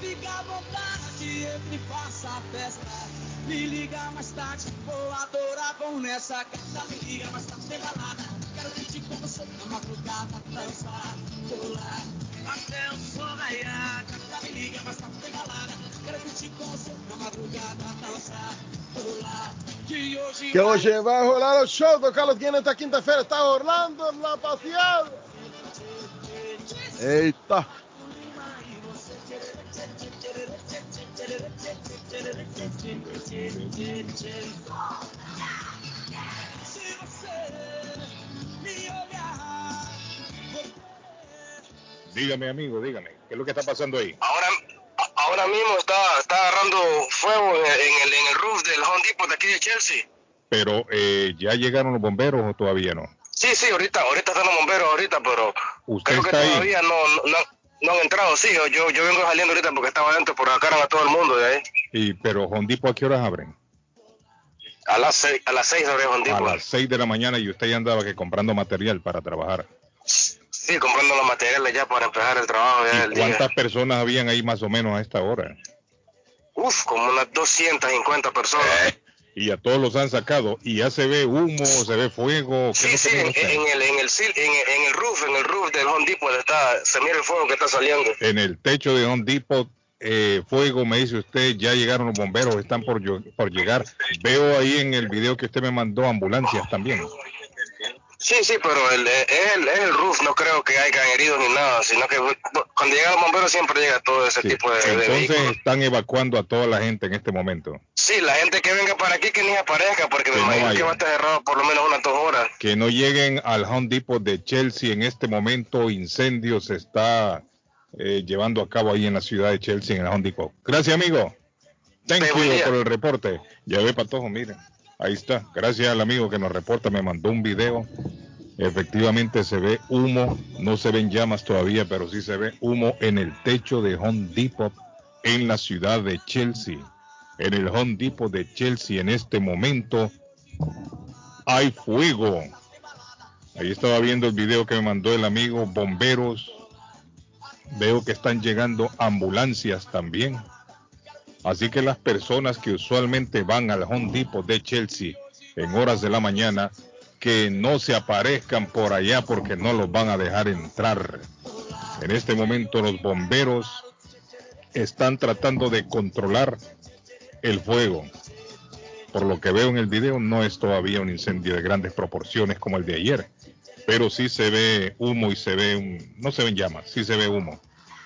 fica à vontade, entre faça a festa. Me liga mais tarde, vou adorar, vão nessa casa. Me liga mais tarde, tem balada. Quero curtir com você na madrugada, dançar, pular. Até o sol raiar. Me liga mais tarde, tem balada. Quero curtir com você na madrugada, dançar, pular. Que hoje, Que hoje vai rolar o show do Carlos Guinness esta quinta-feira. Está Orlando na passeada. Eita. Dígame, amigo, dígame, ¿qué es lo que está pasando ahí? Ahora, ahora mismo está, está agarrando fuego en el, en, el, roof del Home Depot de aquí de Chelsea. Pero, eh, ¿ya llegaron los bomberos o todavía no? Sí, sí, ahorita, ahorita están los bomberos ahorita, pero ¿Usted creo que todavía no, no, no- no han entrado. Sí, yo, yo, vengo saliendo ahorita porque estaba adentro, por acá a todo el mundo de ahí. Y, pero Home Depot, ¿a qué horas abren? A las seis, a las seis abre Home A las 6 de la mañana y usted ya andaba que comprando material para trabajar. Sí, comprando los materiales ya para empezar el trabajo ya del ¿Y día. cuántas personas habían ahí más o menos a esta hora? Uf, como unas 250 personas. Y a todos los han sacado y ya se ve humo, se ve fuego. ¿qué Sí, sí, en, en el, en, el, en, el- en el roof, en el roof del Home Depot está, se mira el fuego que está saliendo. En el techo de Home Depot, eh, fuego, me dice usted, ya llegaron los bomberos, están por, por llegar. Veo ahí en el video que usted me mandó ambulancias también. Sí, sí, pero el, es, el, el roof, no creo que hayan herido ni nada, sino que cuando llega el bombero siempre llega todo ese Sí. tipo de, Entonces están evacuando a toda la gente en este momento. Sí, la gente que venga para aquí que ni aparezca, porque Que me no imagino que va a estar cerrado por lo menos unas dos horas. Que no lleguen al Home Depot de Chelsea en este momento. Incendio se está eh, llevando a cabo ahí en la ciudad de Chelsea, en el Home Depot. Gracias, amigo. Thank you por el reporte. Ya ve, Patojo, miren. Ahí está. Gracias al amigo que nos reporta. Me mandó un video. Efectivamente se ve humo. No se ven llamas todavía, pero sí se ve humo en el techo de Home Depot en la ciudad de Chelsea. En el Home Depot de Chelsea en este momento hay fuego. Ahí estaba viendo el video que me mandó el amigo Bomberos. Veo que están llegando ambulancias también. Así que las personas que usualmente van al Home Depot de Chelsea en horas de la mañana, que no se aparezcan por allá porque no los van a dejar entrar. En este momento los bomberos están tratando de controlar el fuego. Por lo que veo en el video, no es todavía un incendio de grandes proporciones como el de ayer, pero sí se ve humo y se ve un, no se ven llamas, sí se ve humo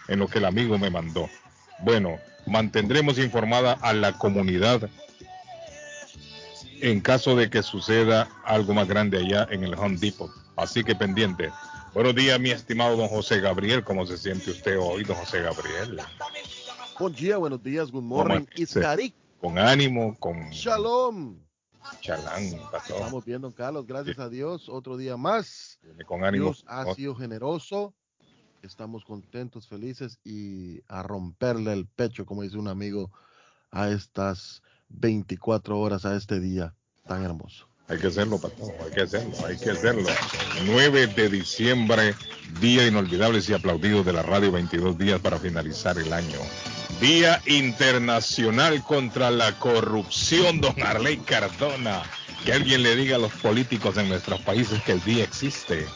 en lo que el amigo me mandó. Bueno, mantendremos informada a la comunidad en caso de que suceda algo más grande allá en el Home Depot. Así que pendiente. Buenos días, mi estimado don José Gabriel. ¿Cómo se siente usted hoy, don José Gabriel? Bom dia, buenos días, good morning. Iscarik, Con ánimo, con shalom. chalán, pastor. Estamos bien, don Carlos, gracias a Dios. Otro día más. Con ánimo. Dios ha sido generoso. Estamos contentos, felices y a romperle el pecho, como dice un amigo, a estas 24 horas, a este día tan hermoso. Hay que hacerlo, pastor. Hay que hacerlo, hay que hacerlo. 9 de diciembre, día inolvidable y aplaudido de la radio, 22 días para finalizar el año. Día Internacional contra la Corrupción, don Arley Cardona. Que alguien le diga a los políticos en nuestros países que el día existe.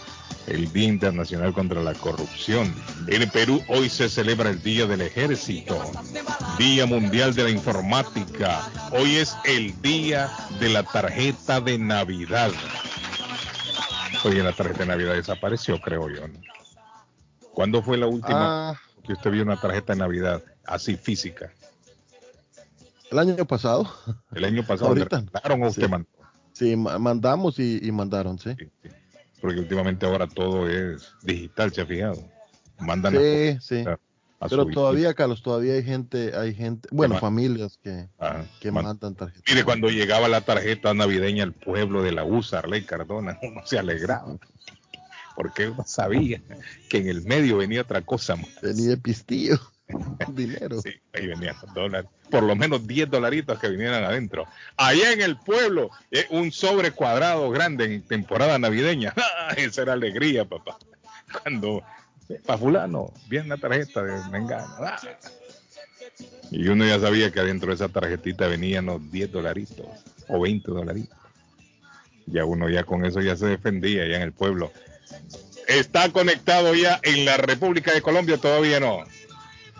El Día Internacional contra la Corrupción. En Perú hoy se celebra el Día del Ejército. Día Mundial de la Informática. Hoy es el Día de la Tarjeta de Navidad. Oye, la tarjeta de Navidad desapareció, creo yo. ¿no? ¿Cuándo fue la última Ah, que usted vio una tarjeta de Navidad así física? el año pasado, El año pasado Ahorita. ¿le regalaron o usted mandó? sí, ma- mandamos y, y mandaron, sí. Sí, sí. Porque últimamente ahora todo es digital, ¿se ha fijado? Mandan Sí, sí. a Pero todavía, Carlos, todavía hay gente, hay gente, bueno, familias que, Ajá, que man- mandan tarjetas. Mire, cuando llegaba la tarjeta navideña al pueblo de la USA, Arley Cardona, uno se alegraba. Porque uno sabía que en el medio venía otra cosa más. Tenía pistillo, dinero. Sí, ahí venían los dólares. Por lo menos 10 dolaritos que vinieran adentro. Allá en el pueblo, eh, un sobre cuadrado grande en temporada navideña. Esa era alegría, papá. Cuando, para fulano, viene la tarjeta de Mengano. ¡Ah! Y uno ya sabía que adentro de esa tarjetita venían los 10 dolaritos o 20 dolaritos. Ya uno ya con eso ya se defendía ya en el pueblo. ¿Está conectado ya en la República de Colombia? Todavía no.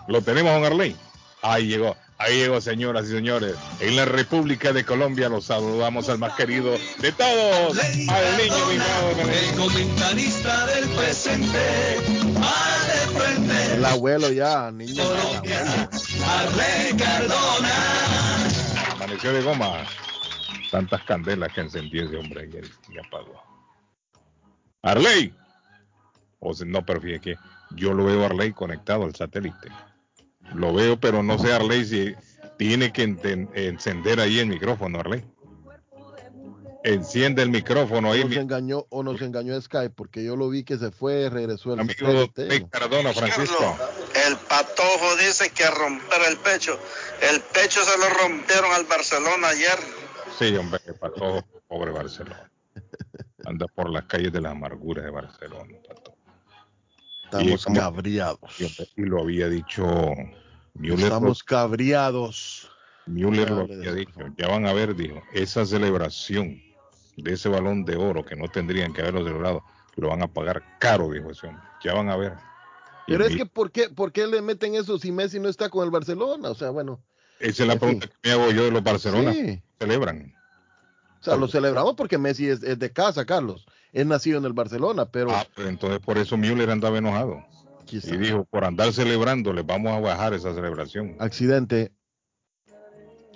¿Lo tenemos, don Arley? Ahí llegó. Ahí llegó, señoras y señores. En la República de Colombia los saludamos al más querido de todos, al niño mimado. El comentarista del presente, va de frente. El abuelo ya, niño. Colombia, Arley Cardona. Amaneció de goma. Tantas candelas que encendió ese hombre ayer y apagó. Arley. O sea, no, pero fíjate que yo lo veo a Arley conectado al satélite. Lo veo, pero no sé Arley si tiene que encender ahí el micrófono, Arley. Enciende el micrófono ahí, Nos mi engañó o nos engañó Skype porque yo lo vi que se fue, regresó el amigo Cardona, Francisco. El patojo dice que a romper el pecho. El pecho se lo rompieron al Barcelona ayer. Sí, hombre, para todo, pobre Barcelona. Anda por las calles de la amargura de Barcelona, pato. Estamos Y cabriados. Y, y lo había dicho Müller. Estamos cabriados. Müller lo había dicho. Ya van a ver, dijo, esa celebración de ese balón de oro que no tendrían que haberlo celebrado, lo van a pagar caro, dijo ese hombre. Ya van a ver. Y Pero es mi- que, ¿por qué, ¿por qué le meten eso si Messi no está con el Barcelona? O sea, bueno. esa es la pregunta que me hago yo de los Barcelona. Sí. Celebran. O sea, lo celebramos porque Messi es, es de casa, Carlos. Es nacido en el Barcelona, pero Ah, pues entonces por eso Müller andaba enojado. quizá Y dijo, por andar celebrando, les vamos a bajar esa celebración. accidente.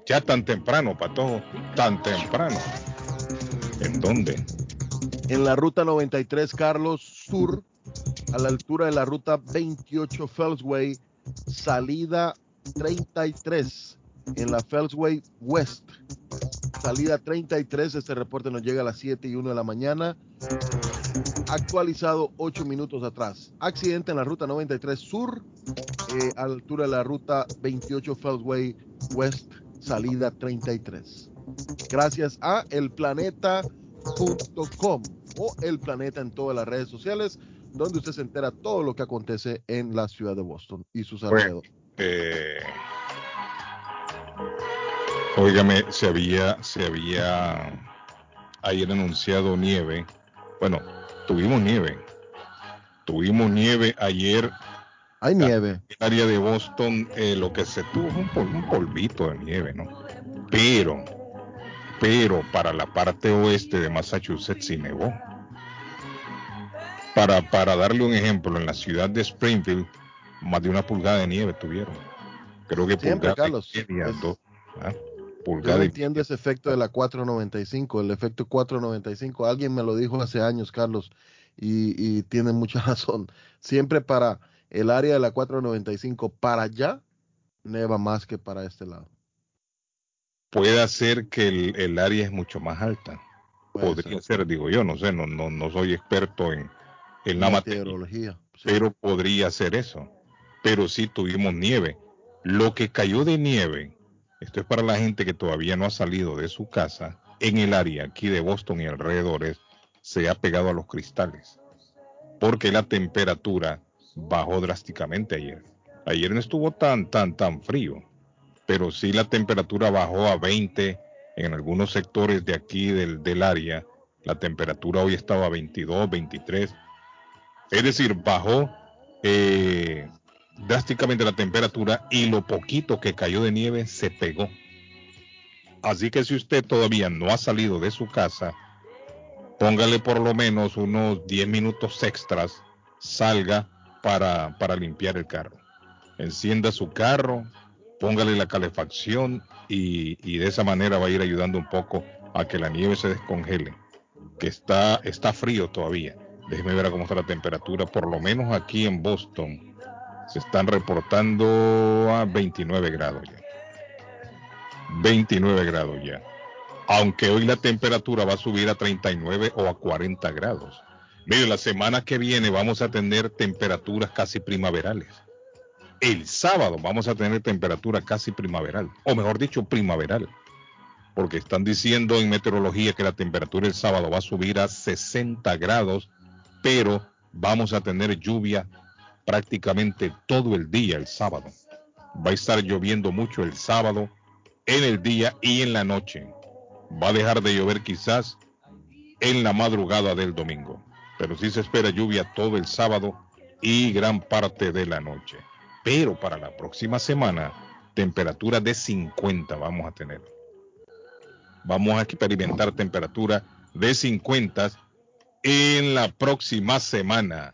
Ya tan temprano, Patojo, tan temprano. ¿En dónde? En la ruta 93, Carlos Sur, a la altura de la ruta 28 Fellsway, salida 33 en la Fellsway West. Salida 33, este reporte nos llega a las 7 y 1 de la mañana. Actualizado 8 minutos atrás. Accidente en la ruta 93 Sur, eh, a la altura de la ruta 28 Fellsway West, salida 33. Gracias a elplaneta.com o El Planeta en todas las redes sociales, donde usted se entera todo lo que acontece en la ciudad de Boston y sus Bueno. alrededores. Eh, óigame, se había, se había ayer anunciado nieve. Bueno, tuvimos nieve. Tuvimos nieve ayer Hay nieve. en el área de Boston. eh, lo que se tuvo fue un, pol- un polvito de nieve, ¿no? Pero, pero para la parte oeste de Massachusetts sí nevó. Para, para darle un ejemplo, en la ciudad de Springfield, más de una pulgada de nieve tuvieron. Creo que Siempre, pulgada y Carlos. media, Es- dos, ¿ah? Yo Pulgada no entiendo ese efecto de la 495, el efecto 495. Alguien me lo dijo hace años, Carlos, y, y tiene mucha razón. Siempre para el área de la 495, para allá, neva más que para este lado. puede ser que el, el área es mucho más alta. Puede Podría ser. ser, digo yo, no sé, no, no, no soy experto en, en la. Meteorología. sí. pero podría ser eso. Pero sí tuvimos nieve. Lo que cayó de nieve, esto es para la gente que todavía no ha salido de su casa, en el área aquí de Boston y alrededores, se ha pegado a los cristales. Porque la temperatura bajó drásticamente ayer. Ayer no estuvo tan, tan, tan frío, pero sí la temperatura bajó a 20 en algunos sectores de aquí del, del área. La temperatura hoy estaba a 22, 23. Es decir, bajó eh, drásticamente la temperatura y lo poquito que cayó de nieve se pegó. Así que si usted todavía no ha salido de su casa, póngale por lo menos unos 10 minutos extras, salga para, para limpiar el carro. Encienda su carro, póngale la calefacción y, y de esa manera va a ir ayudando un poco a que la nieve se descongele, que está, está frío todavía. Déjeme ver cómo está la temperatura, por lo menos aquí en Boston. Se están reportando a 29 grados ya. 29 grados ya. Aunque hoy la temperatura va a subir a 39 o a 40 grados. Mire, la semana que viene vamos a tener temperaturas casi primaverales. El sábado vamos a tener temperatura casi primaveral, o mejor dicho, primaveral. Porque están diciendo en meteorología que la temperatura el sábado va a subir a 60 grados, pero vamos a tener lluvia prácticamente todo el día el sábado. Va a estar lloviendo mucho el sábado, en el día y en la noche. Va a dejar de llover quizás en la madrugada del domingo, pero sí se espera lluvia todo el sábado y gran parte de la noche. Pero para la próxima semana, temperatura de 50 vamos a tener. Vamos a experimentar temperatura de 50 en la próxima semana.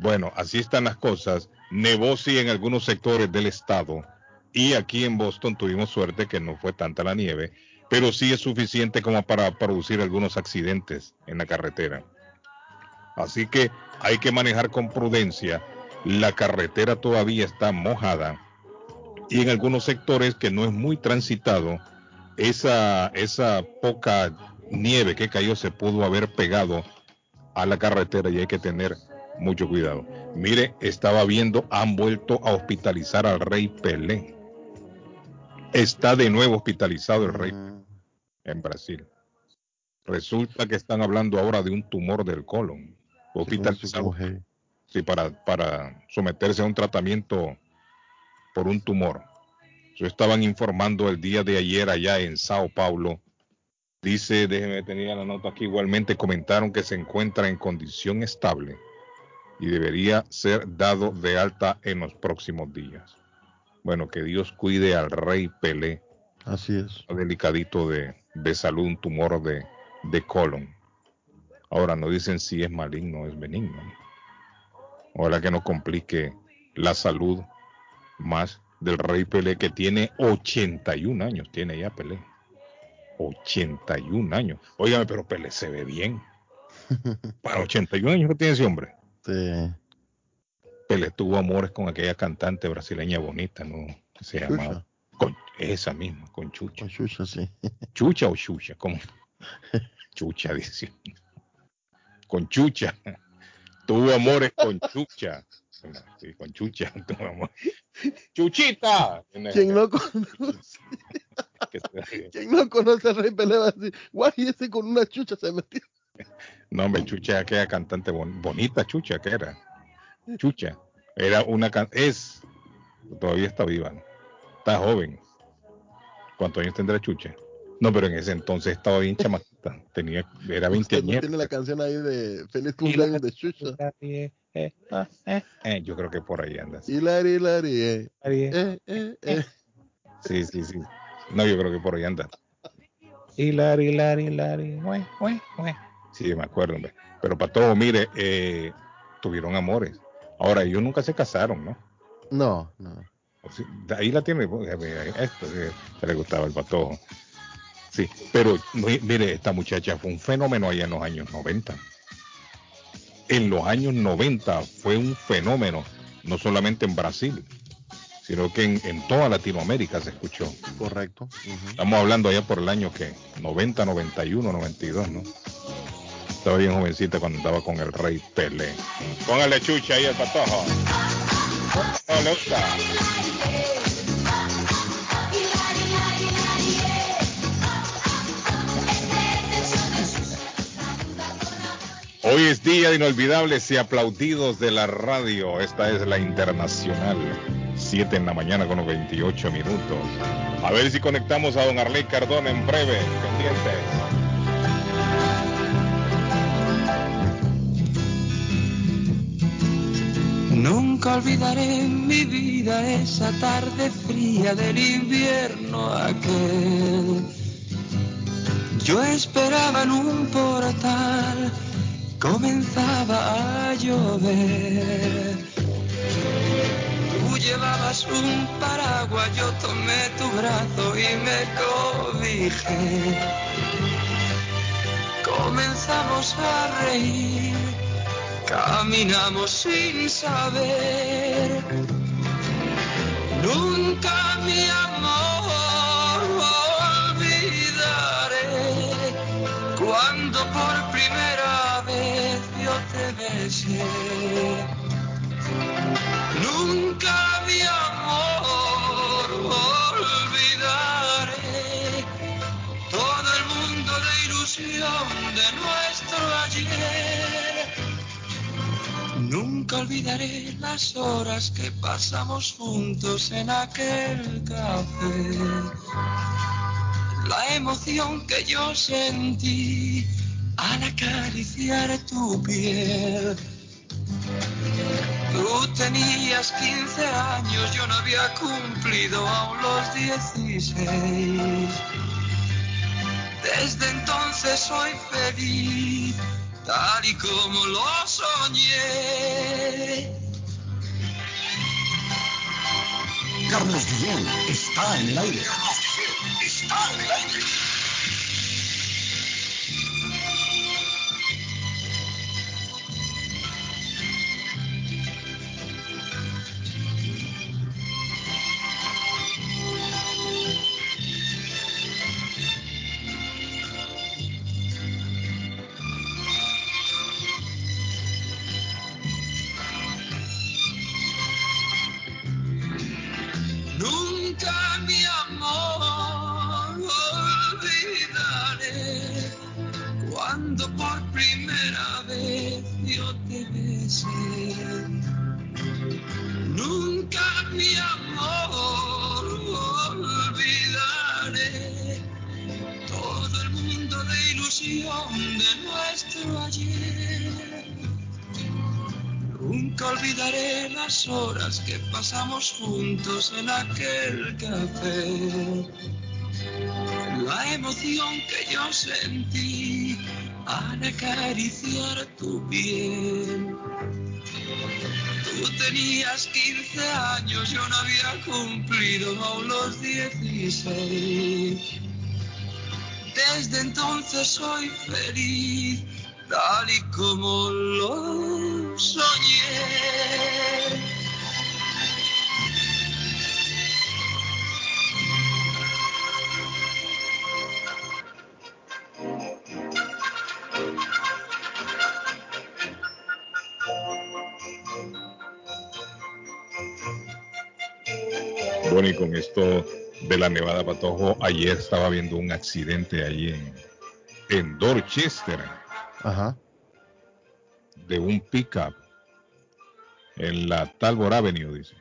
Bueno, así están las cosas. Nevó sí en algunos sectores del estado y aquí en Boston tuvimos suerte que no fue tanta la nieve, pero sí es suficiente como para producir algunos accidentes en la carretera. Así que hay que manejar con prudencia. La carretera todavía está mojada y en algunos sectores que no es muy transitado, esa, esa poca nieve que cayó se pudo haber pegado a la carretera y hay que tener mucho cuidado. Mire, estaba viendo, han vuelto a hospitalizar al rey Pelé. Está de nuevo hospitalizado el rey en Brasil. Resulta que están hablando ahora de un tumor del colon. Hospitalizado. Sí, para, para someterse a un tratamiento por un tumor. Eso estaban informando el día de ayer allá en Sao Paulo. Dice, déjeme tener la nota aquí, igualmente comentaron que se encuentra en condición estable y debería ser dado de alta en los próximos días. Bueno, que Dios cuide al rey Pelé. Así es. Delicadito de, de salud, un tumor de, de colon. Ahora no dicen si es maligno o es benigno. Ahora que no complique la salud más del rey Pelé que tiene 81 años, tiene ya Pelé. 81 años. Óigame, pero Pelé se ve bien. Para 81 años que tiene ese hombre. Sí. Pelé tuvo amores con aquella cantante brasileña bonita, ¿no? Que se llama con esa misma, con Chucha. Con Chucha, sí. Chucha o Chucha, ¿cómo? Chucha, dice. Con Chucha. Tuvo amores con Chucha. Sí, con Chucha. Tuvo amor. Chuchita. ¿Quién no conoce? ¿Quién no conoce a Rey Pelé? Va a decir, guay, ese con una chucha se metió. No, hombre, Chucha, aquella cantante bon bonita, Chucha, que era. Chucha. Era una can es, todavía está viva, ¿no? está joven. ¿Cuántos años tendrá Chucha? No, pero en ese entonces estaba bien chamaquita. Tenía, era 20 años. No tiene la canción ahí de Feliz cumpleaños de Chucha. Eh, eh, eh, eh, yo creo que por ahí anda. Hilari, hilari, eh. Eh, eh, eh. Sí, sí, sí. No, yo creo que por ahí anda. Hilari, hilari, hilari. Sí, me acuerdo, hombre. Pero para todo, mire, eh, tuvieron amores. Ahora, ellos nunca se casaron, ¿no? No, no. Sí, ahí la tiene, esto, se le gustaba el patojo. Sí, pero mire, esta muchacha fue un fenómeno allá en los años 90. En los años 90 fue un fenómeno, no solamente en Brasil, sino que en, en toda Latinoamérica se escuchó. Correcto. Uh -huh. Estamos hablando allá por el año que 90, 91, 92, ¿no? Estaba bien jovencita cuando andaba con el rey Pelé. Póngale chucha ahí al patojo. No le gusta. Hoy es día de inolvidables y aplaudidos de la radio. Esta es la internacional. 7 en la mañana con los 28 minutos. A ver si conectamos a don Arley Cardona en breve. Pendientes. Nunca olvidaré en mi vida esa tarde fría del invierno aquel. Yo esperaba en un portal, comenzaba a llover. Tú llevabas un paraguas, yo tomé tu brazo y me cobijé. Comenzamos a reír caminamos sin saber. Nunca mi amor olvidaré cuando por primera vez yo te besé. Nunca mi amor olvidaré todo el mundo de ilusión de nuestro ayer. Nunca olvidaré las horas que pasamos juntos en aquel café. La emoción que yo sentí al acariciar tu piel. Tú tenías 15 años, yo no había cumplido aún los 16. Desde entonces soy feliz, tal y como lo soñé. Carlos Guillén está en el aire. Carlos Guillén está en el aire. En aquel café. La emoción que yo sentí al acariciar tu piel. Tú tenías 15 años, yo no había cumplido aún los 16. Desde entonces soy feliz, tal y como lo soñé. Bueno, y con esto de la Nevada Patojo, ayer estaba viendo un accidente ahí en, en Dorchester Ajá. de un pickup en la Talbot Avenue, dice.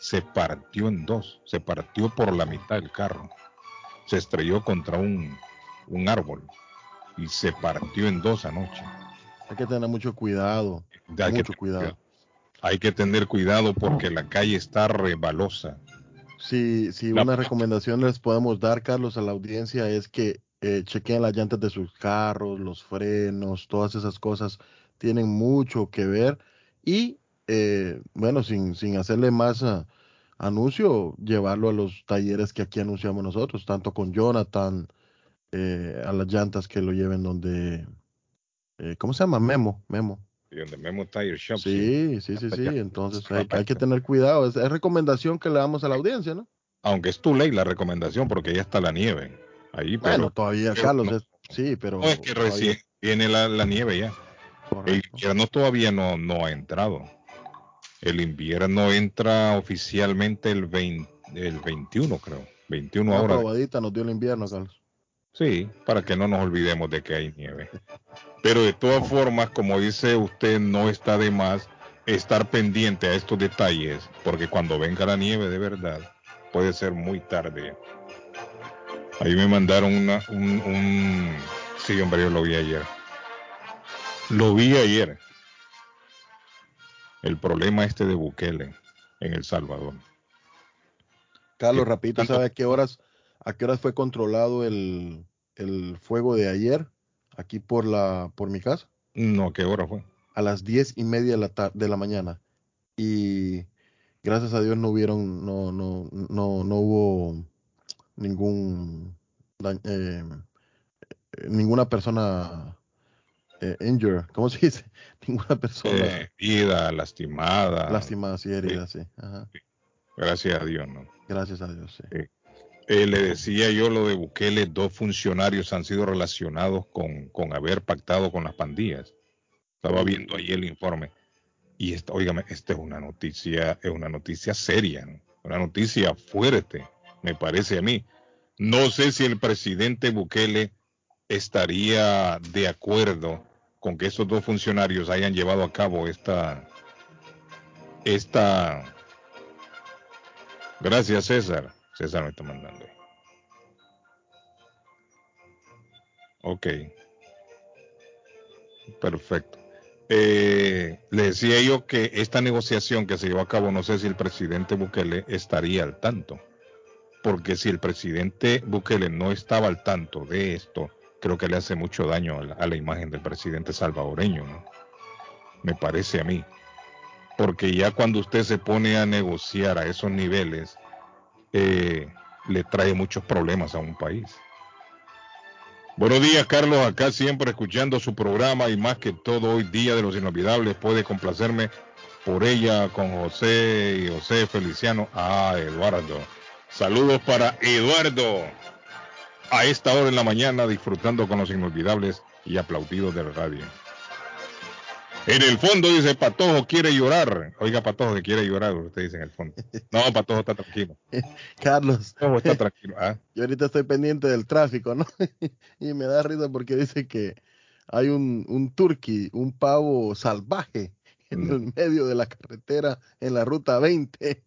Se partió en dos, se partió por la mitad el carro. Se estrelló contra un, un árbol y se partió en dos anoche. Hay que tener mucho cuidado. Hay mucho cuidado. Hay que tener cuidado porque la calle está rebalosa. Si, si una recomendación les podemos dar, Carlos, a la audiencia es que eh, chequeen las llantas de sus carros, los frenos, todas esas cosas tienen mucho que ver. Y eh, bueno, sin, sin hacerle más ah, anuncio, llevarlo a los talleres que aquí anunciamos nosotros, tanto con Jonathan, eh, a las llantas que lo lleven donde, eh, ¿cómo se llama? Memo, Memo. Y donde Memo Tire Shop. Sí, sí, sí, sí. Entonces hay, hay que tener cuidado. Es, es recomendación que le damos a la audiencia, ¿no? Aunque es tu ley la recomendación porque ya está la nieve. Ahí, pero Bueno, todavía, pero Carlos, no- es- sí, pero... no es que todavía- recién viene la, la nieve ya. El correcto. invierno todavía no, no ha entrado. El invierno entra oficialmente el, 20 el 21, creo. 21 Una ahora. probadita nos dio el invierno, Carlos. Sí, para que no nos olvidemos de que hay nieve. Pero de todas formas, como dice usted, no está de más estar pendiente a estos detalles, porque cuando venga la nieve de verdad, puede ser muy tarde. Ahí me mandaron una, un, un... Sí, hombre, yo lo vi ayer. Lo vi ayer. El problema este de Bukele en El Salvador. Carlos, rapidito, Tanto- ¿sabe a qué horas, a qué horas fue controlado el, el fuego de ayer aquí por la, por mi casa? No, ¿qué hora fue? A las diez y media de la, de la mañana. Y gracias a Dios no hubieron, no, no, no, no hubo ningún, eh, ninguna persona eh, injured, ¿cómo se dice? Ninguna persona Eh, ida, lastimada. lastimada, sí, herida, sí. Ajá. Gracias a Dios, ¿no? Gracias a Dios, sí. Eh, le decía yo lo de Bukele, dos funcionarios han sido relacionados con, con haber pactado con las pandillas. Estaba viendo ahí el informe. Y esta, óigame, esta es una noticia, es una noticia seria, una noticia fuerte, me parece a mí. No sé si el presidente Bukele estaría de acuerdo con que esos dos funcionarios hayan llevado a cabo esta, esta... Gracias César. César me está mandando. Ok. Perfecto. Eh, le decía yo que esta negociación que se llevó a cabo, no sé si el presidente Bukele estaría al tanto. Porque si el presidente Bukele no estaba al tanto de esto, creo que le hace mucho daño a la, a la imagen del presidente salvadoreño, ¿no? Me parece a mí. Porque ya cuando usted se pone a negociar a esos niveles, eh, le trae muchos problemas a un país. Buenos días, Carlos. Acá siempre escuchando su programa y más que todo hoy día de los inolvidables puede complacerme por ella con José y José Feliciano. Ah, Eduardo. Saludos para Eduardo. A esta hora en la mañana disfrutando con los inolvidables y aplaudidos de la radio. En el fondo dice Patojo quiere llorar. Oiga, Patojo que quiere llorar, usted dice en el fondo. No, Patojo está tranquilo. Carlos, Patojo está tranquilo. ¿ah? yo ahorita estoy pendiente del tráfico, ¿no? y me da risa porque dice que hay un, un turqui, un pavo salvaje en Mm. el medio de la carretera en la ruta 20.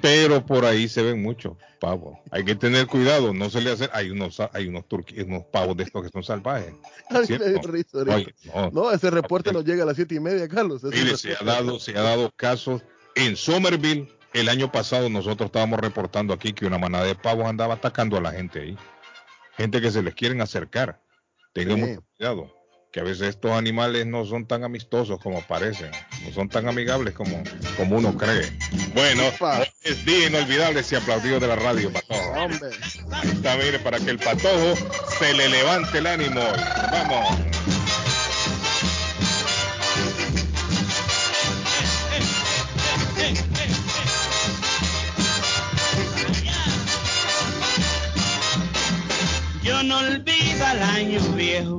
Pero por ahí se ven muchos pavos. Hay que tener cuidado, no se le hace. Hay unos, hay unos turquíes, unos pavos de estos que son salvajes. No, No, ese reporte nos llega a las siete y media, Carlos. Mire, se ha dado, se ha dado casos en Somerville. El año pasado nosotros estábamos reportando aquí que una manada de pavos andaba atacando a la gente ahí. Gente que se les quieren acercar. Tengan Sí. mucho cuidado. Que a veces estos animales no son tan amistosos como parecen. No son tan amigables como, como uno cree. Bueno, es día inolvidable ese aplaudido de la radio, Patojo. Hombre, Ahí está, mire, para que el Patojo se le levante el ánimo. Vamos. Yo no olvido al año viejo,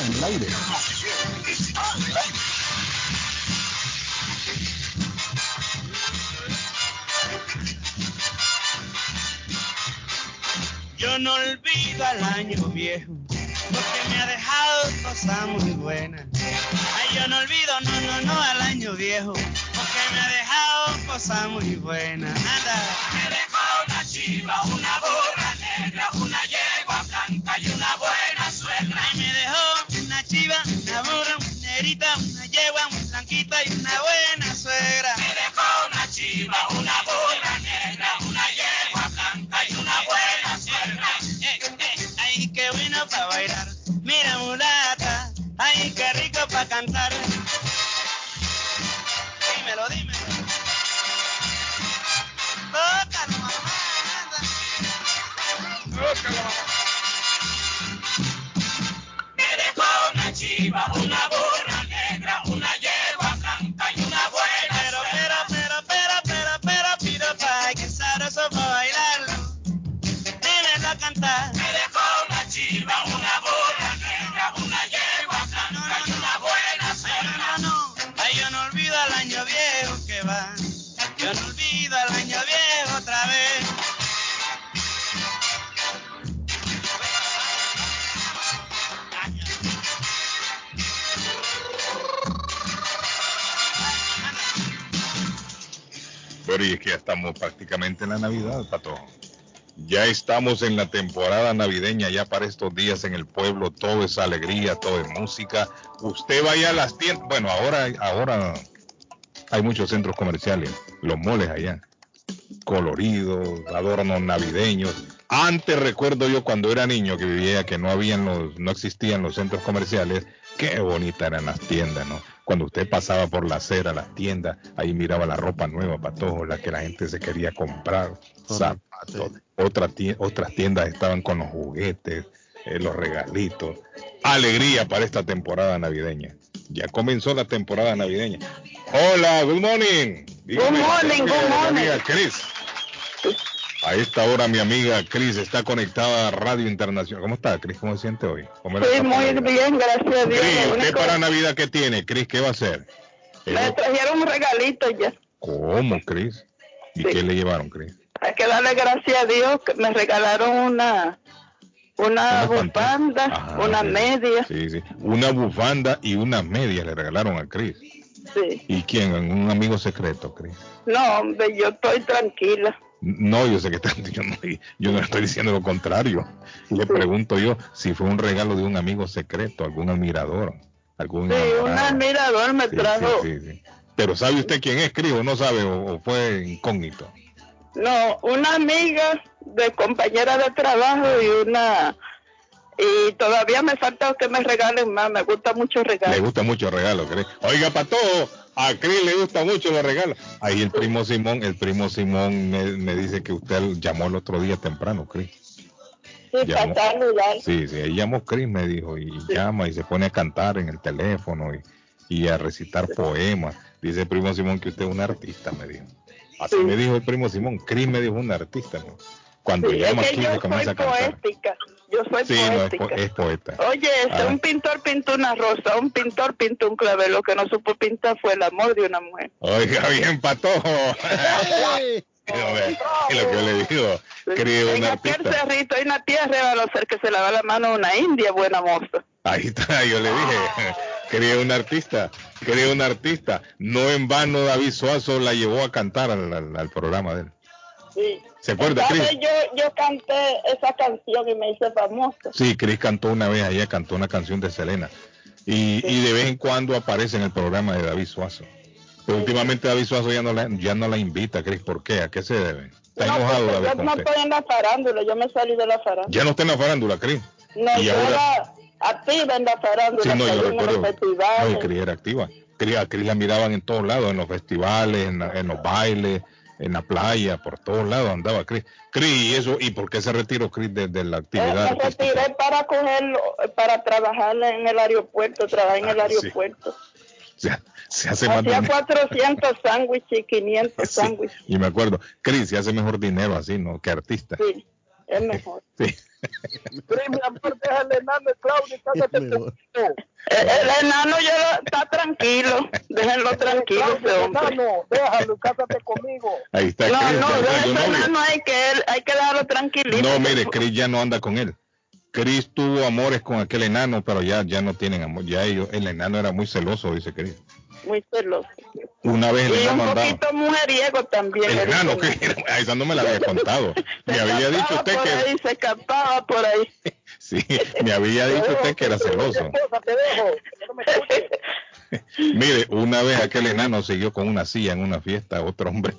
está en el aire. Carlos Guillén está en el aire. Yo no olvido al año viejo, porque me ha dejado cosas muy buenas. Ay, yo no olvido, no, no, no, al año viejo, porque me ha dejado cosas muy buenas. Anda. Me dejó una chiva, una burra negra, una prácticamente en la Navidad, Pato. Ya estamos en la temporada navideña, ya para estos días en el pueblo todo es alegría, todo es música. Usted vaya a las tiendas, bueno, ahora, ahora hay muchos centros comerciales los moles allá. Coloridos, adornos navideños. Antes recuerdo yo cuando era niño que vivía que no habían los, no existían los centros comerciales, qué bonitas eran las tiendas, ¿no? Cuando usted pasaba por la acera, las tiendas, ahí miraba la ropa nueva para todos, la que la gente se quería comprar, zapatos. Otra otras tiendas estaban con los juguetes, eh, los regalitos. Alegría para esta temporada navideña. Ya comenzó la temporada navideña. Hola, good morning. Dígame, Good morning, good morning. amiga Cris. A esta hora mi amiga Cris está conectada a Radio Internacional. ¿Cómo está, Cris? ¿Cómo se siente hoy? ¿Cómo le Sí, está muy bien, gracias a Dios. Cris, ¿usted para Navidad qué tiene? Cris, ¿qué va a hacer? Eh, Me trajeron un regalito ya. ¿Cómo, Cris? ¿Y Sí. qué le llevaron, Cris? Hay que darle gracias a Dios que me regalaron una una Una bufanda, Ajá, una media. Sí, sí. Una bufanda y unas medias le regalaron a Cris. Sí. ¿Y quién? Un amigo secreto, Cris. No, hombre, yo estoy tranquila. No, yo sé que está- yo no, yo no le estoy diciendo lo contrario. Le pregunto yo si fue un regalo de un amigo secreto, algún admirador, algún Sí, un admirador me Sí, trajo. sí. Pero ¿sabe usted quién es, Cris, o no sabe, o, o fue incógnito? No, una amiga de compañera de trabajo y una y todavía me falta que me regalen más, me gusta mucho Le regalar. gusta mucho regalo, Cris. Oiga, para todo, a Cris le gusta mucho los regalos. Ahí el primo Simón, el primo Simón me, me dice que usted llamó el otro día temprano, Cris. Sí, llamó. Sí, sí, ahí llamó Chris, me dijo, y llama y se pone a cantar en el teléfono y, y a recitar poemas. Dice el primo Simón que usted es un artista, me dijo. Así Sí. me dijo el primo Simón, Chris me dijo un artista. ¿no? Cuando llama es aquí que yo comienza a cantar. poética. Yo soy Sí, no, es, poética. po- es poeta. Oye, este, Ah. un pintor pintó una rosa, un pintor pintó un clavel, lo que no supo pintar fue el amor de una mujer. Oiga, bien, patojo. Es lo que yo le digo, un en aquel artista. cerrito hay una tierra, a no ser que se lava la mano a una india buena moza. Ahí está, yo le dije, quería un artista, quería un artista. No en vano David Suazo la llevó a cantar al, al- al programa de él. Sí. ¿Se acuerda. Chris? Yo, yo canté esa canción y me hice famosa. Sí, Chris cantó una vez allá, cantó una canción de Selena. Y, y de vez en cuando aparece en el programa de David Suazo. Pero últimamente David Suazo ya no la, ya no la invita, Chris. ¿Por qué? ¿A qué se debe? Está No, enojado David yo no estoy en la farándula, yo me salí de la farándula. Ya no está en la farándula, Chris. No, y yo ahora- era activa en la farándula, Sí, no, yo recuerdo. No, Cris era activa. A Cris la miraban en todos lados, en los festivales, en, en los bailes, en la playa, por todos lados andaba Cris. Cris, ¿y eso? ¿Y por qué se retiró Cris de, de la Eh, actividad? me retiré para cogerlo, para trabajar en el aeropuerto, trabajar en el Ah, sí. aeropuerto. Se, se hace Hacía dinero. 400 sándwiches y 500 Sí, sándwiches. y me acuerdo, Cris se hace mejor dinero así, ¿no? Que artista. Sí, es mejor. Sí. Mi amor, déjale enano, Claudio, cállate Mejor. El, el enano ya está tranquilo, déjenlo tranquilo ese hombre. Enano, déjalo, cásate conmigo. Ahí está No, Cris. no, novio. enano hay que, hay que dejarlo tranquilito. No, mire, Cris ya no anda con él. Cris tuvo amores con aquel enano, pero ya, ya no tienen amor. Ya ellos, el enano era muy celoso, dice Cris. Muy celoso. Una vez Y un enano andaba. poquito mujeriego también. El enano, que a esa no me la había contado. Me había dicho usted por que ahí, se escapaba por ahí. sí, me había dicho usted que era celoso. Mire, una vez aquel enano siguió con una silla en una fiesta, otro hombre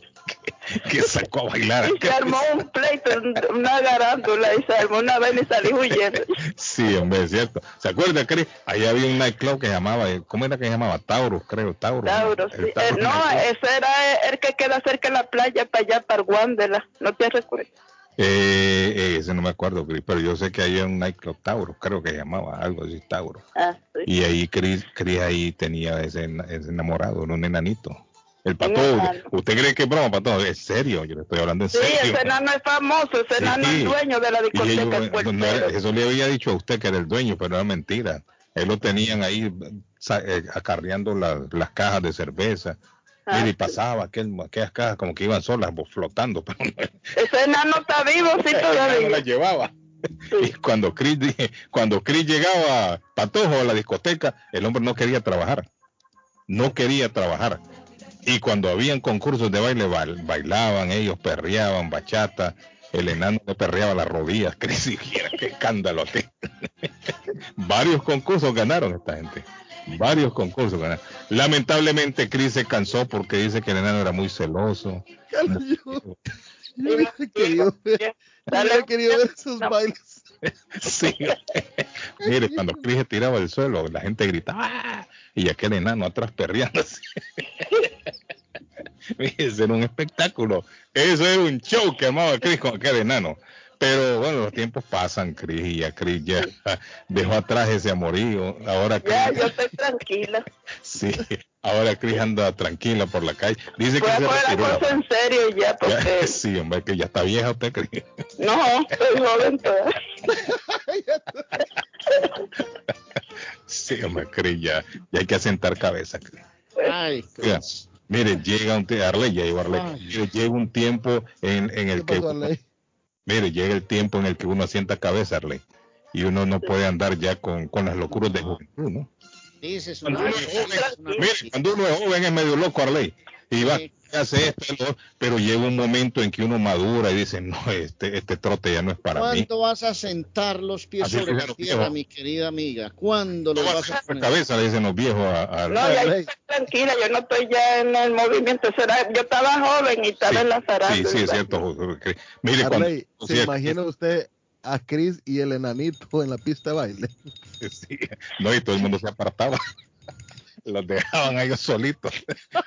que, sacó a bailar. Y se armó un pleito, una garándula, y se armó una vez y salí huyendo. Sí, hombre, es cierto. ¿Se acuerda, Cris? Ahí había un nightclub que llamaba, ¿cómo era que se llamaba? Taurus, creo, Taurus. Tauro, El sí. Taurus Eh, no, ese era el que queda cerca de la playa, para allá, para Guándela. ¿No te recuerdas? Eh, eh, ese no me acuerdo, Cris, pero yo sé que había un nightclub Taurus, creo que se llamaba, algo así, Taurus. Ah, sí. Y ahí Chris, Chris ahí tenía ese, ese enamorado, un enanito. El pato, enano. ¿usted cree que es broma, pato? Es serio, yo le estoy hablando en Sí, serio. ese enano es famoso, ese Sí. enano es dueño de la ellos, discoteca eh, no era- eso le había dicho a usted que era el dueño, pero era mentira. Él lo tenían ahí eh, acarreando la- las cajas de cerveza. Ah, y sí. pasaba aquel, aquellas cajas como que iban solas, flotando, pero no, Ese enano está vivo, sí, todavía. las llevaba. Y Sí. cuando Chris, cuando Chris llegaba patojo a la discoteca, el hombre no quería trabajar. No quería trabajar. Y cuando habían concursos de baile, bail- bailaban, ellos perreaban, bachata. El enano le perreaba las rodillas. Chris, siquiera qué escándalo. Varios concursos ganaron esta gente. varios concursos ganaron. Lamentablemente Chris se cansó porque dice que el enano era muy celoso. Yo, yo hubiera querido ver, yo querido ver esos bailes. Sí. Mire, cuando Chris se tiraba al suelo, la gente gritaba "¡Ah!", y aquel enano atrás perreándose. Ese era un espectáculo. Eso era un show que amaba Chris con aquel enano. Pero bueno, los tiempos pasan, Chris, y ya Chris ya dejó atrás ese amorío. Ahora Chris, Ya, yo estoy tranquila. sí, ahora Chris anda tranquila por la calle. Dice que a se coger la retiró. cosa en serio ya, Ya, porque sí, hombre, que ya está vieja usted, Chris. no, estoy joven todavía. Sí, hombre, Chris, ya, ya hay que asentar cabeza, Chris. Ay, Mira, mire, llega un tiempo, Arley, ya llegó Arley. Ay. Mire, llega un tiempo en, en el ¿Qué que, mire, llega el tiempo en el que uno asienta cabeza, Arley. Y uno no puede andar ya con, con las locuras de juventud, ¿no? Cuando uno es joven, una mire, cuando uno es joven es medio loco, Arley. Y va. Hace esto, pero llega un momento en que uno madura y dice, no, este, este trote ya no es para mí. ¿Cuándo vas a sentar los pies Así sobre la tierra, mi querida amiga? ¿Cuándo No los vas a poner? cabeza, le dicen los viejos a, a No, ya Arley. estoy tranquila, yo no estoy ya en el movimiento. Será, yo estaba joven y estaba Sí, en la Sí, farándula. sí, es cierto. Mire, cuando, Arley, o ¿se sea, imagina usted a Chris y el enanito en la pista de baile? Sí, no, y todo el mundo se apartaba. Los dejaban a ellos solitos.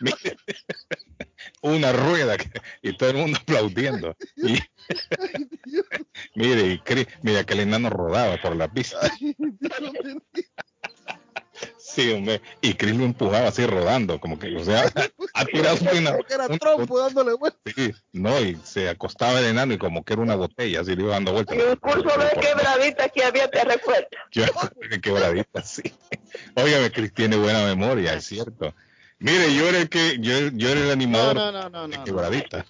Mire, Una rueda que- y todo el mundo aplaudiendo. Y, mire, y Chris, mira que el enano rodaba por la pista. Sí, hombre. Y Chris lo empujaba así rodando, como que, o sea, ha tirado una, que era trompo dándole vuelta. sí, no, y se acostaba el enano y como que era una botella, así le iba dando vueltas. Y un curso de quebradita que había, te recuerdo. Yo que quebradita, sí. Óigame, Cris tiene buena memoria, es cierto. Mire, yo era el que, yo, yo era el No, animador no, no, no, de no. no. quebradita.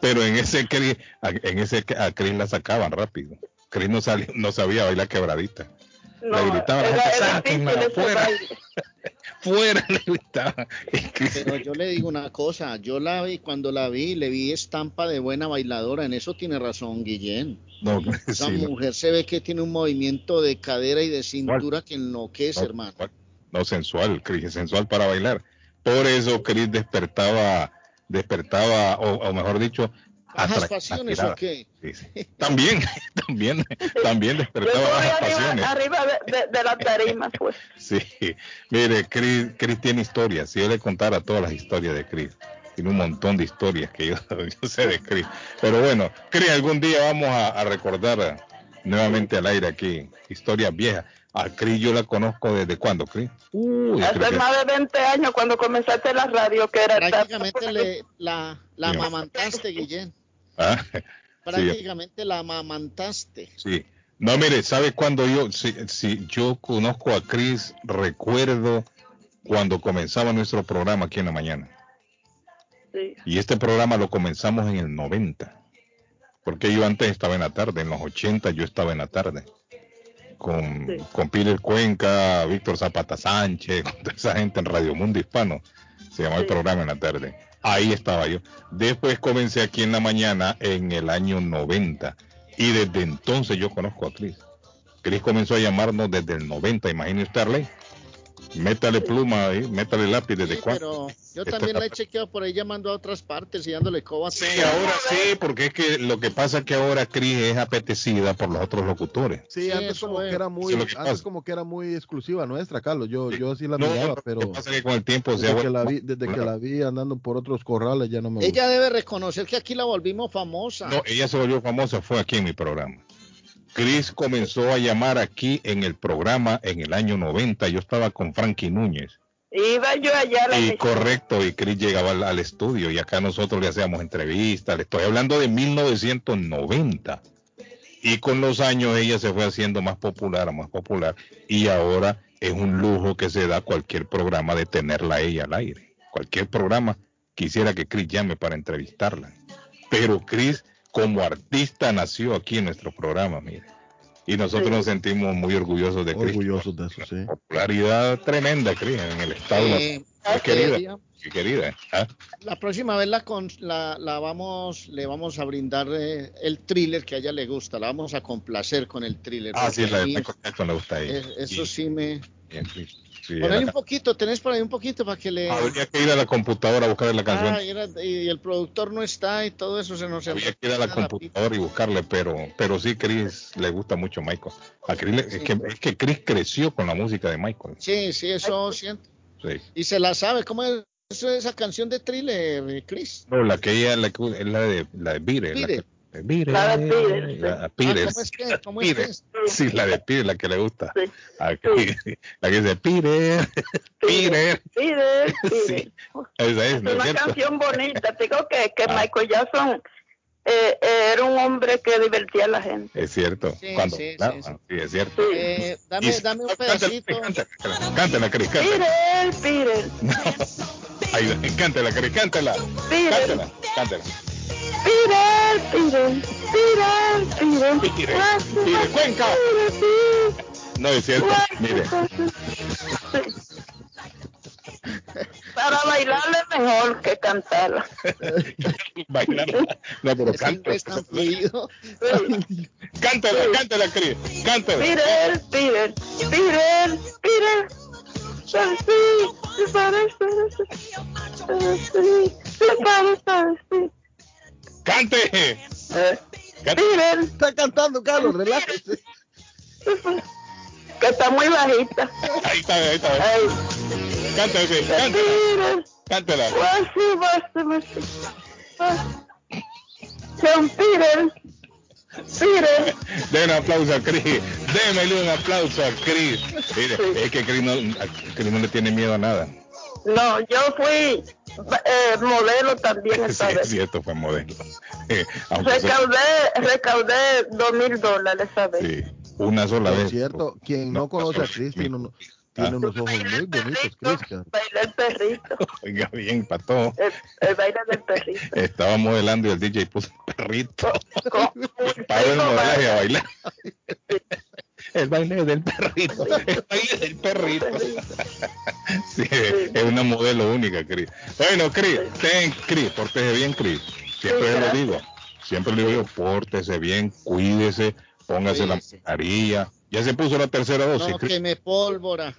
Pero en ese Cris, a- en ese a Cris la sacaban rápido. Cris no sabía, no sabía bailar quebradita. No, Le gritaban, era, era "Sáquenla difícil ese afuera". baile. Fuera le Cris- Pero yo le digo una cosa, yo la vi, cuando la vi, le vi estampa de buena bailadora, en eso tiene razón Guillén. no, Esa sí, no, mujer se ve que tiene un movimiento de cadera y de cintura que enloquece, no, hermano. no, sensual, Cris, sensual para bailar. Por eso Cris despertaba, despertaba, o, o mejor dicho, ¿Bajas atra- pasiones aspiraba. o qué? Sí, sí. También, también, también Yo despertaba bajas arriba, pasiones. arriba de, de, de la tarima, pues. Sí, mire, Chris, Chris tiene historias. Si yo le contara todas las historias de Chris, tiene un montón de historias que yo, yo sé de Chris. Pero bueno, Chris, algún día vamos a, a recordar eh, nuevamente al aire aquí historias viejas. A Chris yo la conozco desde cuándo, creo Hace más de 20 años cuando comenzaste la radio, que era Prácticamente le, la, la amamantaste, Guillén. Ah, Prácticamente la amamantaste. Sí. No, mire, ¿sabe cuándo yo, si, si yo conozco a Chris, recuerdo cuando comenzaba nuestro programa aquí en la mañana. Sí. Y este programa lo comenzamos en el 90. Porque yo antes estaba en la tarde, en los 80 yo estaba en la tarde. Con, Sí. con Peter Cuenca, Víctor Zapata Sánchez, con toda esa gente en Radio Mundo Hispano. Se llamaba el programa en la tarde. Ahí estaba yo. Después comencé aquí en la mañana en el año 90. Y desde entonces yo conozco a Chris. Chris comenzó a llamarnos desde el 90, imagínese usted. Métale pluma ahí, métale lápiz desde Sí, cuándo. pero yo Esto también la he chequeado por ahí llamando a otras partes y dándole coba. Sí, ahora sí, porque es que lo que pasa es que ahora Cris es apetecida por los otros locutores. Sí, Sí, antes como es. que era muy, que antes como que era muy exclusiva nuestra, Carlos. Yo, Sí. yo sí la No, miraba, pero que pasa es que con el tiempo se desde que, la vi, desde que popular. la vi andando por otros corrales ya no me gusta. Ella debe reconocer que aquí la volvimos famosa. No, ella se volvió famosa, fue aquí en mi programa. Chris comenzó a llamar aquí en el programa en el año 90. Yo estaba con Frankie Núñez. Iba yo allá a la Y correcto, y Chris llegaba al, al estudio y acá nosotros le hacíamos entrevistas. Le estoy hablando de 1990. Y con los años ella se fue haciendo más popular, más popular. Y ahora es un lujo que se da cualquier programa de tenerla ella al aire. Cualquier programa quisiera que Chris llame para entrevistarla. Pero Chris, como artista, nació aquí en nuestro programa, mire. Y nosotros Sí. nos sentimos muy orgullosos de Chris. Orgullosos de eso, sí. Popularidad tremenda, Chris, en el estado. Eh, Qué querida, Debería- qué querida. ¿ah? La próxima vez la, con- la, la vamos, le vamos a brindar eh, el thriller que a ella le gusta. La vamos a complacer con el thriller. Ah, sí, la de Michael Jackson le gusta a ella. es- eso Sí, sí me... bien, sí, sí, Por ahí un poquito, tenés por ahí un poquito para que le... Habría que ir a la computadora a buscar la canción. Ah, y, era- y el productor no está y todo eso se nos Había que ir a la computadora y buscarle, pero, pero sí, Chris le gusta mucho Michael. A Chris le- es, que, es que Chris creció con la música de Michael. Sí, sí, eso siento. Sí. Y se la sabe. ¿Cómo es esa canción de thriller, Chris? No, la que ella la la de la de Pire. La, que- Pire, La de Pire, sí. la- Ah, Pires. ¿Cómo es que? ¿Cómo es Pire. que es? Sí, la de Pire, la que le gusta. Sí. A Chris. La que dice Pire, Pire. Pire, pire. Sí, esa es, Es ¿no es una cierto? canción bonita. Digo que, que Ah. Michael Jackson eh, eh, era un hombre que divertía a la gente. Es cierto. Sí, Cuando, sí, claro, sí, sí. sí, es cierto. Sí. Eh, Y- dame, dame un pedacito. cántala, Cris, cántala. Pire, pire, Ahí, cántala, Cris, cántala. pire, Cántala, cántala. Pire. Pire, Ah, pire, Cuenca. No, es cierto. Mire. Para bailarle mejor que cantarla. bailar. No, pero cántala. Cántala, cántala, Cris. Cántala. Peter, Peter, Peter, Peter. Sí, para sí, para para sí. Cante. Eh, Cante. Peter, Está cantando, Carlos, relájese. que está muy bajita. Ahí está, ahí está. Ay, Cántala, Cris, cántala. Cántala. John Peter, Peter. Den un aplauso a Cris. Démele un aplauso a Cris. Mire, es que Cris no, Chris no le tiene miedo a nada. No, yo fui eh, modelo también Sí, esta es vez. cierto, fue modelo. Eh, aunque sea- Recaudé, recaudé dos mil dólares esa vez. sí, una sola Es vez. cierto, quien no conoce a Chris tiene, uno- tiene unos ojos muy bonitos, Cristian. Bailé el perrito, Oiga bien, pato. el, el baile del perrito. Estaba modelando y el DJ puso perrito. Con- Para el modelaje a bailar. El baile del perrito. El baile del perrito. Sí, es una modelo única, Cris. Bueno, Cris, ten, Cris, pórtese bien, Cris. Siempre Sí, lo digo. Siempre le digo yo, pórtese bien, cuídese, póngase la mascarilla. Ya se puso la tercera dosis, No, Cris. que me pólvora.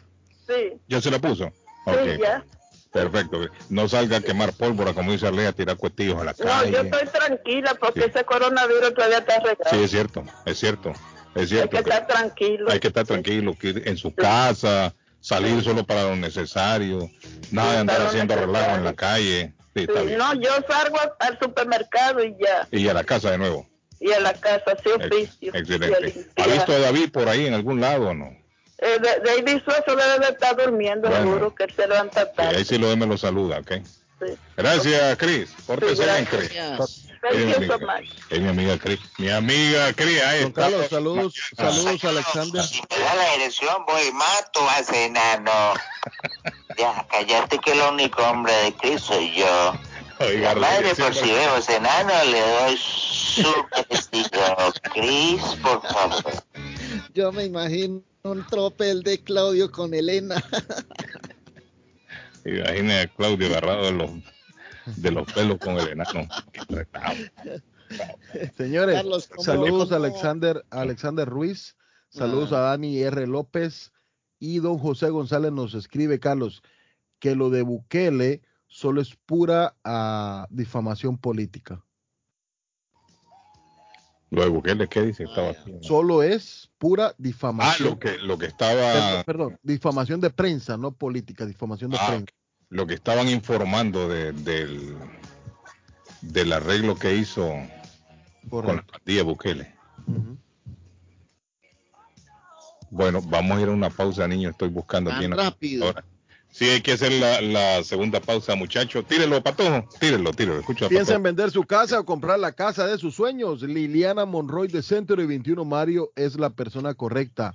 Sí, Ya se la puso. sí, Ok, ya. perfecto. No salga a quemar pólvora, como dice Arlea, a tirar cuetillos a la No, calle. yo estoy tranquila porque Sí. ese coronavirus todavía está regado. Sí, es cierto, es cierto, es Hay cierto. que que estar tranquilo. hay que estar tranquilo, que ir en su casa, salir solo para lo necesario, nada de andar haciendo relajo en la calle. Sí, está Sí, bien. no, yo salgo al supermercado y ya, Y a la casa de nuevo. y a la casa, sí, oficio. y Excelente. ¿Ha visto a David por ahí en algún lado o no? Eh, de- David Suazo debe de estar durmiendo, Bueno. seguro que él se levanta tarde. ahí sí lo me lo saluda, ¿ok? Sí. Gracias, Chris. Pórtese Sí, bien, gracias. Thank Es mi you so amiga. much. Es mi amiga Cris. Mi amiga Cris, ahí Don está. Carlos, saludos, saludos Alexander. Si me da la dirección, voy mato a ese enano. Ya, cállate que el único hombre de Cristo soy yo. Oiga, La madre, por si veo ese enano, le doy su testigo. Cris, por favor. Yo me imagino un tropel de Claudio con Elena. Imagina a Claudio agarrado de los, de los pelos con el enano. Señores, Carlos, ¿cómo- saludos a Alexander, Alexander Ruiz, saludos Ah. a Dani R. López y don José González nos escribe, Carlos, que lo de Bukele solo es pura ah, difamación política. Lo de Bukele, ¿qué dice? Estaba Ah, ¿no? Solo es pura Ah, difamación. lo que, lo que Perdón, estaba, perdón, difamación de prensa, no política, difamación de Ah, prensa. Lo que estaban informando de- del, del arreglo que hizo con la Correcto. pandilla Bukele. Bueno, vamos a ir a una pausa, niño. Estoy buscando aquí Tan en la rápido. Sí, hay que hacer la, la segunda pausa, muchachos. Tírelo, patojo. Tírelo, tírelo. Escucha, Piensa en vender su casa o comprar la casa de sus sueños. Liliana Monroy de Centro y 21 Mario es la persona correcta.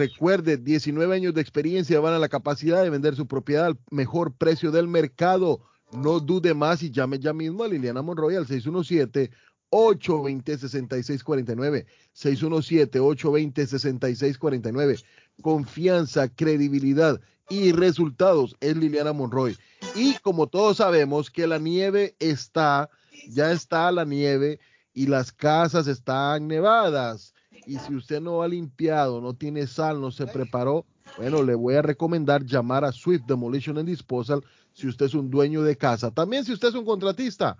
Recuerde, 19 años de experiencia van a la capacidad de vender su propiedad al mejor precio del mercado. No dude más y llame ya mismo a Liliana Monroy al 617-820-6649. 617-820-6649. Confianza, credibilidad y resultados es Liliana Monroy. Y como todos sabemos que la nieve está, ya está la nieve y las casas están nevadas. Y si usted no ha limpiado, no tiene sal, no se preparó, bueno, le voy a recomendar llamar a Swift Demolition and Disposal si usted es un dueño de casa. También si usted es un contratista.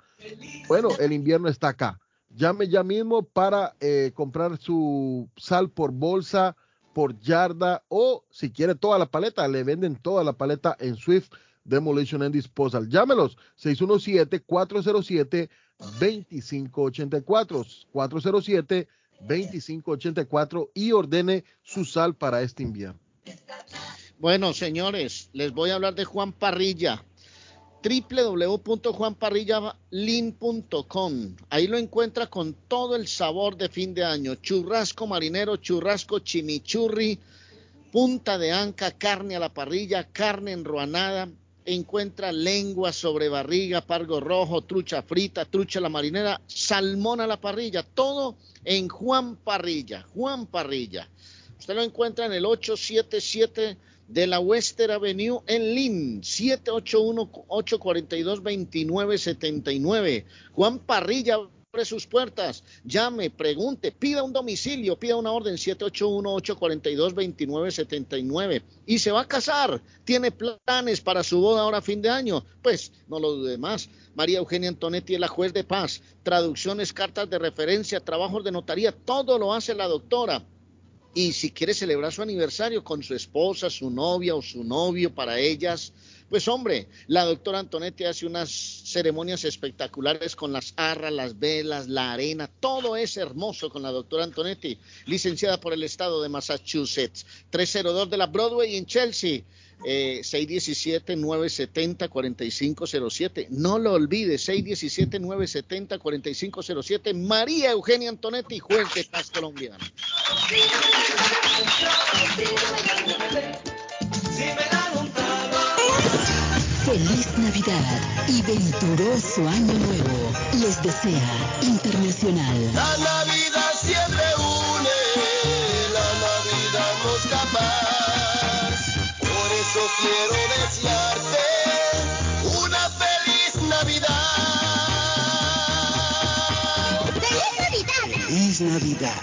Bueno, el invierno está acá. Llame ya mismo para eh, comprar su sal por bolsa, por yarda o si quiere toda la paleta, le venden toda la paleta en Swift Demolition and Disposal. Llámelos 617-407-2584. 407-2584 y ordene su sal para este invierno. Bueno, señores, les voy a hablar de Juan Parrilla www.juanparrillalin.com. Ahí lo encuentra con todo el sabor de fin de año. Churrasco marinero, churrasco chimichurri, punta de anca, carne a la parrilla, carne enruanada. Encuentra lengua sobre barriga, pargo rojo, trucha frita, trucha la marinera, salmón a la parrilla. Todo en Juan Parrilla. Juan Parrilla. Usted lo encuentra en el 877 de la Western Avenue en Lynn, 781-842-2979. Juan Parrilla abre sus puertas, llame, pregunte, pida un domicilio, pida una orden 781-842-2979 y se va a casar. Tiene planes para su boda ahora a fin de año. Pues no lo dude más. María Eugenia Antonetti es la juez de paz. Traducciones, cartas de referencia, trabajos de notaría, todo lo hace la doctora y si quiere celebrar su aniversario con su esposa, su novia o su novio para ellas, pues hombre, la doctora Antonetti hace unas ceremonias espectaculares con las arras, las velas, la arena, todo es hermoso con la doctora Antonetti, licenciada por el estado de Massachusetts, 302 de la Broadway en Chelsea. 617-970-4507. Eh, no lo olvide, 617-970-4507. María Eugenia Antonetti, juez de paz colombiana. Feliz Navidad y venturoso Año Nuevo. Les desea Internacional. La Navidad siempre une, la Navidad nos capaz. Por eso quiero desearte una feliz Navidad. ¡Feliz Navidad! Feliz Navidad.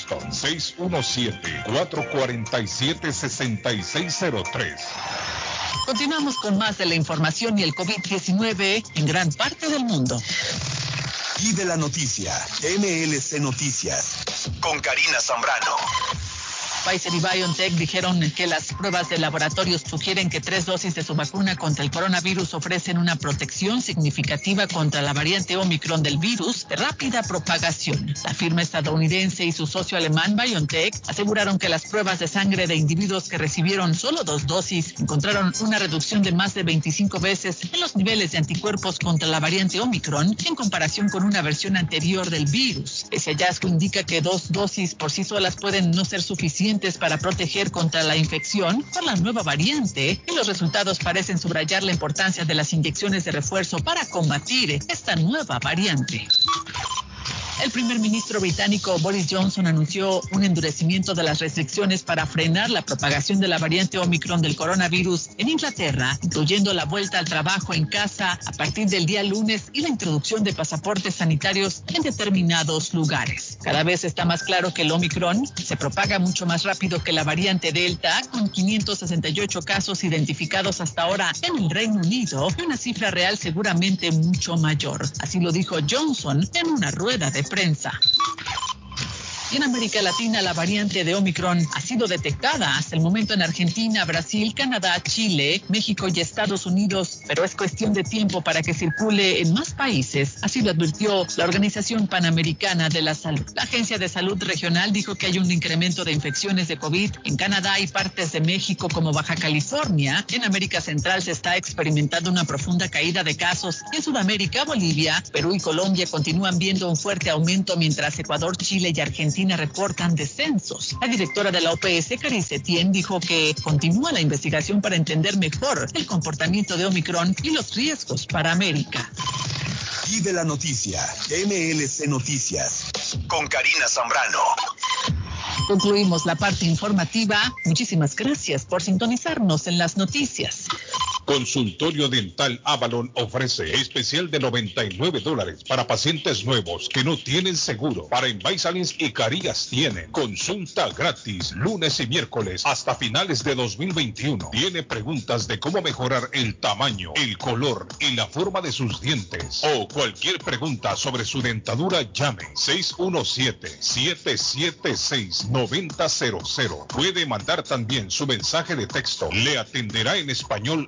617-447-6603. Continuamos con más de la información y el COVID-19 en gran parte del mundo. Y de la noticia, MLC Noticias, con Karina Zambrano. Pfizer y BioNTech dijeron que las pruebas de laboratorios sugieren que tres dosis de su vacuna contra el coronavirus ofrecen una protección significativa contra la variante Omicron del virus de rápida propagación. La firma estadounidense y su socio alemán BioNTech aseguraron que las pruebas de sangre de individuos que recibieron solo dos dosis encontraron una reducción de más de 25 veces en los niveles de anticuerpos contra la variante Omicron en comparación con una versión anterior del virus. Ese hallazgo indica que dos dosis por sí solas pueden no ser suficientes para proteger contra la infección por la nueva variante y los resultados parecen subrayar la importancia de las inyecciones de refuerzo para combatir esta nueva variante. El primer ministro británico Boris Johnson anunció un endurecimiento de las restricciones para frenar la propagación de la variante Omicron del coronavirus en Inglaterra, incluyendo la vuelta al trabajo en casa a partir del día lunes y la introducción de pasaportes sanitarios en determinados lugares. Cada vez está más claro que el Omicron se propaga mucho más rápido que la variante Delta, con 568 casos identificados hasta ahora en el Reino Unido y una cifra real seguramente mucho mayor. Así lo dijo Johnson en una rueda de prensa. En América Latina, la variante de Omicron ha sido detectada hasta el momento en Argentina, Brasil, Canadá, Chile, México y Estados Unidos, pero es cuestión de tiempo para que circule en más países. Así lo advirtió la Organización Panamericana de la Salud. La Agencia de Salud Regional dijo que hay un incremento de infecciones de COVID en Canadá y partes de México como Baja California. En América Central se está experimentando una profunda caída de casos. En Sudamérica, Bolivia, Perú y Colombia continúan viendo un fuerte aumento mientras Ecuador, Chile y Argentina reportan descensos. La directora de la OPS, Carice Tien, dijo que continúa la investigación para entender mejor el comportamiento de Omicron y los riesgos para América. Y de la noticia, MLC Noticias, con Karina Zambrano. Concluimos la parte informativa. Muchísimas gracias por sintonizarnos en las noticias. Consultorio Dental Avalon ofrece especial de 99 dólares para pacientes nuevos que no tienen seguro. Para Invisalins y Carías tienen consulta gratis lunes y miércoles hasta finales de 2021. Tiene preguntas de cómo mejorar el tamaño, el color y la forma de sus dientes o cualquier pregunta sobre su dentadura llame 617-776-9000. Puede mandar también su mensaje de texto. Le atenderá en español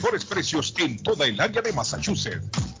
precios en toda el área de Massachusetts.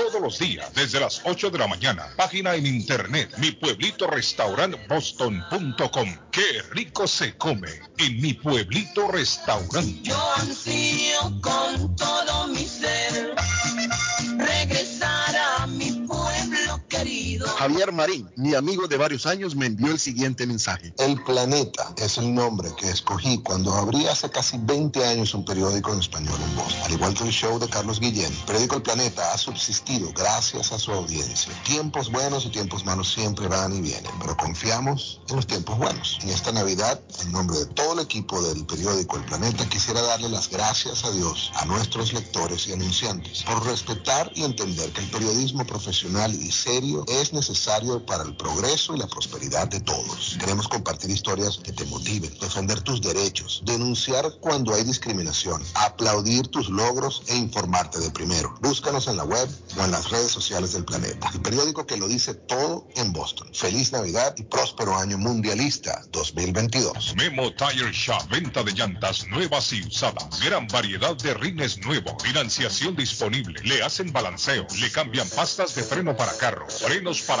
todos los días desde las 8 de la mañana. Página en internet, mi pueblito restaurant boston.com. Qué rico se come en mi pueblito restaurante. Yo ansío con todo mi ser Javier Marín, mi amigo de varios años, me envió el siguiente mensaje. El Planeta es el nombre que escogí cuando abrí hace casi 20 años un periódico en español en Boston. Al igual que el show de Carlos Guillén, el periódico El Planeta ha subsistido gracias a su audiencia. Tiempos buenos y tiempos malos siempre van y vienen, pero confiamos en los tiempos buenos. En esta Navidad, en nombre de todo el equipo del periódico El Planeta, quisiera darle las gracias a Dios, a nuestros lectores y anunciantes, por respetar y entender que el periodismo profesional y serio es necesario para el progreso y la prosperidad de todos. Queremos compartir historias que te motiven, defender tus derechos, denunciar cuando hay discriminación, aplaudir tus logros e informarte de primero. Búscanos en la web o en las redes sociales del planeta. El periódico que lo dice todo en Boston. Feliz Navidad y próspero año mundialista 2022. Memo Tire Shop, venta de llantas nuevas y usadas. Gran variedad de rines nuevos, financiación disponible. Le hacen balanceo, le cambian pastas de freno para carros, frenos para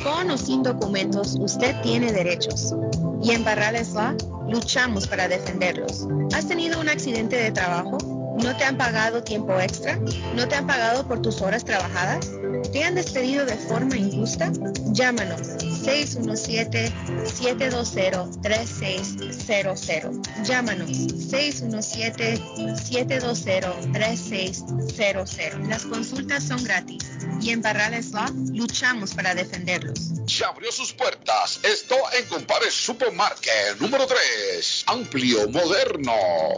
Con o sin documentos, usted tiene derechos. Y en Barrales Law luchamos para defenderlos. ¿Has tenido un accidente de trabajo? ¿No te han pagado tiempo extra? ¿No te han pagado por tus horas trabajadas? ¿Te han despedido de forma injusta? Llámanos 617-720-3600. Llámanos 617-720-3600. Las consultas son gratis y en Barrales Law luchamos para defenderlos. Se abrió sus puertas. Esto en Compare Supermarket número 3. Amplio, moderno.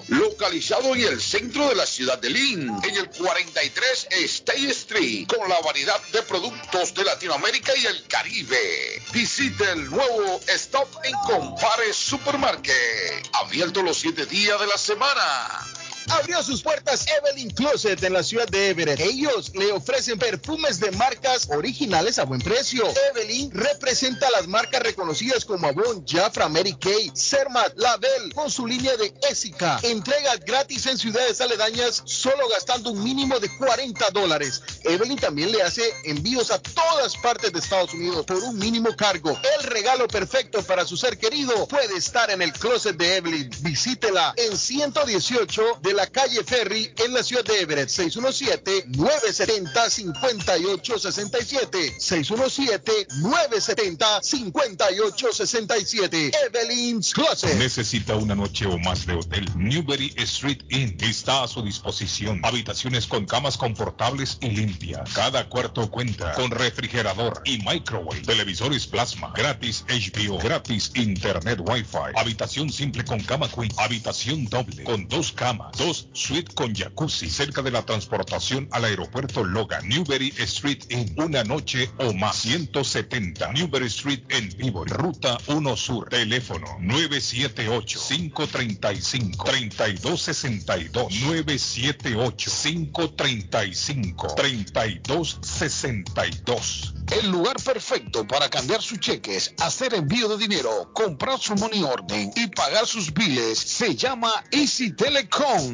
Localizado en el centro de la ciudad de Lynn. En el 43 State Street. Con la variedad de productos de Latinoamérica y el Caribe. Visite el nuevo Stop en Compare Supermarket. Abierto los 7 días de la semana. Abrió sus puertas Evelyn Closet en la ciudad de Everett. Ellos le ofrecen perfumes de marcas originales a buen precio. Evelyn representa las marcas reconocidas como Avon, Jafra, Mary Kay, Cermat, Label, con su línea de Ésica. Entrega gratis en ciudades aledañas solo gastando un mínimo de 40 dólares. Evelyn también le hace envíos a todas partes de Estados Unidos por un mínimo cargo. El regalo perfecto para su ser querido puede estar en el closet de Evelyn. Visítela en 118 de la calle Ferry en la ciudad de Everett. 617-970-5867. 617-970-5867. Evelyn's Closet. Necesita una noche o más de hotel. Newberry Street Inn está a su disposición. Habitaciones con camas confortables y limpias. Cada cuarto cuenta con refrigerador y microwave. Televisores plasma. Gratis HBO. Gratis Internet Wi-Fi. Habitación simple con cama queen. Habitación doble con dos camas. Dos suite con jacuzzi. Cerca de la transportación al aeropuerto Logan. Newberry Street Inn. Una noche o más. 170 Newberry Street en vivo. Ruta 1 Sur. Teléfono 978-535-3262. 978-535-3262. El lugar perfecto para cambiar sus cheques, hacer envío de dinero, comprar su money orden y pagar sus biles se llama Easy Telecom.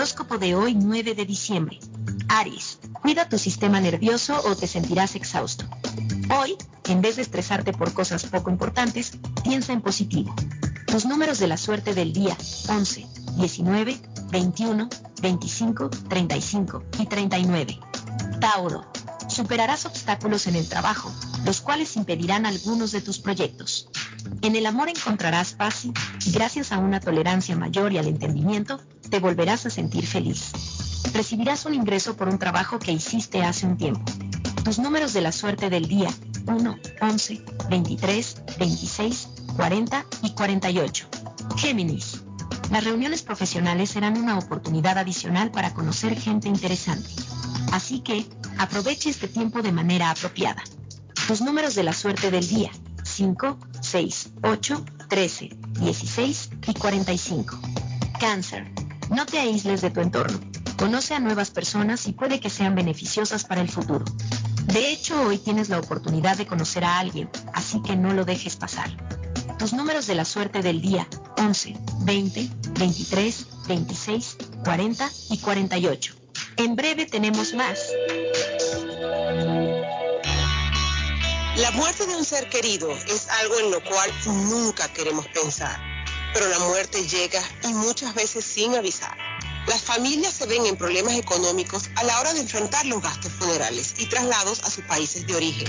Horóscopo de hoy 9 de diciembre. Aries, cuida tu sistema nervioso o te sentirás exhausto. Hoy, en vez de estresarte por cosas poco importantes, piensa en positivo. Tus números de la suerte del día 11, 19, 21, 25, 35 y 39. Tauro, superarás obstáculos en el trabajo, los cuales impedirán algunos de tus proyectos. En el amor encontrarás paz y, gracias a una tolerancia mayor y al entendimiento, te volverás a sentir feliz. Recibirás un ingreso por un trabajo que hiciste hace un tiempo. Tus números de la suerte del día 1, 11, 23, 26, 40 y 48. Géminis. Las reuniones profesionales serán una oportunidad adicional para conocer gente interesante. Así que, aproveche este tiempo de manera apropiada. Tus números de la suerte del día 5, 6, 8, 13, 16 y 45. Cáncer. No te aísles de tu entorno. Conoce a nuevas personas y puede que sean beneficiosas para el futuro. De hecho, hoy tienes la oportunidad de conocer a alguien, así que no lo dejes pasar. Tus números de la suerte del día 11, 20, 23, 26, 40 y 48. En breve tenemos más. La muerte de un ser querido es algo en lo cual nunca queremos pensar, pero la muerte llega y muchas veces sin avisar. Las familias se ven en problemas económicos a la hora de enfrentar los gastos funerales y traslados a sus países de origen.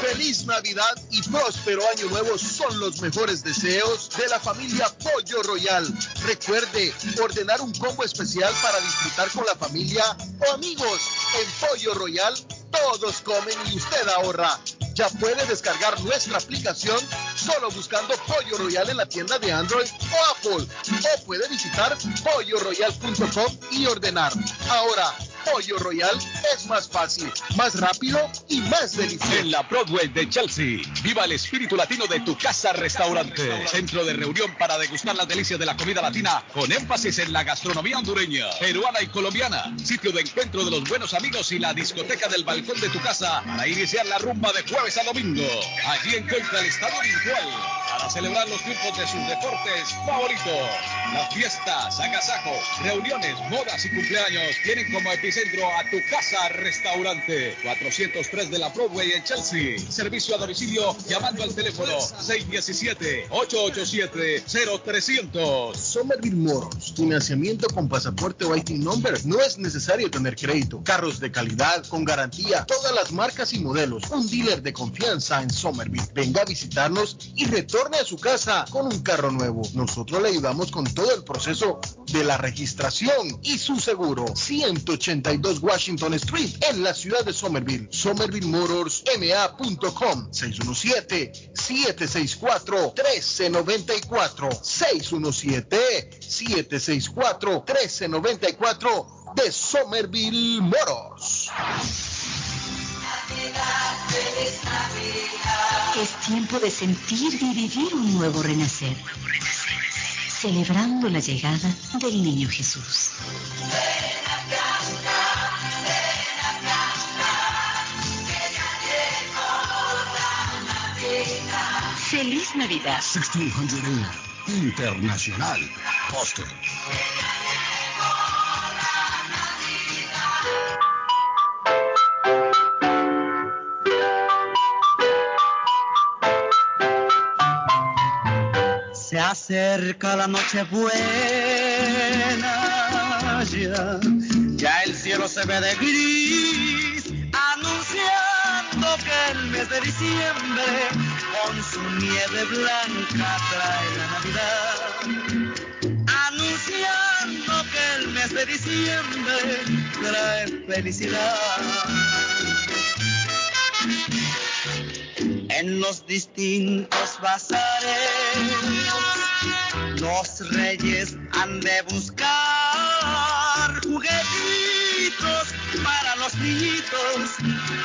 Feliz Navidad y próspero Año Nuevo son los mejores deseos de la familia Pollo Royal. Recuerde ordenar un combo especial para disfrutar con la familia o amigos. En Pollo Royal todos comen y usted ahorra. Ya puede descargar nuestra aplicación solo buscando Pollo Royal en la tienda de Android o Apple. O puede visitar polloroyal.com y ordenar. Ahora, Pollo Royal es más fácil, más rápido y más delicioso. En la Broadway de Chelsea, viva el espíritu latino de tu casa restaurante. Centro de reunión para degustar las delicias de la comida latina con énfasis en la gastronomía hondureña, peruana y colombiana. Sitio de encuentro de los buenos amigos y la discoteca del balcón de tu casa para iniciar la rumba de jueves a domingo. Allí encuentra el estadio virtual para celebrar los triunfos de sus deportes favoritos. Las fiestas, agasajos, reuniones, bodas y cumpleaños tienen como epicentro a tu casa restaurante 403 de la Broadway en Chelsea. Servicio a domicilio llamando al teléfono 617-887-0300. Somerville Motors, financiamiento con pasaporte o IT number. No es necesario tener crédito. Carros de calidad, con garantía, todas las marcas y modelos. Un dealer de confianza en Somerville. Venga a visitarnos y retorne a su casa con un carro nuevo. Nosotros le ayudamos con todo el proceso de la registración y su seguro. 182 Washington Street en la ciudad de Somerville. SomervilleMotorsMA.com 617-764-1394. 617-764-1394 de Somerville Motors. Es tiempo de sentir y vivir un nuevo renacer. Celebrando la llegada del niño Jesús. Feliz Navidad. 1600 Internacional Postal. Se acerca la noche buena, ya, ya el cielo se ve de gris, anunciando que el mes de diciembre con su nieve blanca trae la Navidad. Anunciando que el mes de diciembre trae felicidad. En los distintos bazares, los reyes han de buscar juguetitos para los niñitos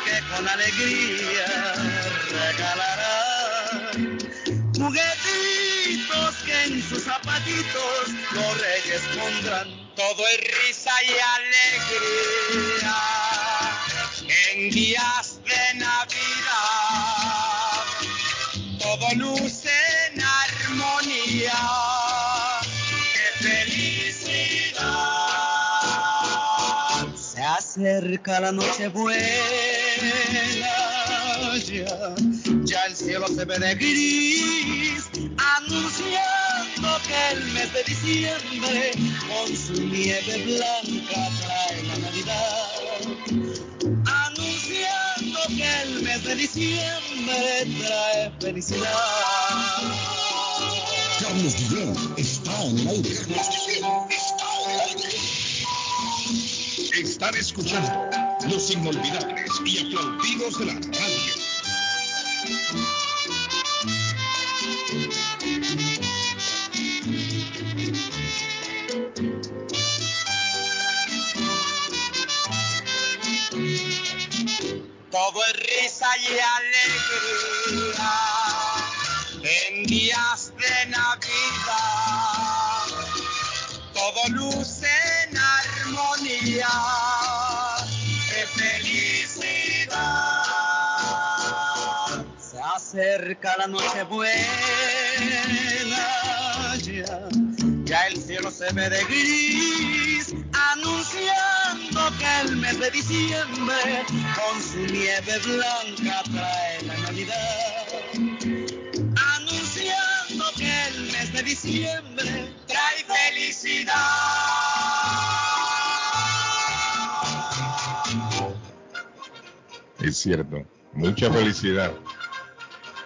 que con alegría regalarán. Juguetitos que en sus zapatitos los reyes pondrán. Todo es risa y alegría en días Se acerca la noche buena, ya, ya el cielo se ve de gris, anunciando que el mes de diciembre con su nieve blanca trae la Navidad anunciando que el mes de diciembre trae felicidad. Carlos Guillén está en el aire. Están escuchando los inolvidables y aplaudidos de la radio. Todo es risa y alegría en días acerca la noche buena. Ya, ya el cielo se ve de gris, anunciando que el mes de diciembre con su nieve blanca trae la Navidad. Anunciando que el mes de diciembre trae felicidad. Es cierto. Mucha felicidad.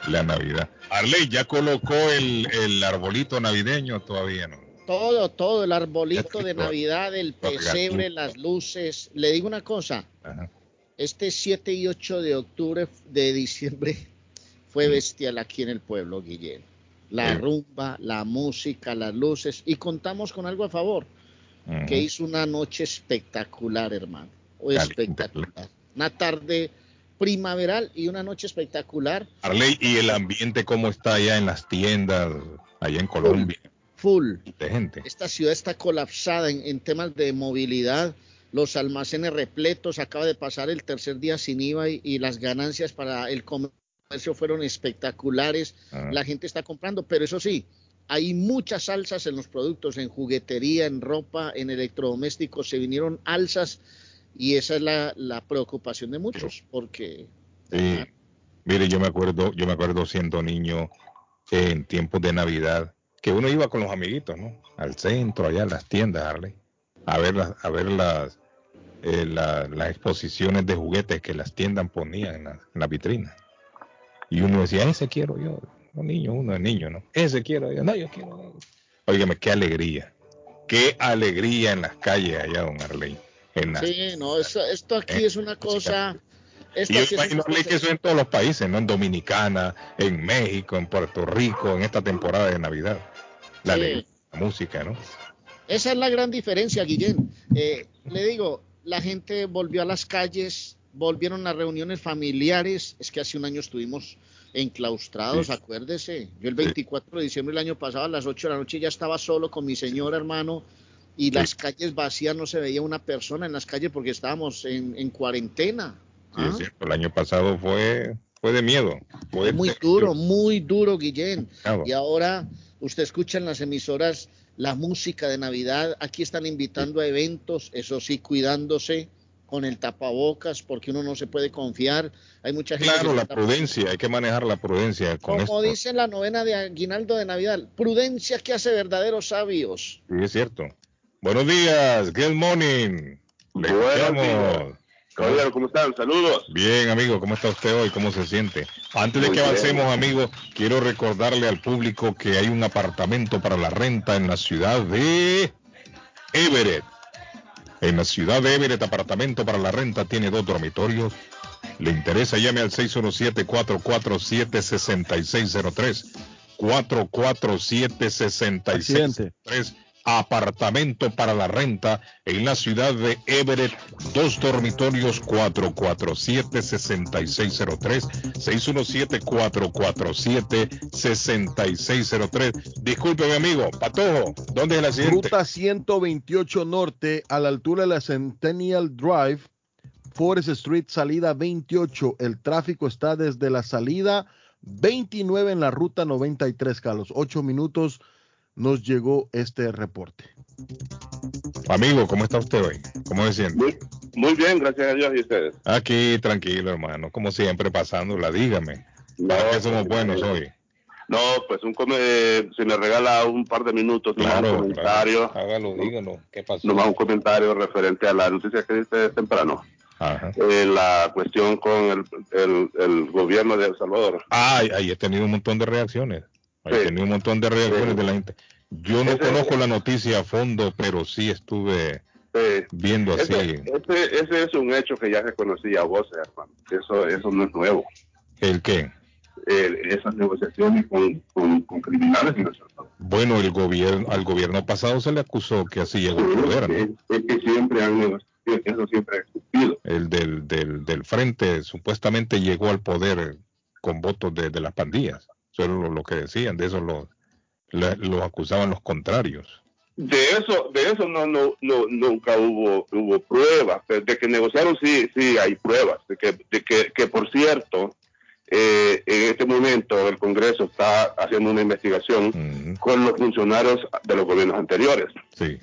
La Navidad. Arley, ¿ya colocó el, el arbolito navideño? Todavía no. Todo, todo, el arbolito de Navidad, el pesebre, las luces. Le digo una cosa, Ajá. este 7 y 8 de octubre de diciembre fue bestial aquí en el pueblo, Guillén. La rumba, la música, las luces. Y contamos con algo a favor, que hizo una noche espectacular, hermano. Espectacular. Una tarde primaveral y una noche espectacular. Arley, ¿y el ambiente cómo está allá en las tiendas, allá en Colombia? Full. De gente. Esta ciudad está colapsada en, en temas de movilidad, los almacenes repletos, acaba de pasar el tercer día sin IVA y, y las ganancias para el comercio fueron espectaculares, Ah. la gente está comprando, pero eso sí, hay muchas alzas en los productos, en juguetería, en ropa, en electrodomésticos, se vinieron alzas y esa es la, la preocupación de muchos, porque Sí. Mire, yo me acuerdo, yo me acuerdo siendo niño que en tiempos de Navidad, que uno iba con los amiguitos, ¿no? Al centro, allá en las tiendas, Arley, a ver las, a ver las, eh, la- las exposiciones de juguetes que las tiendas ponían en la, en la vitrina. Y uno decía, ese quiero yo. Un niño, uno es niño, ¿no? Ese quiero yo. No, yo quiero. Óigame, qué alegría. Qué alegría en las calles allá, don Arley. En sí, no, eso- esto aquí es una cosa... Esto y yo aquí es que eso en todos los países, ¿no? En Dominicana, en México, en Puerto Rico, en esta temporada de Navidad. La, Sí. alegría, la música, ¿no? Esa es la gran diferencia, Guillén. Eh, le digo, la gente volvió a las calles, volvieron las reuniones familiares. Es que hace un año estuvimos enclaustrados, Sí. acuérdese. Yo el 24 de diciembre del año pasado a las 8 de la noche ya estaba solo con mi señor hermano y las calles vacías, no se veía una persona en las calles porque estábamos en, en cuarentena. Sí, ¿ah? es cierto. El año pasado fue, fue de miedo. Fue Muy de- duro, muy duro, Guillén. Claro. Y ahora usted escucha en las emisoras la música de Navidad. Aquí están invitando a eventos, eso sí, cuidándose. con el tapabocas porque uno no se puede confiar. Hay mucha gente Claro, la prudencia, hay que manejar la prudencia con Como dice la novena de Aguinaldo de Navidad, prudencia que hace verdaderos sabios. Sí, es cierto. Buenos días, good morning. Le Buenos. Caballero, ¿cómo están? Saludos. Bien, amigo, ¿cómo está usted hoy? ¿Cómo se siente? Antes de que avancemos, amigo, quiero recordarle al público que hay un apartamento para la renta en la ciudad de Everett. En la ciudad de Everett, apartamento para la renta tiene dos dormitorios. ¿Le interesa? Llame al 617-447-6603. 447-6603. Apartamento para la renta en la ciudad de Everett. Dos dormitorios 447-6603. 617-447-6603. Disculpe, mi amigo. Patojo, ¿dónde es el accidente? Ruta 128 Norte, a la altura de la Centennial Drive, Forest Street, salida 28. El tráfico está desde la salida 29 en la ruta 93, Carlos. Ocho minutos nos llegó este reporte. Amigo, ¿cómo está usted hoy? ¿Cómo se siente? Muy, muy bien, gracias a Dios y ustedes. Aquí, tranquilo, hermano. Como siempre, pasándola. Dígame. No, ¿Para qué somos pues, buenos eh, hoy? No, pues un come, si me regala un par de minutos, nomás un comentario. claro. Hágalo, dígalo. ¿Qué pasó? Nomás un comentario referente a la noticia que dice temprano. Ajá. Eh, la cuestión con el, el, el gobierno de El Salvador. Ay, ahí he tenido un montón de reacciones. Ahí Sí. tenido un montón de reacciones Sí. de la gente. Yo no Ese- conozco la noticia a fondo, pero sí estuve Eh, viendo así. ese, ese, ese es un hecho que ya se conocía a vos, hermano. Eso, eso no es nuevo. ¿El qué? Eh, esas negociaciones con, con, con criminales en El Salvador. Bueno, el gobierno, al gobierno pasado se le acusó que así llegó al poder, es que siempre han negociado, eso siempre ha existido. El del, del, del frente supuestamente llegó al poder con votos de, de las pandillas. Eso era lo, lo que decían, de eso lo, le- los acusaban los contrarios. De eso, de eso no, no, no, nunca hubo, hubo pruebas. De que negociaron sí, sí hay pruebas. De que, de que, que por cierto, eh, en este momento el Congreso está haciendo una investigación con los funcionarios de los gobiernos anteriores. Sí.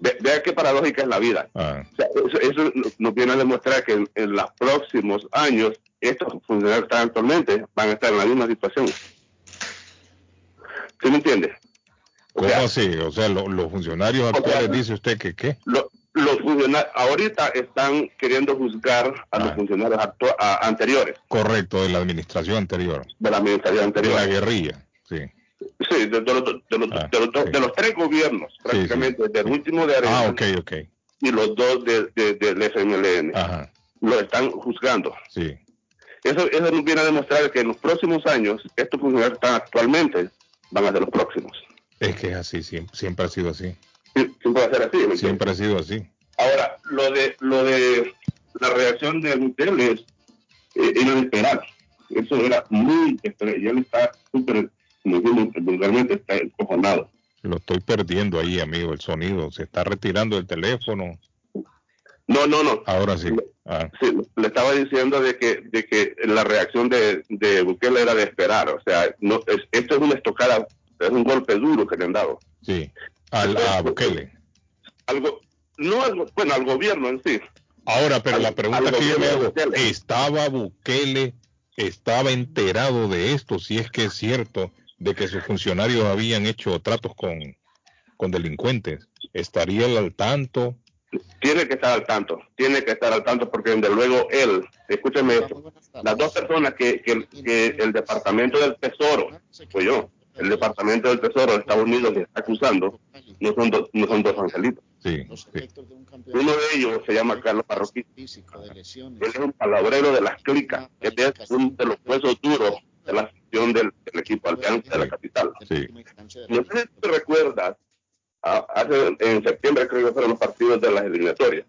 Ve- vea qué paradójica es la vida. Ah, O sea, eso, eso nos viene a demostrar que en, en los próximos años estos funcionarios que están actualmente van a estar en la misma situación. ¿Sí me entiende? ¿Cómo así? O sea, lo- los funcionarios actuales dice usted que qué? Lo- los funcionarios ahorita están queriendo juzgar a Ah. los funcionarios a- anteriores Correcto, de la administración anterior. de la administración De anterior. la guerrilla, sí. Sí, de, de los, de los- de los de tres gobiernos, prácticamente, del último de Arena Ah, ok, ok. y los dos de- de- del FMLN. Ajá, Lo están juzgando. sí. Eso, eso nos viene a demostrar que en los próximos años, estos funcionarios están actualmente van a ser los próximos. Es que es así, siempre, siempre ha sido así. Sí, Siempre va a ser así. Siempre ha sido así. Ahora, lo de lo de la reacción de Bukele es eh, era de esperar. Eso era muy esperado. Y él está súper, como decimos vulgarmente, está encojonado. Lo estoy perdiendo ahí, amigo, el sonido. Se está retirando el teléfono. No, no, no. Ahora sí. Ah, Sí, le estaba diciendo de que de que la reacción de, de Bukele era de esperar. O sea, no es, esto es una estocada, es un golpe duro que le han dado. sí. Al, a Bukele. Algo, no al, bueno, al gobierno en sí. Ahora, pero Al- la pregunta que yo me hago, Bukele. ¿estaba Bukele, estaba enterado de esto? Si es que es cierto de que sus funcionarios habían hecho tratos con, con delincuentes, ¿estaría él al tanto? Tiene que estar al tanto, tiene que estar al tanto porque desde luego él, escúcheme esto, las dos personas que, que, que el Departamento del Tesoro, pues yo, el Departamento del Tesoro de Estados Unidos le está acusando, no son, dos no son dos angelitos. Sí, Uno de ellos se llama Carlos Parroquín. Él es un palabrero de las clicas, él es uno de los huesos duros de la sección del, del equipo Alianza de la capital. Sí. No sé si te recuerdas, hace, en septiembre creo que fueron los partidos de las eliminatorias.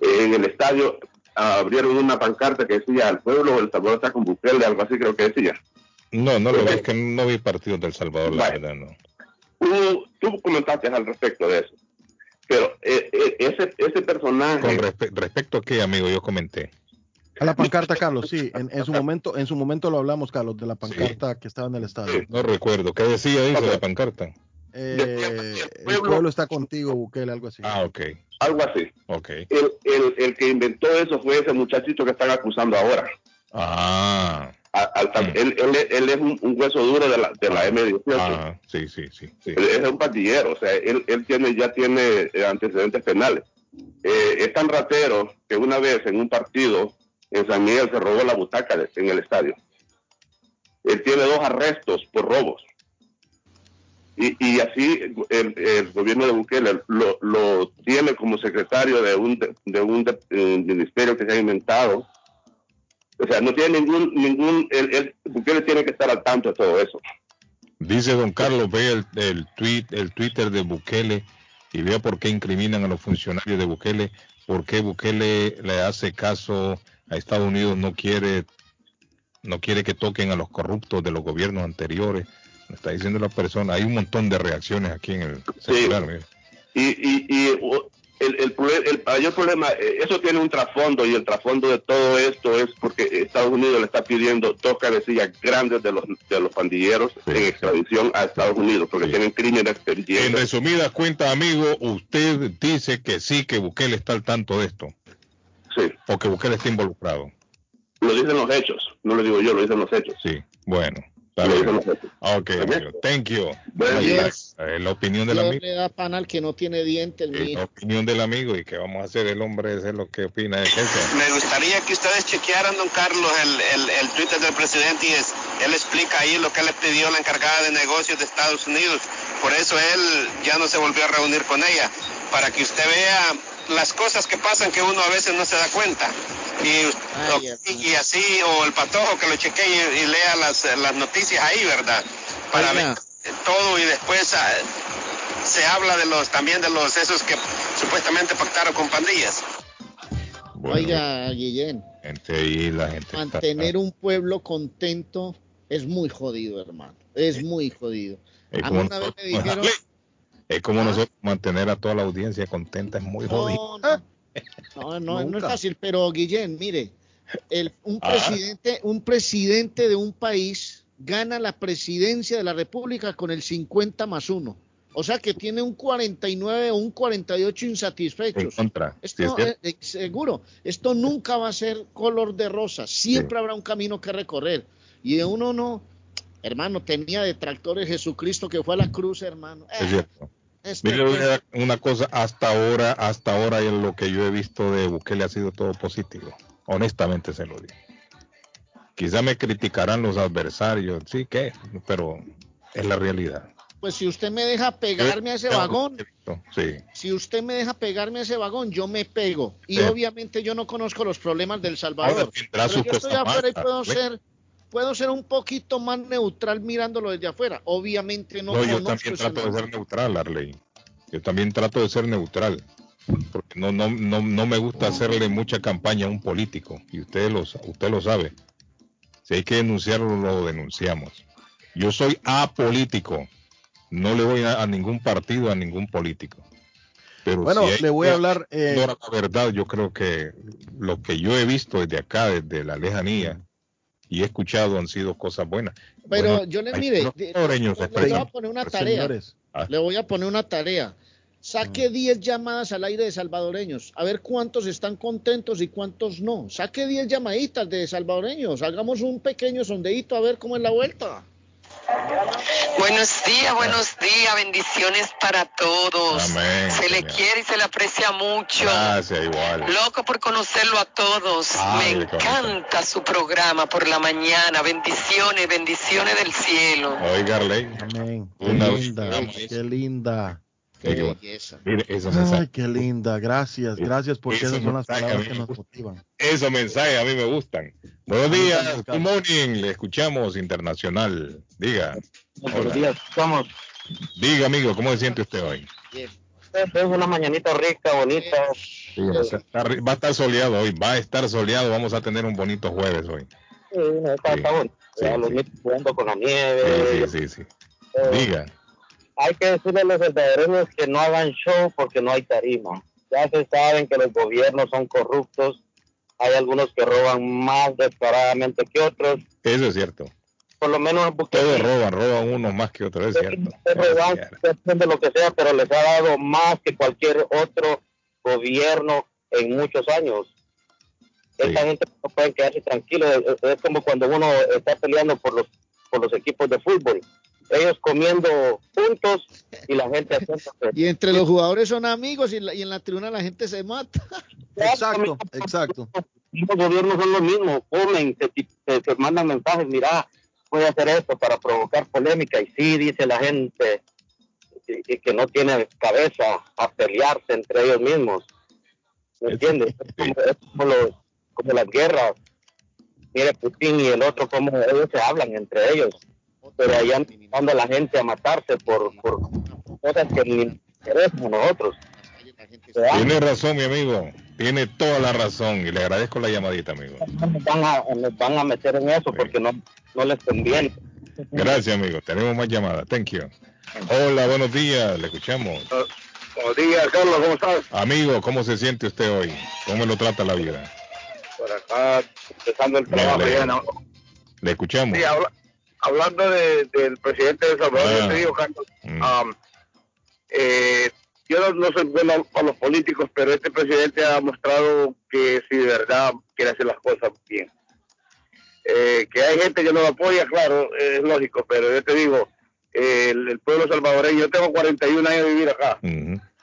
En el estadio abrieron una pancarta que decía al pueblo El Salvador está con Bukele, algo así creo que decía. No, no lo vi, es que no vi partidos del Salvador, la verdad, no. Tú, tú comentaste al respecto de eso. Pero eh, eh, ese, ese personaje... Con respe- respecto a qué, amigo, yo comenté. A la pancarta, Carlos, sí, en, en su momento, en su momento lo hablamos, Carlos, de la pancarta que estaba en el estadio. No recuerdo. ¿Qué decía, dice la pancarta? Eh, el pueblo está contigo, Bukele, algo así. Ah, ok. Algo así. Ok. El, el, el que inventó eso fue ese muchachito que están acusando ahora. Ah. A- al- tam- él, él, él es un, un hueso duro de la, de la M18. Ah, sí, sí, sí. sí. Él es un pandillero, o sea, él, él tiene, ya tiene eh, antecedentes penales. Eh, es tan ratero que una vez en un partido en San Miguel se robó la butaca de- en el estadio. Él tiene dos arrestos por robos. Y, y así el, el gobierno de Bukele lo, lo tiene como secretario de un, de, un eh, ministerio que se ha inventado. O sea, no tiene ningún, ningún, el, el- Bukele tiene que estar al tanto de todo eso. Dice don Carlos, ve el, el, tweet, el Twitter de Bukele y vea por qué incriminan a los funcionarios de Bukele, por qué Bukele le hace caso a Estados Unidos, no quiere, no quiere que toquen a los corruptos de los gobiernos anteriores. Me está diciendo la persona, hay un montón de reacciones aquí en el celular. mire. Y, y, y el, el, mayor problema, eh, eso tiene un trasfondo y el trasfondo de todo esto es porque Estados Unidos le está pidiendo dos cabecillas grandes de los, de los pandilleros en extradición a Estados Unidos porque tienen crímenes En pendientes. resumidas cuentas, amigo, usted dice que sí, que Bukele está al tanto de esto. Sí. O que Bukele está involucrado. Lo dicen los hechos, no lo digo yo, lo dicen los hechos. Sí, bueno. Ok, amigo. Thank you. Dios. está. Eh, la opinión del Dios amigo. le da pan al que no tiene dientes, eh, La opinión del amigo y que vamos a hacer el hombre es lo que opina de eso. Me gustaría que ustedes chequearan, don Carlos, el, el, el Twitter del presidente y es- él explica ahí lo que le pidió la encargada de negocios de Estados Unidos. Por eso él ya no se volvió a reunir con ella, para que usted vea las cosas que pasan que uno a veces no se da cuenta. Y, y así, o el patojo que lo chequee y, y lea las, las noticias ahí, ¿verdad? Para ver todo y después ah, se habla de los también de los esos que supuestamente pactaron con pandillas. Oiga, Guillén, Gente ahí, la gente está- mantener un pueblo contento es muy jodido, hermano. Es muy jodido. A como mí una vez me dijeron, Es como nosotros mantener a toda la audiencia contenta, es muy jodido. no, no, no, no, no es fácil, pero Guillén, mire, el, un Ah. presidente, un presidente de un país gana la presidencia de la República con el 50 más 1. O sea que tiene un 49 o un 48 En insatisfechos. contra. Sí, es Esto, eh, eh, seguro, esto nunca va a ser color de rosa, siempre habrá un camino que recorrer. Y de uno no, hermano, tenía detractores Jesucristo que fue a la cruz, hermano. Es cierto. Este Mire, le voy a pues- dar una cosa, hasta ahora, hasta ahora en lo que yo he visto de Bukele ha sido todo positivo. Honestamente se lo digo. Quizá me criticarán los adversarios, sí que, pero es la realidad. Pues si usted me deja pegarme a ese vagón, Sí. si usted me deja pegarme a ese vagón, yo me pego. Y Sí. obviamente yo no conozco los problemas del Salvador. Ahora Pero yo estoy afuera y puedo ser, puedo ser un poquito más neutral mirándolo desde afuera. Obviamente no, No, yo también trato de ser neutral, Arley. Yo también trato de ser neutral. Porque no, no, no, no me gusta hacerle mucha campaña a un político. Y usted lo, usted lo sabe. Si hay que denunciarlo, lo denunciamos. Yo soy apolítico. No le voy a, a ningún partido, a ningún político. Pero Bueno, si hay le voy a hablar, eh, la verdad, yo creo que lo que yo he visto desde acá, desde la lejanía, y he escuchado han sido cosas buenas. Pero Bueno, yo le mire, unos le- voy a poner una tarea. Ah. Le voy a poner una tarea. Saque 10 llamadas al aire de salvadoreños, a ver cuántos están contentos y cuántos no. Saque 10 llamaditas de salvadoreños, hagamos un pequeño sondeíto a ver cómo es la vuelta. Buenos días, buenos días, bendiciones para todos. Amén, se le señor. quiere y se le aprecia mucho. Gracias, igual. Loco por conocerlo a todos. Ay, Me encanta su programa por la mañana. Bendiciones, bendiciones del cielo. Oiga, Arley. Amén. Qué Una- linda, qué linda. Qué belleza. Mire, esos Ay, qué linda. Gracias, gracias porque Esos esas son las palabras que nos motivan. esos mensajes a mí me gustan. Buenos días, good morning. Le escuchamos internacional. Diga. Buenos Hola. días, estamos. Diga, amigo, ¿cómo se siente usted hoy? Es una mañanita rica, bonita. Sí, va, a estar, va a estar soleado hoy, va a estar soleado. Vamos a tener un bonito jueves hoy. Sí, está, está bueno. Sí, Ya los sí. con la nieve. Sí, sí, sí. sí. Eh, Diga. Hay que decirle a los salvadoreños que no hagan show porque no hay tarima. Ya se saben que los gobiernos son corruptos. Hay algunos que roban más descaradamente que otros. Eso es cierto. por lo menos en Todos roban, roban unos más que otros, es cierto. se roban, de lo que sea, pero les ha dado más que cualquier otro gobierno en muchos años. Esta gente no puede quedarse tranquilo. Es, es como cuando uno está peleando por los por los equipos de fútbol. Ellos comiendo juntos y la gente haciendo Y entre los jugadores son amigos y, la- y en la tribuna la gente se mata. Exacto, exacto. los gobiernos son lo mismo, comen, te- te mandan mensajes, mira, voy a hacer esto para provocar polémica y sí, dice la gente y, y que no tiene cabeza a pelearse entre ellos mismos. ¿Me entiendes? Es como, es como, los- como las guerras. Mire Putin y el otro, como ellos se hablan entre ellos, pero allá mandando a la gente a matarse por, por cosas que ni interesan a nosotros. Tiene razón, mi amigo. Tiene toda la razón. Y le agradezco la llamadita, amigo. No nos van a, nos van a meter en eso porque no, no les conviene. Gracias, amigo. Tenemos más llamadas. Thank you. Hola, buenos días. Le escuchamos. Buenos días, Carlos, ¿cómo estás? Amigo, ¿cómo se siente usted hoy? ¿Cómo lo trata la vida? Por acá, empezando el trabajo. ¿no? Le escuchamos. Sí, habla- hablando de- del presidente de Salvador, Ah. yo te digo, Carlos, Mm. um, eh, yo no, no soy bueno a los políticos, pero este presidente ha mostrado que si de verdad quiere hacer las cosas bien. Eh, que hay gente que no lo apoya, claro, es lógico, pero yo te digo, eh, el, el pueblo salvadoreño, yo tengo 41 años de vivir acá,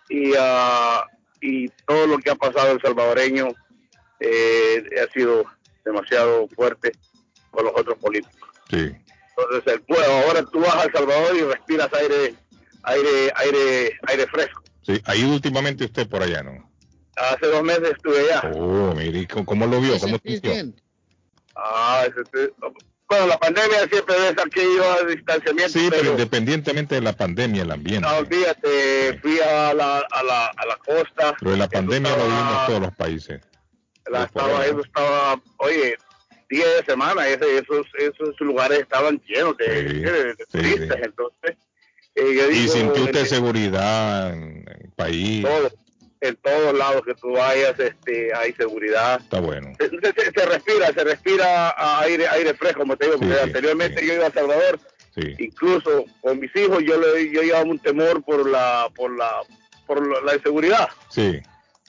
y, ah, y todo lo que ha pasado el salvadoreño eh, ha sido demasiado fuerte con los otros políticos. Sí. Entonces el pueblo, ahora tú vas a El Salvador y respiras aire, aire, aire, aire fresco. Sí, ha ido últimamente usted por allá, ¿no? Hace dos meses estuve allá. Oh, mire, ¿y ¿cómo, cómo lo vio? ¿Cómo sintió? Ah, ese- bueno, la pandemia siempre ves aquello a distanciamiento, Sí, pero pero independientemente de la pandemia, el ambiente. no, olvídate, fui a la, a la, a la costa, Lo de la pandemia lo vimos todos los países. la estaba, eso estaba, oye, día de semana, ese- esos, esos lugares estaban llenos de, de- de turistas, entonces, eh, yo ¿Y digo, sintió usted en- seguridad en el país? todo, en todos lados que tú vayas, este, hay seguridad. Está bueno. Se, se- se respira, se respira aire, aire fresco, como te digo, porque sí, anteriormente yo iba a Salvador, Sí. incluso con mis hijos yo le, yo llevaba un temor por la, por la, por la, la inseguridad, Sí.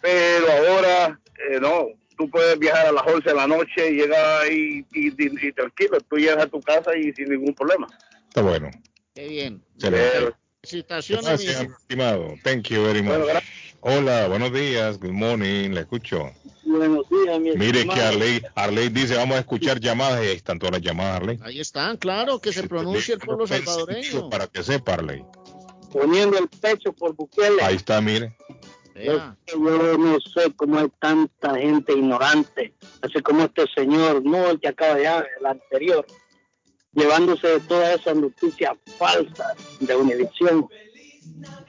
pero ahora eh, no, tú puedes viajar a las 11 de la noche, llegar y, y, y- y tranquilo, tú llegas a tu casa y sin ningún problema. Está bueno. Qué bien. Excelente. Felicitaciones, Gracias, estimado. Thank you very much. Hola, buenos días. Good morning. Le escucho. Buenos días, mi Mire estimado. que Arley, Arley dice, vamos a escuchar llamadas y ahí están todas las llamadas, Arley. Ahí están, claro, que se pronuncie el pueblo salvadoreño. Para que sepa, Arley. Poniendo el pecho por Bukele. Ahí está, mire. Es que yo no sé cómo hay tanta gente ignorante, así como este señor, no el que acaba de el anterior, llevándose de todas esas noticias falsas de Univisión.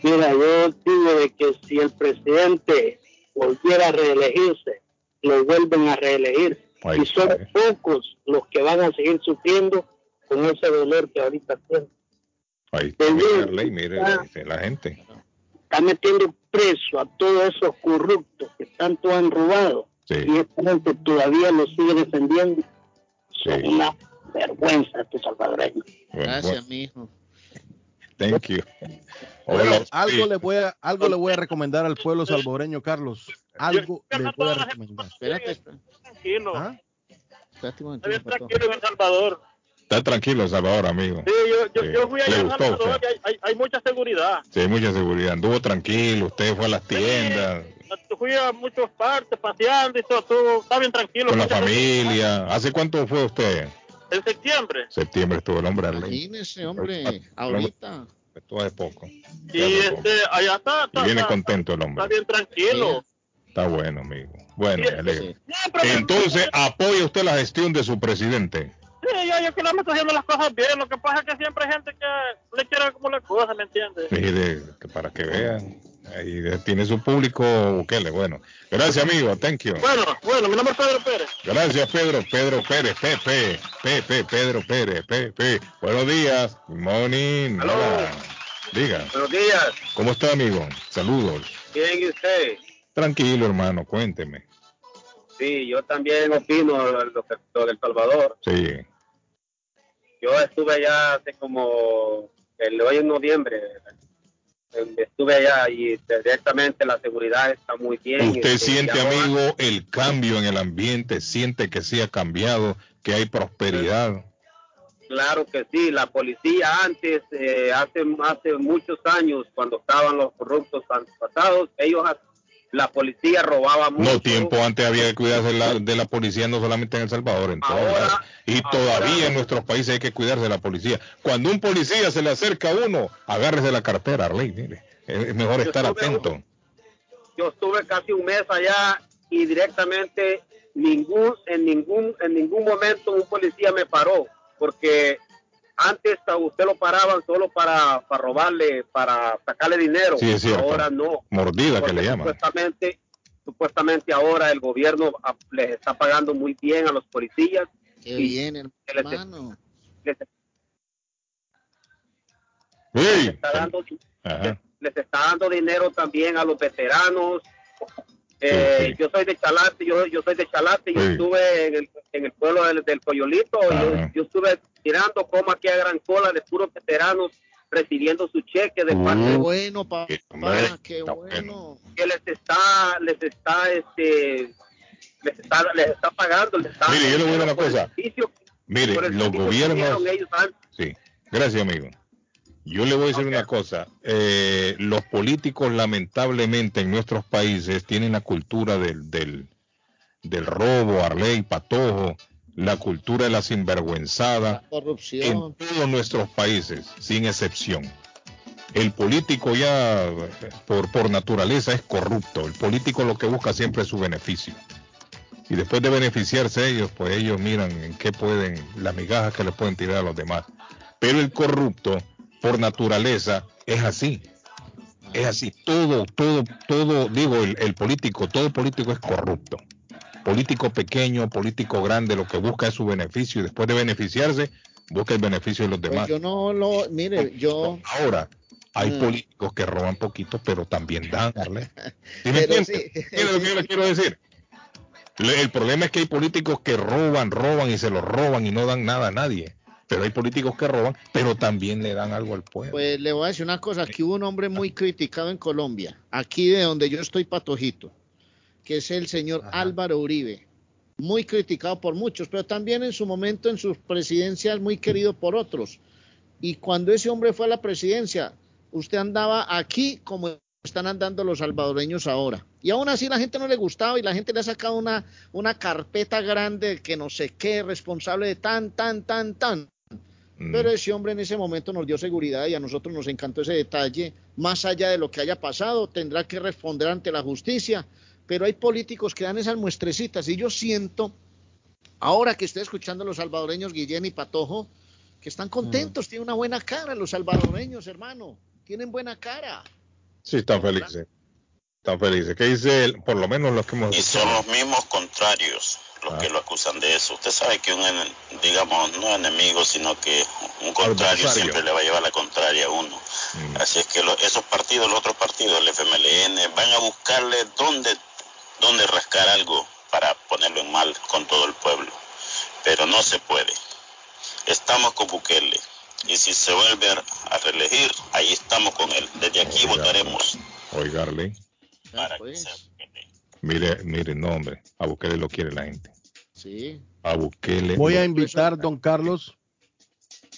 Mira, yo digo de que si el presidente volviera a reelegirse, lo vuelven a reelegir. y son pocos los que van a seguir sufriendo con ese dolor que ahorita tienen. Ahí está, mire, Arley, mire, la gente. está metiendo preso a todos esos corruptos que tanto han robado y esta gente todavía lo sigue defendiendo. Son una vergüenza estos salvadoreños. Gracias, mijo. Thank you. Bueno, Hola, algo sí. le voy a algo le voy a recomendar al pueblo salvadoreño, Carlos. Algo le voy a recomendar. Espérate. Tranquilo. ¿Ah? Espérate. Tranquilo en El Salvador. Está tranquilo, Salvador, amigo. Sí, yo, yo, Sí. yo fui allá ¿Le a El gustó a Salvador usted? y hay, hay, hay mucha seguridad. Sí, hay mucha seguridad. Anduvo tranquilo, usted fue a las tiendas, Fui a muchas partes paseando y todo, todo está bien tranquilo. con la familia. ¿Hace cuánto fue usted? En septiembre. Septiembre estuvo el hombre. Imagínese, hombre, ahorita. Estuvo hace poco. Y este, allá está, Y viene está, contento el hombre. está bien tranquilo. Está bueno, amigo. Bueno, me alegro. Entonces, ¿apoya usted la gestión de su presidente? Sí, yo, yo que no me estoy haciendo las cosas bien. Lo que pasa es que siempre hay gente que le quiere como las cosas, ¿me entiendes? Mire, que para que vean. Ahí tiene su público Bukele. Bueno, gracias, amigo. Thank you. Bueno, bueno, mi nombre es Pedro Pérez. Gracias, Pedro. Pedro Pérez, Pepe. Pepe, Pedro Pérez, Pepe. Buenos días. Good morning. Hola. Diga. Buenos días. ¿Cómo está, amigo? Saludos. Bien, ¿y usted? Tranquilo, hermano. Cuénteme. Sí, yo también opino lo, que- lo del Salvador. Sí. Yo estuve allá hace como, el hoy en noviembre, estuve allá y directamente la seguridad está muy bien. ¿Usted Este, siente, amigo, el cambio en el ambiente? ¿Siente que sí ha cambiado, que hay prosperidad? Claro que sí, la policía antes, eh, hace, hace muchos años, cuando estaban los corruptos pasados, ellos, la policía robaba mucho. No, tiempo antes había que cuidarse de la, de la policía, no solamente en El Salvador, en lados. Y todavía en nuestros países hay que cuidarse de la policía. Cuando un policía se le acerca a uno, agárrese la cartera, Arley, mire. Es mejor estar estuve- atento. Yo estuve casi un mes allá y directamente ningún, en ningún, en ningún momento un policía me paró, porque antes a usted lo paraban solo para, para robarle, para sacarle dinero. Sí, es cierto. Ahora no. Mordida que le llaman. Supuestamente, supuestamente ahora el gobierno a- les está pagando muy bien a los policías. Qué y bien, que les- hermano. les ¡Ey! está dando les está dando dinero también a los veteranos. Eh, Yo soy de Chalate, yo, yo soy de Chalate, yo estuve en el, en el pueblo del, del Coyolito, yo, yo estuve mirando cómo aquí a Gran Cola de puros veteranos recibiendo su cheque de parte Qué de bueno, papá, hombre, qué bueno. que les está, les está, este, les está, les está pagando, les está Mire, yo le voy a una cosa. Mire, los gobiernos... dieron ellos antes. Sí, gracias amigo. Yo le voy a decir una cosa, eh, los políticos lamentablemente en nuestros países tienen la cultura del, del, del robo, Arley, patojo, la cultura de la sinvergüenzada en Corrupción. todos nuestros países, sin excepción. El político ya por, por naturaleza es corrupto, el político lo que busca siempre es su beneficio. Y después de beneficiarse ellos, pues ellos miran en qué pueden, las migajas que le pueden tirar a los demás. Pero el corrupto, por naturaleza, es así. Es así. Todo, todo, todo, digo, el, el político, todo político es corrupto. Político pequeño, político grande, lo que busca es su beneficio y después de beneficiarse, busca el beneficio de los Pues demás. yo no lo, mire, yo, Ahora, hay Mm. políticos que roban poquito, pero también dan, Arle. ¿Sí me lo que yo le quiero decir? Le- El problema es que hay políticos que roban, roban y se lo roban y no dan nada a nadie. Pero hay políticos que roban, pero también le dan algo al pueblo. pues le voy a decir una cosa, aquí hubo un hombre muy criticado en Colombia, aquí de donde yo estoy patojito, que es el señor Álvaro Uribe, muy criticado por muchos, pero también en su momento en sus presidencias muy querido por otros. Y cuando ese hombre fue a la presidencia, usted andaba aquí como están andando los salvadoreños ahora. Y aún así la gente no le gustaba y la gente le ha sacado una, una carpeta grande que no sé qué, responsable de tan, tan, tan, tan. Mm. Pero ese hombre en ese momento nos dio seguridad y a nosotros nos encantó ese detalle. Más allá de lo que haya pasado, tendrá que responder ante la justicia. Pero hay políticos que dan esas muestrecitas y yo siento, ahora que estoy escuchando a los salvadoreños Guillén y Patojo, que están contentos, tienen una buena cara los salvadoreños, hermano. Tienen buena cara. Sí, están felices. Están felices. ¿Qué dice él? Por lo menos los que hemos Y son los mismos contrarios los que lo acusan de eso. Usted sabe que un, digamos, no enemigo, sino que un contrario siempre le va a llevar la contraria a uno. Así es que lo- esos partidos, los otros partidos, el FMLN, van a buscarle dónde, dónde rascar algo para ponerlo en mal con todo el pueblo. Pero no se puede. Estamos con Bukele. Y si se vuelve a reelegir, ahí estamos con él. Desde aquí votaremos. Oiga, Arley, Para pues. que sea. Mire, mire, no, hombre, a Bukele lo quiere la gente. Sí. A Bukele. Voy a invitar, don Carlos,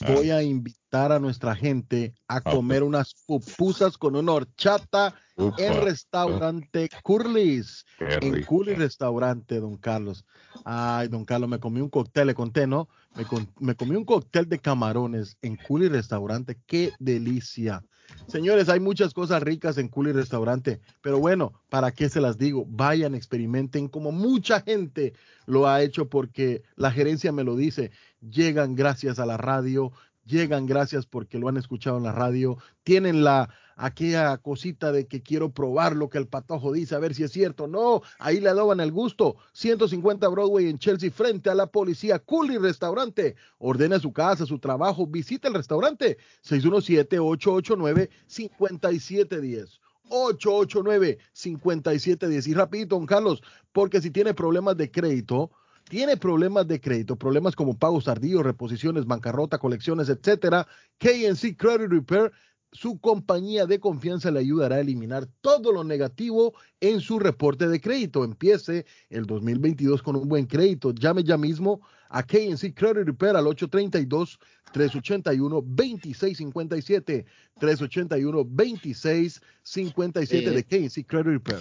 Ah. voy a invitar a nuestra gente a comer unas pupusas con una horchata en restaurante Curly's. En. Curly's Restaurante, don Carlos. Ay, don Carlos, me comí un cóctel, le conté, ¿no? Me, comí un cóctel de camarones en Curly's Restaurante. Qué delicia. Señores, hay muchas cosas ricas en Curly's Restaurante, pero bueno, ¿para qué se las digo? Vayan, experimenten como mucha gente lo ha hecho porque la gerencia me lo dice. Llegan gracias a la radio, llegan gracias porque lo han escuchado en la radio, tienen la aquella cosita de que quiero probar lo que el patojo dice, a ver si es cierto. No, ahí le daban el gusto. 150 Broadway en Chelsea frente a la policía. Cooley Restaurante. Ordena su casa, su trabajo, visita el restaurante. 617-889-5710. 889-5710. Y rapidito, don Carlos, porque si tiene problemas de crédito, tiene problemas de crédito, problemas como pagos tardíos, reposiciones, bancarrota, colecciones, etcétera, KNC Credit Repair su compañía de confianza le ayudará a eliminar todo lo negativo en su reporte de crédito. Empiece el 2022 con un buen crédito. Llame ya mismo a KNC Credit Repair al 832-381-2657. 381-2657 de KNC Credit Repair.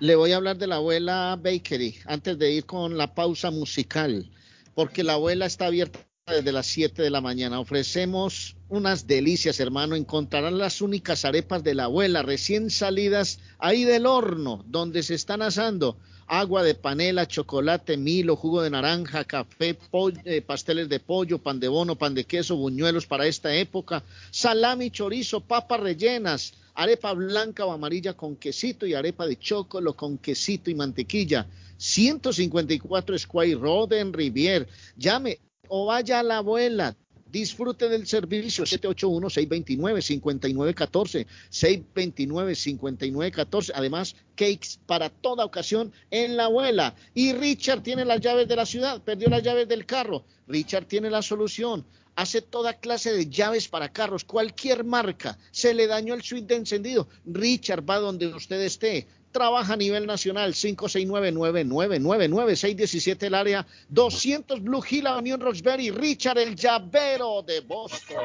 Le voy a hablar de la abuela Bakery antes de ir con la pausa musical, porque la abuela está abierta desde las 7 de la mañana. Ofrecemos unas delicias, hermano. Encontrarán las únicas arepas de la abuela recién salidas ahí del horno donde se están asando. Agua de panela, chocolate, milo, jugo de naranja, café, eh, pasteles de pollo, pan de bono, pan de queso, buñuelos para esta época, salami, chorizo, papas rellenas, arepa blanca o amarilla con quesito y arepa de chocolate con quesito y mantequilla. 154 Square Road en Rivier. Llame o vaya a la abuela. Disfrute del servicio 781-629-5914, 629-5914. Además, cakes para toda ocasión en la abuela. Y Richard tiene las llaves de la ciudad, perdió las llaves del carro. Richard tiene la solución. Hace toda clase de llaves para carros, cualquier marca. Se le dañó el switch de encendido. Richard va donde usted esté trabaja a nivel nacional, 569-9999-617 el área, 200 Blue Hill Unión Roxbury, Richard el llavero de Boston.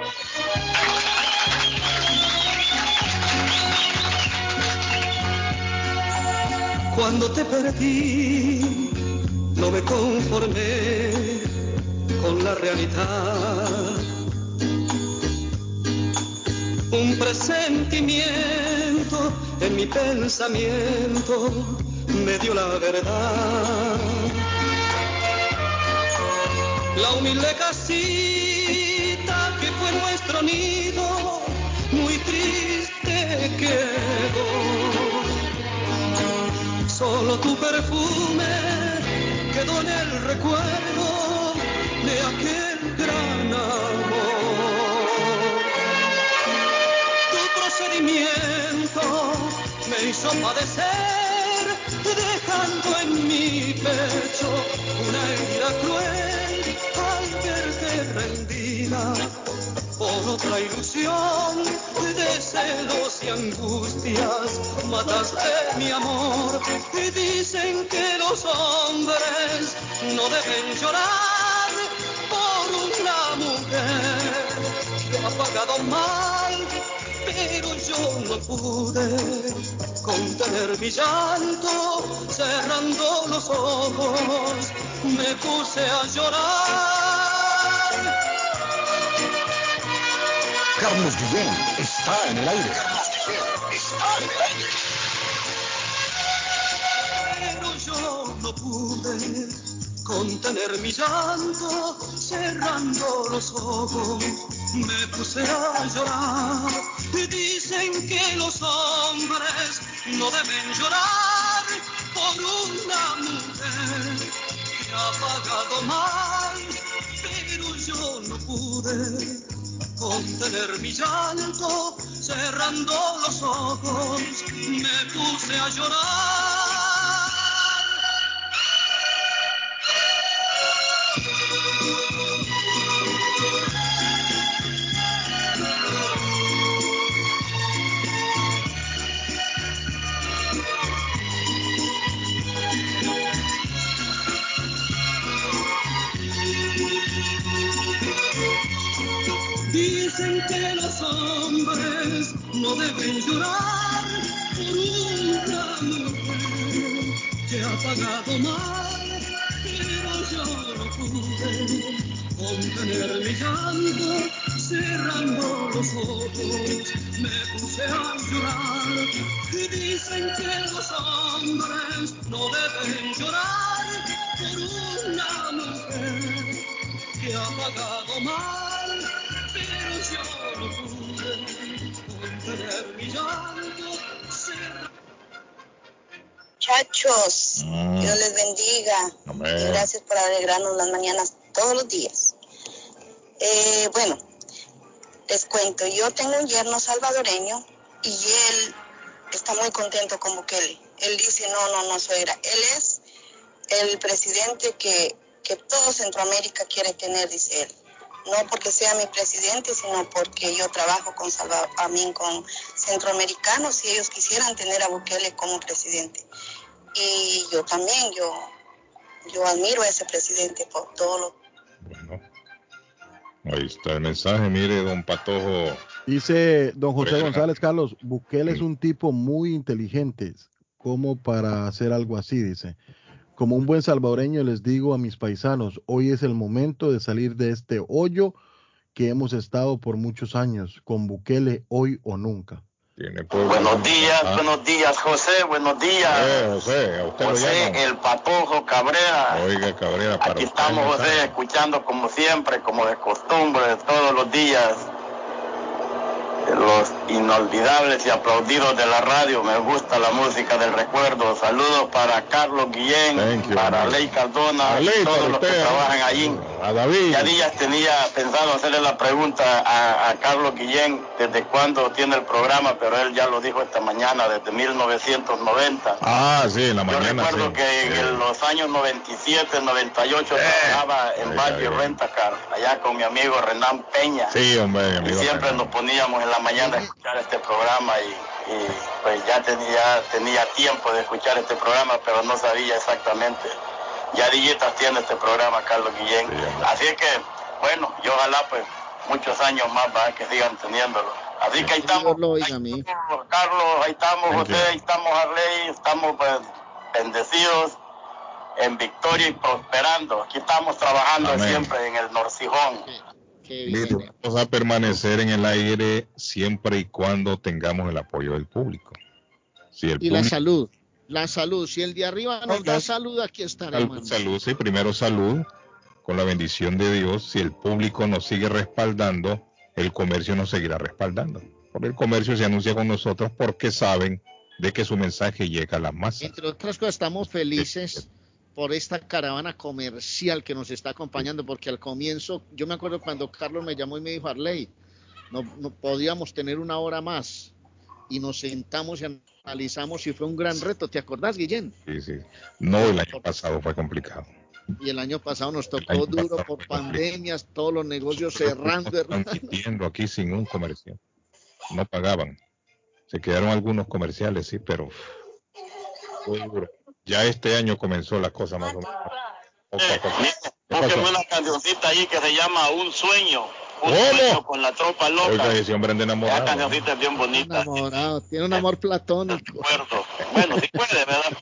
Cuando te perdí, no me conformé con la realidad. Un presentimiento en mi pensamiento me dio la verdad. La humilde casita que fue nuestro nido, muy triste quedó. Solo tu perfume quedó en el recuerdo de aquel gran amor. Tu procedimiento me hizo padecer, dejando en mi pecho una herida cruel al verte rendida por otra ilusión de celos y angustias. Mataste mi amor y dicen que los hombres no deben llorar por una mujer que ha pagado mal, pero yo no pude contener mi llanto, cerrando los ojos, me puse a llorar. Carlos Guillén está en el aire. Pero yo no pude contener mi llanto, cerrando los ojos, me puse a llorar. Dicen que los hombres no deben llorar por una mujer que ha pagado mal, pero yo no pude contener mi llanto, cerrando los ojos, me puse a llorar. Mal, pero yo no pude contener mi llanto, un yerno salvadoreño y él está muy contento con Bukele. Él dice, no, no, no, suegra. Él es el presidente que que todo Centroamérica quiere tener, dice él. No porque sea mi presidente, sino porque yo trabajo con Salvador, a con centroamericanos y ellos quisieran tener a Bukele como presidente. Y yo también, yo, yo admiro a ese presidente por todo lo Ahí está el mensaje, mire, don Patojo. Dice don José. González Carlos, Bukele es un tipo muy inteligente, como para hacer algo así, dice. Como un buen salvadoreño les digo a mis paisanos, hoy es el momento de salir de este hoyo que hemos estado por muchos años, con Bukele hoy o nunca. Tiene. Buenos días, Ah. buenos días, José, buenos días. Eh, José, a usted lo José, el Patojo Cabrera. Oiga, Cabrera, para Aquí estamos, José, sabe. escuchando como siempre, como de costumbre, todos los días. Los inolvidables y aplaudidos de la radio. Me gusta la música del recuerdo. Saludos para Carlos Guillén, you, para. Ley Cardona todos para los que usted, ¿eh? trabajan allí. A David. Ya días tenía pensado hacerle la pregunta a, a Carlos Guillén desde cuándo tiene el programa, pero él ya lo dijo esta mañana, desde 1990. Ah, sí, en la Yo mañana. recuerdo sí. que en los años 97, 98 trabajaba en Valle. Rentacar, allá con mi amigo Renan Peña. Sí, hombre, mi Y amigo. siempre Renan. nos poníamos en la mañana a escuchar este programa y, y, pues ya tenía, tenía tiempo de escuchar este programa, pero no sabía exactamente. Ya Dillitas tiene este programa, Carlos Guillén. Así es que, bueno, y ojalá pues muchos años más ¿verdad? que sigan teniéndolo. Así que ahí estamos, lo oiga a mí. Carlos, ahí estamos, Thank José, you. ahí estamos, Arley, estamos pues bendecidos en victoria y prosperando. Aquí estamos trabajando Amén. siempre en el Norcijón. Bien. vamos a permanecer en el aire siempre y cuando tengamos el apoyo del público. Si el Y la salud, la salud. Si el de arriba nos da salud, aquí estaremos. Salud, salud, sí, primero salud, con la bendición de Dios. Si el público nos sigue respaldando, el comercio nos seguirá respaldando. Porque el comercio se anuncia con nosotros porque saben de que su mensaje llega a las masas. Entre otras cosas, estamos felices por esta caravana comercial que nos está acompañando, porque al comienzo, yo me acuerdo cuando Carlos me llamó y me dijo, Arley, no, no podíamos tener una hora más. Y nos sentamos y analizamos y fue un gran reto. ¿Te acordás, Guillén? Sí, sí. No, el año pasado fue complicado. Y el año pasado nos tocó duro por pandemias, todos los negocios cerrando. Transmitiendo aquí sin un comercial. No pagaban. Se quedaron algunos comerciales, sí, pero fue duro. Ya este año comenzó la cosa más o menos. Búsqueme una cancioncita ahí que se llama Un sueño. ¿Cómo? con la tropa loca. Oiga, Esa enamorado. cancioncita es bien bonita. Enamorado, tiene un amor platónico. acuerdo. Bueno, si puede, ¿verdad?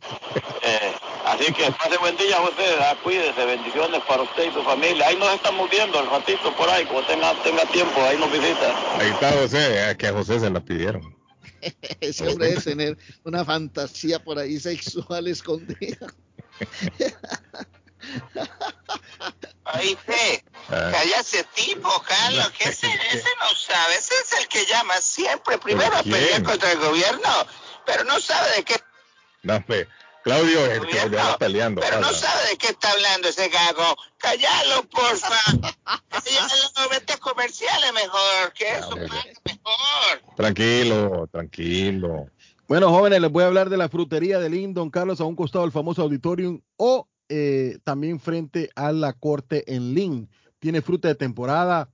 Eh, así que pase buen día, José. Ah, cuídese, bendiciones para usted y su familia. Ahí nos estamos viendo al ratito por ahí, como tenga, tenga tiempo, ahí nos visita. Ahí está José, es que a José se la pidieron. Ese hombre debe tener una fantasía por ahí sexual escondida. Ahí ve, Ah. calla ese tipo, Carlos, que ese, ese no sabe, ese es el que llama siempre primero a ¿Pero pelear contra el gobierno, pero no sabe de qué, No, fe. Claudio es el que anda peleando. pero no sabe de qué está hablando ese gago. Cállalo, porfa. Cállalo, vete a comerciales mejor, que eso paga mejor. Tranquilo, tranquilo. Bueno, jóvenes, les voy a hablar de la frutería de Lynn, Don Carlos, a un costado del famoso auditorium o eh, también frente a la corte en Lynn. Tiene fruta de temporada,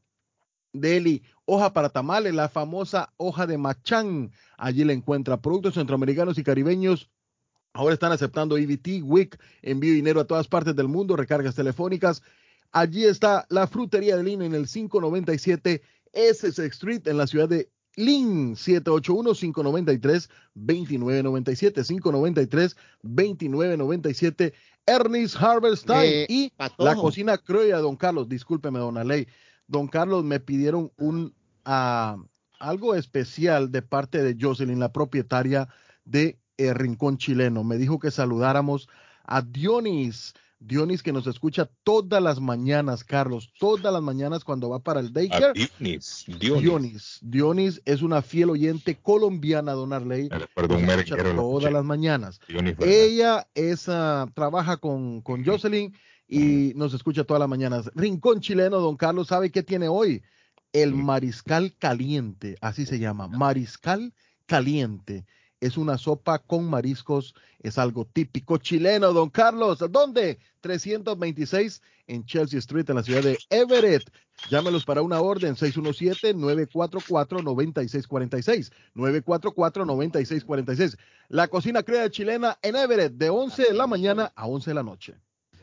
deli, hoja para tamales, la famosa hoja de machán. Allí le encuentra productos centroamericanos y caribeños. Ahora están aceptando EBT, WIC, envío dinero a todas partes del mundo, recargas telefónicas. Allí está la frutería de Lynn en el 597 SS Street en la ciudad de Lynn 781-593-2997, 593-2997, Ernest Harvestine Eh, y Patojo. la cocina criolla, don Carlos, discúlpeme, don Aley. Don Carlos, me pidieron un ah, algo especial de parte de Jocelyn, la propietaria de eh, Rincón Chileno. Me dijo que saludáramos a Dionis. Dionis que nos escucha todas las mañanas, Carlos, todas las mañanas cuando va para el daycare. Dionis, Dionis. Dionis. Dionis es una fiel oyente colombiana, don Arley. Me escucha merenguero, lo todas las mañanas. Dionis. Ella es, ah, trabaja con, con Jocelyn y nos escucha todas las mañanas. Rincón chileno, don Carlos, ¿sabe qué tiene hoy? El mariscal caliente, así se llama, mariscal caliente. Es una sopa con mariscos, es algo típico chileno, don Carlos. ¿Dónde? 326 en Chelsea Street, en la ciudad de Everett. Llámelos para una orden 617-944-9646. 944-9646. La cocina crea chilena en Everett de 11 de la mañana a 11 de la noche.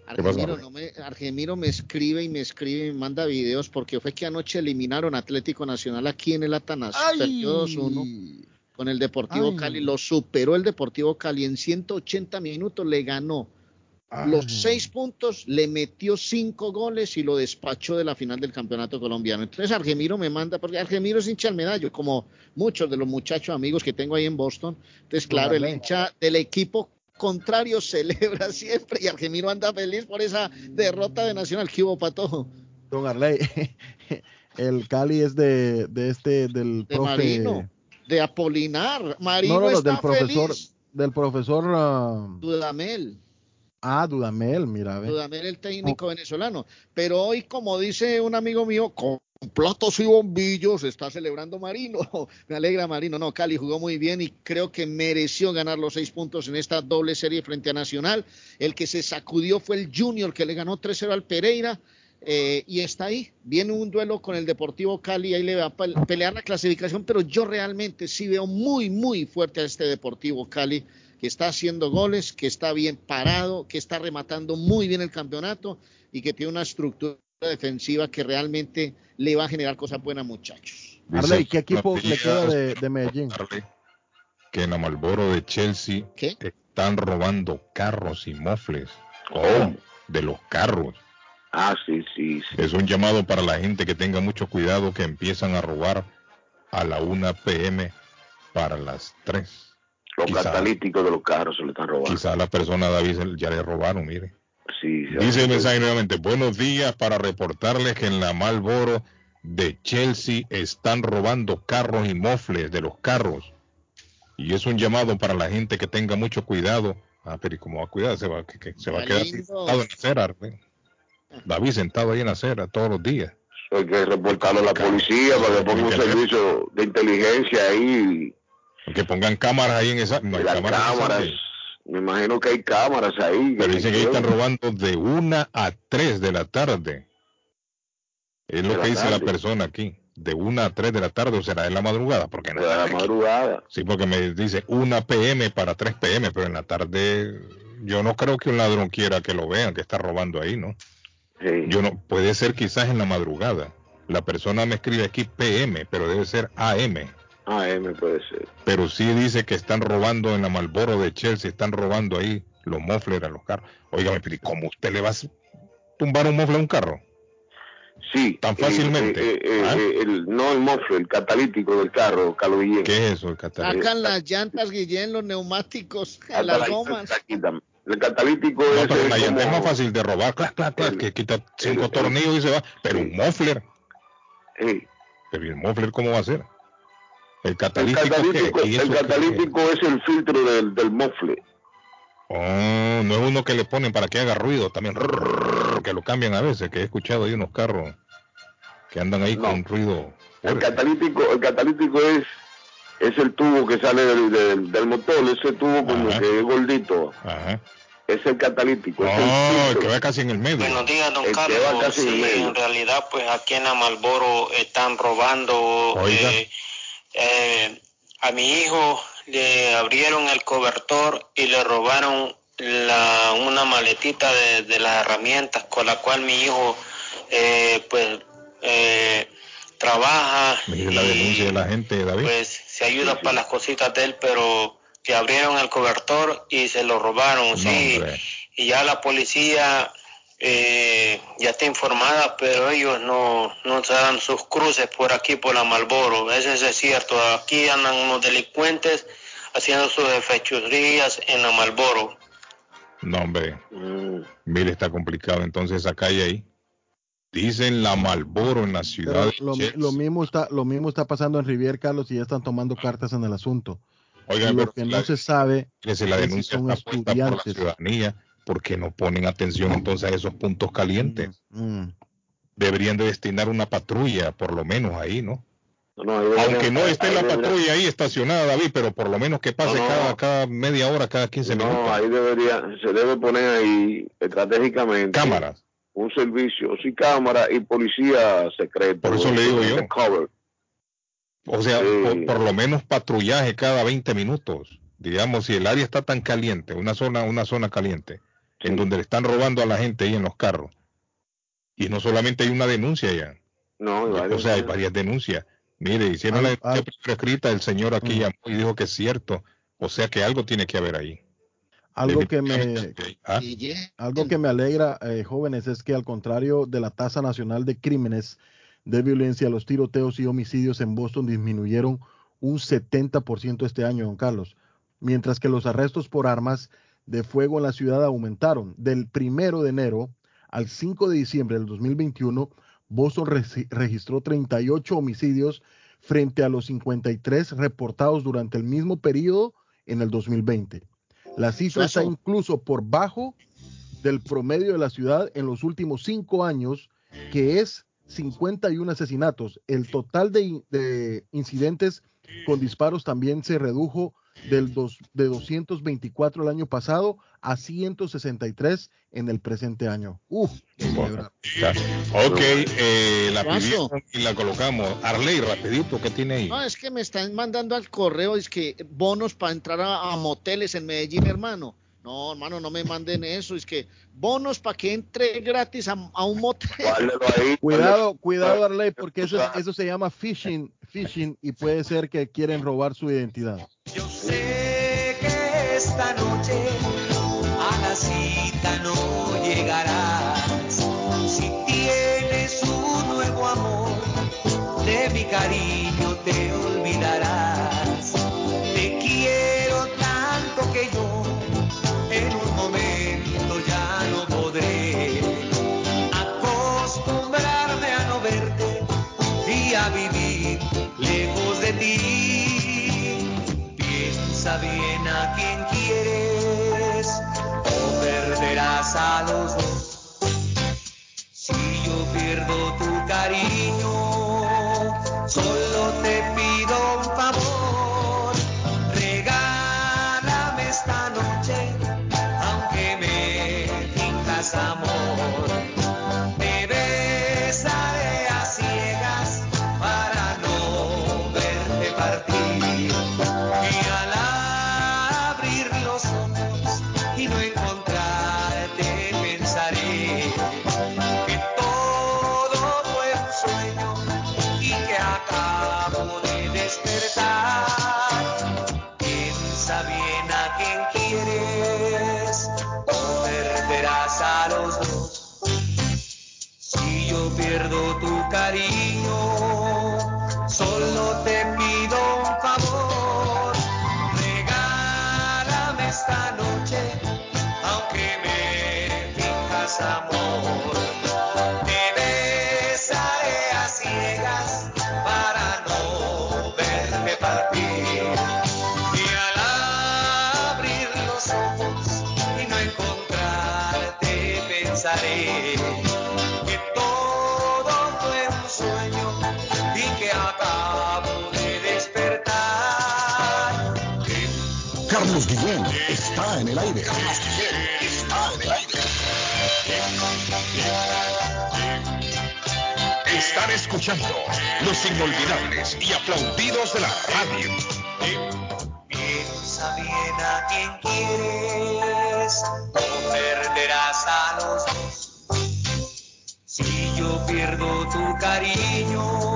Argemiro, no me, Argemiro me escribe y me escribe y me manda videos porque fue que anoche eliminaron Atlético Nacional aquí en el Atanasio. Perdió 2-1 con el Deportivo Ay. Cali. Lo superó el Deportivo Cali en 180 minutos, le ganó. Los seis puntos, le metió cinco goles y lo despachó de la final del campeonato colombiano. Entonces Argemiro me manda, porque Argemiro es hincha del medallo, como muchos de los muchachos amigos que tengo ahí en Boston. Entonces, claro, el hincha del equipo contrario celebra siempre y Argemiro anda feliz por esa derrota de Nacional. ¿Qué hubo, Patojo? Don Arley, el Cali es de, de este, del De profe. Marino, de Apolinar. Marino no, no, no, está del profesor, feliz. del profesor ah, Dudamel. ah, Dudamel, mira, ve. Dudamel, el técnico venezolano. Pero hoy, como dice un amigo mío, con platos y bombillos está celebrando Marino. Me alegra Marino. No, Cali jugó muy bien y creo que mereció ganar los seis puntos en esta doble serie frente a Nacional. El que se sacudió fue el Junior, que le ganó 3-0 al Pereira. Eh, y está ahí, viene un duelo con el Deportivo Cali, ahí le va a pe- pelear la clasificación, pero yo realmente sí veo muy, muy fuerte a este Deportivo Cali, que está haciendo goles, que está bien parado, que está rematando muy bien el campeonato y que tiene una estructura defensiva que realmente le va a generar cosas buenas, muchachos. Arley, ¿qué equipo le queda de, de Medellín? que en la Malboro de Chelsea están robando carros y mofles. Oh, de los carros. Ah, sí, sí, Es un llamado para la gente que tenga mucho cuidado que empiezan a robar a la 1 pm para las 3. Los catalíticos de los carros se le están robando. Quizá a la persona David ya le robaron, mire. Sí, Dice el mensaje nuevamente, buenos días para reportarles que en la Malboro de Chelsea están robando carros y mofles de los carros. Y es un llamado para la gente que tenga mucho cuidado. Ah, pero ¿y cómo va a cuidar? Se va, que- que se va a quedar en la acera. Arley. David sentado ahí en la acera todos los días. Hay que reportarlo a la policía para que ponga un servicio de inteligencia ahí. Que pongan cámaras ahí en esa... No hay Las cámaras. en cámaras. Me imagino que hay cámaras ahí. Pero dicen que ahí están robando. de 1 a 3 de la tarde. Es De lo la que dice la persona aquí. De 1 a 3 de la tarde, o será en la madrugada. Porque no De la madrugada. Sí, porque me dice 1 pm para 3 pm, pero en la tarde yo no creo que un ladrón quiera que lo vean, que está robando ahí, ¿no? Yo no, puede ser quizás en la madrugada. La persona me escribe aquí PM, pero debe ser AM. AM puede ser. Pero sí dice que están robando en la Malboro de Chelsea, están robando ahí los mufflers a los carros. Óigame, pero ¿y ¿cómo usted le va a tumbar un muffler a un carro? Sí. Tan fácilmente. Eh, eh, eh, ¿Ah? eh, el, no el mofle, el catalítico del carro, Carlos Guillén. ¿Qué es eso, el catalítico? Sacan las llantas, Guillén, los neumáticos, Hasta las la- gomas. El catalítico No, es, pero como- más fácil de robar, clac, clac, clac, que quita cinco el- tornillos y se va. Pero un muffler. Pero ¿y el muffler cómo va a ser? El el catalítico. catalítico, ¿qué? ¿Y el qué? catalítico es el filtro del, del mofle. Oh, no es uno que le ponen para que haga ruido también, que lo cambian a veces, que he escuchado ahí unos carros que andan ahí con ruido. El catalítico, el catalítico es es el tubo que sale del, del, del motor, ese tubo como que es gordito. Ajá. Es el catalítico. es el Oh, el que va casi en el medio. Buenos días, don El que va Carlos. casi en medio. en realidad, pues aquí en la Malboro están robando. Oiga. eh, eh, a mi hijo le abrieron el cobertor y le robaron la, una maletita de, de las herramientas con la cual mi hijo, eh, pues, eh, trabaja Mire la denuncia de la gente, David. pues se ayuda para las cositas de él, pero que abrieron el cobertor y se lo robaron, No, sí. hombre. Y ya la policía eh, ya está informada, pero ellos no, no se dan sus cruces por aquí, por la Malboro. Eso es cierto. Aquí andan unos delincuentes haciendo sus fechorías en la Malboro. No, hombre. Mm. Mire, está complicado entonces esa calle ahí. Dicen la Malboro en la ciudad. Lo, lo mismo está, lo mismo está pasando en Rivier, Carlos, y ya están tomando cartas en el asunto. Oiga, lo que la- no se sabe que si la es si denuncia son puesta por la estudiantes. ciudadanía, porque no ponen atención entonces a esos puntos calientes? Mm. Deberían de destinar una patrulla, por lo menos ahí, ¿no? Aunque no esté la patrulla ahí estacionada, David, pero por lo menos que pase cada, cada media hora, cada 15 minutos. No, ahí debería, se debe poner ahí estratégicamente. Cámaras. Un servicio, sí, cámara y policía secreto. Por eso le digo yo. Cover. O sea, por, por, lo menos patrullaje cada 20 minutos. Digamos, si el área está tan caliente, una zona, una zona caliente, en donde le están robando a la gente ahí en los carros. Y no solamente hay una denuncia ya. No, hay o sea, hay varias denuncias. Mire, hicieron la denuncia escrita, el señor aquí llamó y dijo que es cierto. O sea que algo tiene que haber ahí. Algo que me, ¿Ah? algo que me alegra, eh, jóvenes, es que al contrario de la tasa nacional de crímenes de violencia, los tiroteos y homicidios en Boston disminuyeron un 70% este año, don Carlos, mientras que los arrestos por armas de fuego en la ciudad aumentaron. Del primero de enero al 5 de diciembre del 2021, Boston registró 38 homicidios frente a los 53 reportados durante el mismo periodo en el 2020. La cifra está incluso por bajo del promedio de la ciudad en los últimos cinco años, que es 51 asesinatos. El total de, de incidentes con disparos también se redujo del dos, de 224 el año pasado a 163 en el presente año. Uf, ok, eh, la pedimos y la colocamos. Arley, rapidito, ¿qué tiene ahí? No, es que me están mandando al correo, es que bonos para entrar a, a moteles en Medellín, hermano. No, hermano, no me manden eso. Es que bonos para que entre gratis a, a un motel. Ahí, cuidado, cuidado, Arley, porque eso, eso se llama phishing, phishing y puede ser que quieren robar su identidad. Yo sé que esta noche a la cita no llegarás. Si tienes un nuevo amor, de mi cariño te Piensa bien a quien quieres o perderás a los dos. Si yo pierdo tu cariño, los inolvidables y aplaudidos de la radio. Piensa bien a quien quieres o perderás a los dos. Si yo pierdo tu cariño,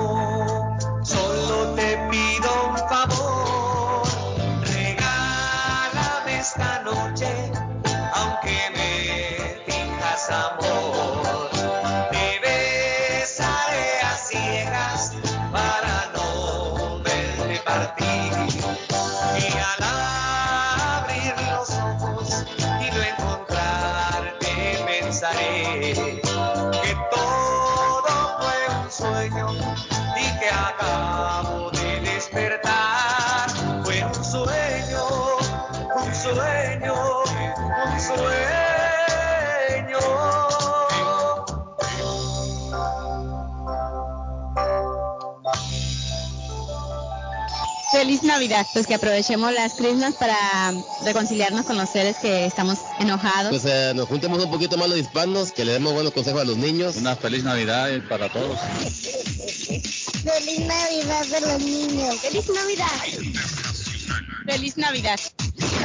feliz Navidad. Pues que aprovechemos las Christmas para reconciliarnos con los seres que estamos enojados. Pues eh, nos juntemos un poquito más los hispanos, que le demos buenos consejos a los niños. Una feliz Navidad para todos. Feliz Navidad de los niños. Feliz Navidad. Feliz Navidad.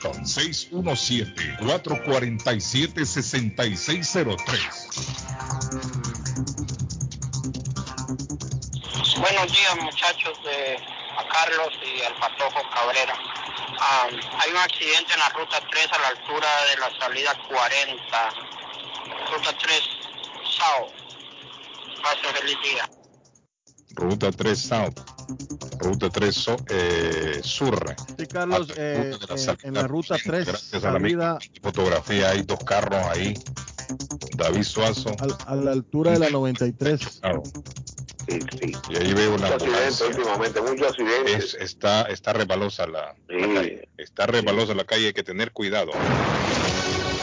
617-447-6603. Buenos días muchachos de a Carlos y al Patojo Cabrera. Ah, hay un accidente en la ruta 3 a la altura de la salida 40. Ruta 3 South. Pase feliz día. Ruta 3 South. Ruta 3 so, eh, Sur. Sí, Carlos, eh, la eh, en la ruta 3, Gracias a la amiga. salida Fotografía, hay dos carros ahí. David Suazo. a la altura de la 93. Claro. Sí, sí. Y ahí veo una Mucho accidente últimamente, muchos accidentes. Es- está, está rebalosa la, la calle. Está rebalosa la calle, hay que tener cuidado.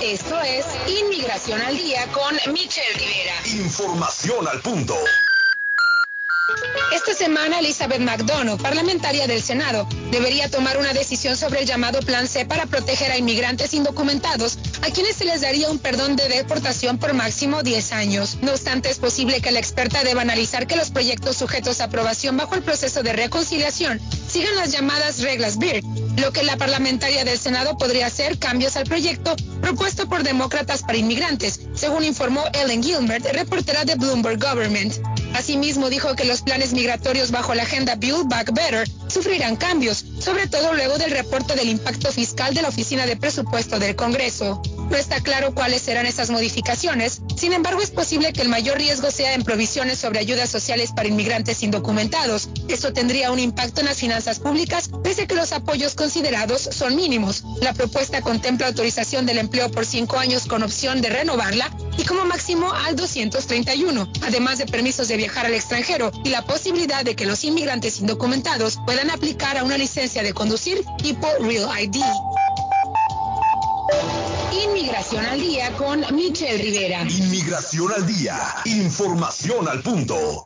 Esto es Inmigración al Día con Michelle Rivera. Información al punto. Esta semana, Elizabeth McDonough, parlamentaria del Senado, debería tomar una decisión sobre el llamado Plan C para proteger a inmigrantes indocumentados, a quienes se les daría un perdón de deportación por máximo 10 años. No obstante, es posible que la experta deba analizar que los proyectos sujetos a aprobación bajo el proceso de reconciliación sigan las llamadas reglas BIRD, lo que la parlamentaria del Senado podría hacer cambios al proyecto propuesto por demócratas para inmigrantes, según informó Ellen Gilbert, reportera de Bloomberg Government. Asimismo, dijo que los planes migratorios bajo la agenda Build Back Better sufrirán cambios, sobre todo luego del reporte del impacto fiscal de la Oficina de Presupuesto del Congreso. No está claro cuáles serán esas modificaciones, sin embargo es posible que el mayor riesgo sea en provisiones sobre ayudas sociales para inmigrantes indocumentados. Eso tendría un impacto en las finanzas públicas, pese a que los apoyos considerados son mínimos. La propuesta contempla autorización del empleo por cinco años con opción de renovarla y como máximo al 231, además de permisos de viajar al extranjero y la posibilidad de que los inmigrantes indocumentados puedan aplicar a una licencia de conducir tipo Real ID. Inmigración al día con Michelle Rivera. Inmigración al día. Información al punto.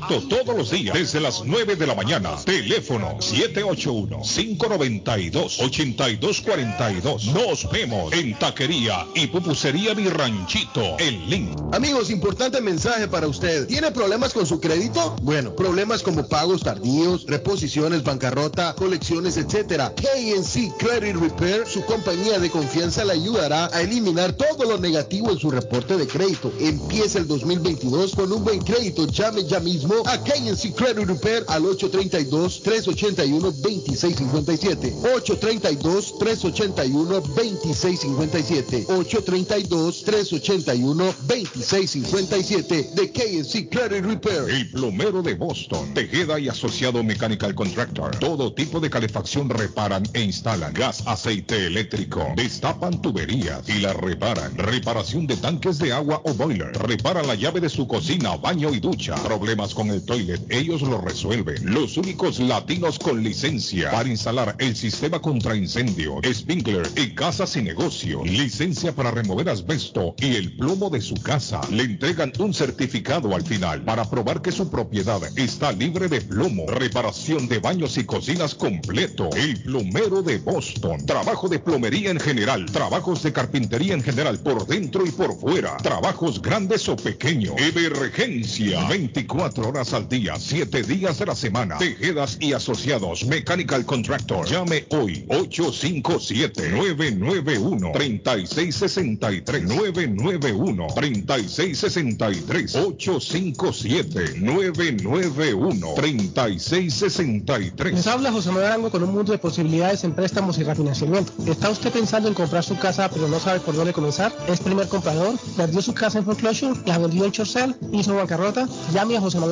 todos los días desde las 9 de la mañana. Teléfono 781-592-8242. Nos vemos en Taquería y Pupusería Mi Ranchito en Link. Amigos, importante mensaje para usted. ¿Tiene problemas con su crédito? Bueno, problemas como pagos tardíos, reposiciones, bancarrota, colecciones, etcétera. KNC Credit Repair, su compañía de confianza, le ayudará a eliminar todo lo negativo en su reporte de crédito. Empieza el 2022 con un buen crédito. Llame ya mismo a KNC Credit Repair al 832-381-2657. 832-381-2657. 832-381-2657 de KNC Credit Repair. El plomero de Boston, Tejeda y Asociado Mechanical Contractor. Todo tipo de calefacción reparan e instalan. Gas, aceite eléctrico. Destapan tuberías y la reparan. Reparación de tanques de agua o boiler. Repara la llave de su cocina, baño y ducha. Problemas con el toilet, ellos lo resuelven. Los únicos latinos con licencia para instalar el sistema contra incendio, sprinkler y casas y negocio. Licencia para remover asbesto y el plomo de su casa. Le entregan un certificado al final para probar que su propiedad está libre de plomo. Reparación de baños y cocinas completo. El plomero de Boston. Trabajo de plomería en general. Trabajos de carpintería en general por dentro y por fuera. Trabajos grandes o pequeños. Emergencia. 24 horas horas al día, 7 días de la semana. Tejedas y Asociados Mechanical Contractor. Llame hoy 857-991-3663. 991-3663. 857-991-3663. Les habla José Manuel Arango con un mundo de posibilidades en préstamos y refinanciamiento. ¿Está usted pensando en comprar su casa pero no sabe por dónde comenzar? ¿Es primer comprador? ¿Perdió su casa en foreclosure? ¿La vendió en Chorcel? ¿Hizo bancarrota? Llame a José Manuel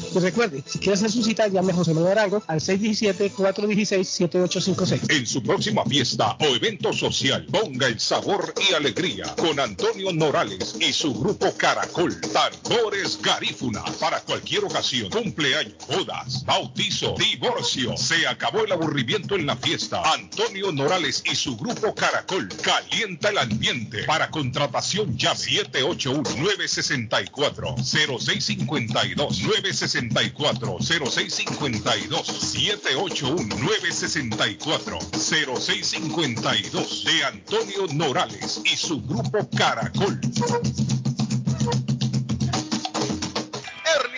Y recuerde, si quiere hacer su cita, llame José Manuel Arango al 617-416-7856. En su próxima fiesta o evento social, ponga el sabor y alegría con Antonio Norales y su grupo Caracol. Tambores Garífuna para cualquier ocasión, cumpleaños, bodas, bautizo, divorcio. Se acabó el aburrimiento en la fiesta. Antonio Norales y su grupo Caracol calienta el ambiente. Para contratación llame 781-964-0652. 964-0652. 781-964-0652. De Antonio Norales y su grupo Caracol.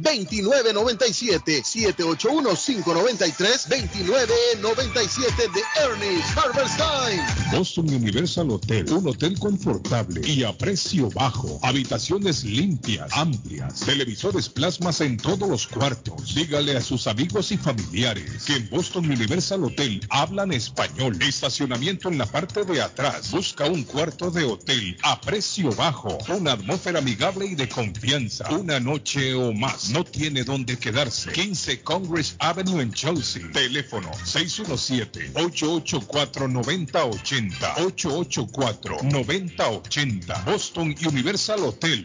2997 781-593-2997 de Ernest Harvest Time. Boston Universal Hotel, un hotel confortable y a precio bajo. Habitaciones limpias, amplias, televisores plasmas en todos los cuartos. Dígale a sus amigos y familiares que en Boston Universal Hotel hablan español. Estacionamiento en la parte de atrás. Busca un cuarto de hotel a precio bajo. Una atmósfera amigable y de confianza. Una noche o más. No tiene dónde quedarse. 15 Congress Avenue en Chelsea. Teléfono 617-884-9080. 884-9080. Boston Universal Hotel.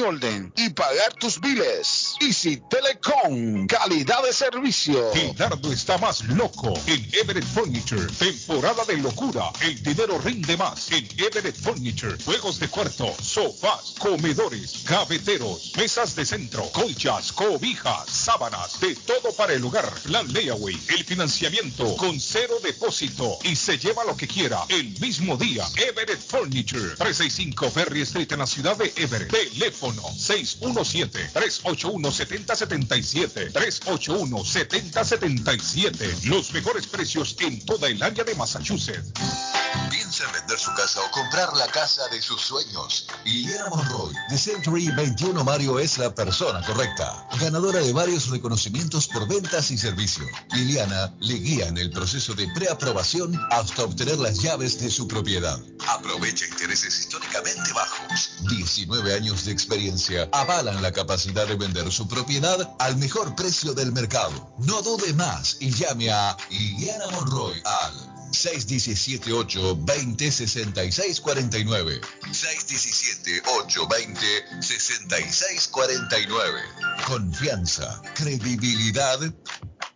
order y pagar tus biles. Easy Telecom, calidad de servicio. Gildardo está más loco en Everett Furniture. Temporada de locura. El dinero rinde más en Everett Furniture. Juegos de cuarto, sofás, comedores, gaveteros, mesas de centro, colchas, cobijas, sábanas, de todo para el hogar. Plan Layaway, el financiamiento con cero depósito y se lleva lo que quiera el mismo día. Everett Furniture, 365 Ferry Street en la ciudad de Everett. Teléfono 617-381-7077. 381-7077. Los mejores precios en toda el área de Massachusetts. Piensa en vender su casa o comprar la casa de sus sueños. Liliana Monroy, de Century 21 Mario, es la persona correcta. Ganadora de varios reconocimientos por ventas y servicio. Liliana le guía en el proceso de preaprobación hasta obtener las llaves de su propiedad. Aprovecha intereses históricamente bajos. 19 años de experiencia avalan la capacidad de vender su propiedad al mejor precio del mercado. No dude más y llame a Liliana Monroy al 617-820-6649. 617-820-6649. Confianza, credibilidad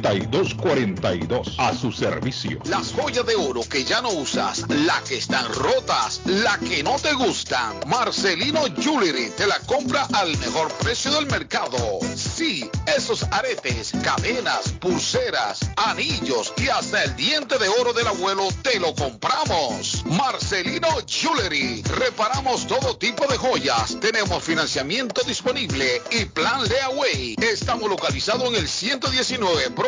3242 a su servicio. Las joyas de oro que ya no usas, la que están rotas, la que no te gustan. Marcelino Jewelry te la compra al mejor precio del mercado. Sí, esos aretes, cadenas, pulseras, anillos y hasta el diente de oro del abuelo te lo compramos. Marcelino Jewelry. Reparamos todo tipo de joyas. Tenemos financiamiento disponible y plan Leaway. Estamos localizados en el 119 Pro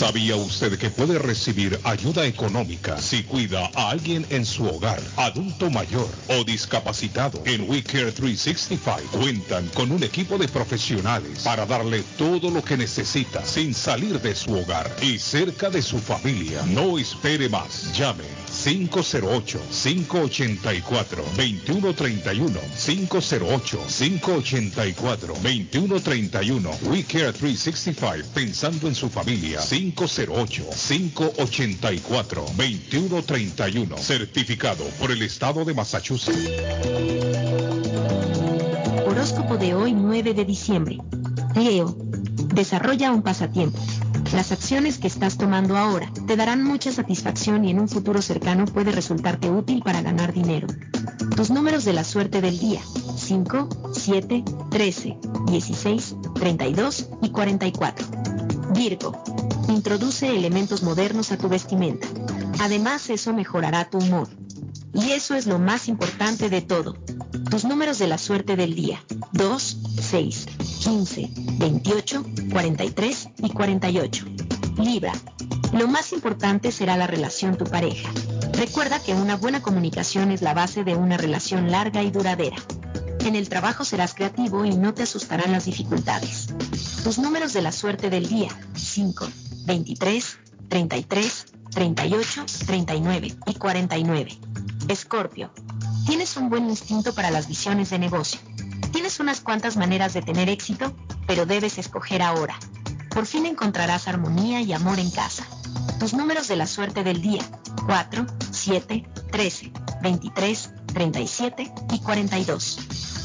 ¿Sabía usted que puede recibir ayuda económica si cuida a alguien en su hogar, adulto mayor o discapacitado? En We Care 365 cuentan con un equipo de profesionales para darle todo lo que necesita sin salir de su hogar y cerca de su familia. No espere más. Llame 508-584-2131. 508-584-2131. We Care 365 pensando en su familia. 508-584-2131. Certificado por el Estado de Massachusetts. Horóscopo de hoy 9 de diciembre. Leo. Desarrolla un pasatiempo. Las acciones que estás tomando ahora te darán mucha satisfacción y en un futuro cercano puede resultarte útil para ganar dinero. Tus números de la suerte del día. 5, 7, 13, 16, 32 y 44. Virgo. Introduce elementos modernos a tu vestimenta. Además, eso mejorará tu humor. Y eso es lo más importante de todo. Tus números de la suerte del día. 2, 6, 15, 28, 43 y 48. Libra. Lo más importante será la relación tu pareja. Recuerda que una buena comunicación es la base de una relación larga y duradera. En el trabajo serás creativo y no te asustarán las dificultades. Tus números de la suerte del día. 5, 23, 33, 38, 39 y 49. Escorpio. Tienes un buen instinto para las visiones de negocio. Tienes unas cuantas maneras de tener éxito, pero debes escoger ahora. Por fin encontrarás armonía y amor en casa. Tus números de la suerte del día. 4, 7, 13, 23, 37 y 42.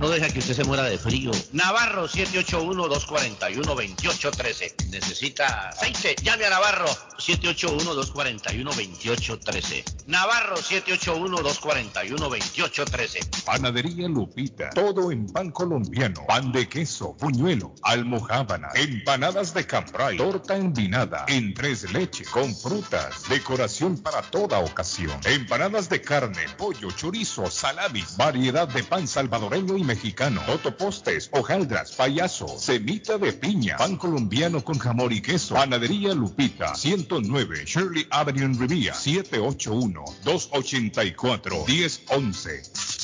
no deja que usted se muera de frío. Navarro 781-241-2813. Necesita aceite. Llame a Navarro 781-241-2813. Navarro 781-241-2813. Panadería Lupita. Todo en pan colombiano. Pan de queso, puñuelo, almohábana, empanadas de cambray, torta envinada, en tres leches, con frutas, decoración para toda ocasión. Empanadas de carne, pollo, chorizo, salami, variedad de pan salvadoreño y mexicano, totopostes, hojaldras, payaso, semita de piña, pan colombiano con jamón y queso. Panadería Lupita, 109 Shirley Avenue en Rivia, 781-284-1011.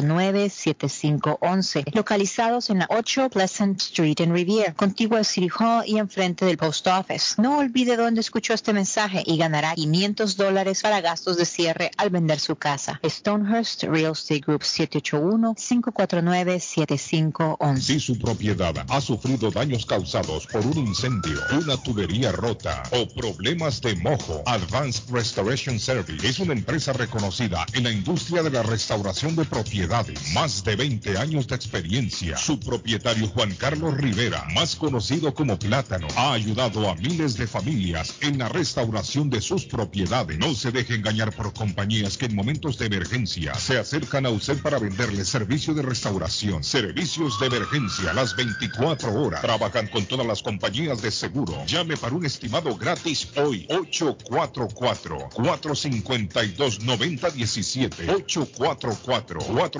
7511 localizados en la 8 Pleasant Street en Riviera, contiguo al City Hall y enfrente del Post Office. No olvide dónde escuchó este mensaje y ganará 500 dólares para gastos de cierre al vender su casa. Stonehurst Real Estate Group 781-549-7511. Si su propiedad ha sufrido daños causados por un incendio, una tubería rota o problemas de mojo, Advanced Restoration Service es una empresa reconocida en la industria de la restauración de propiedades. Más de 20 años de experiencia. Su propietario Juan Carlos Rivera, más conocido como Plátano, ha ayudado a miles de familias en la restauración de sus propiedades. No se deje engañar por compañías que en momentos de emergencia se acercan a usted para venderle servicio de restauración, servicios de emergencia las 24 horas. Trabajan con todas las compañías de seguro. Llame para un estimado gratis hoy. 844-452-9017.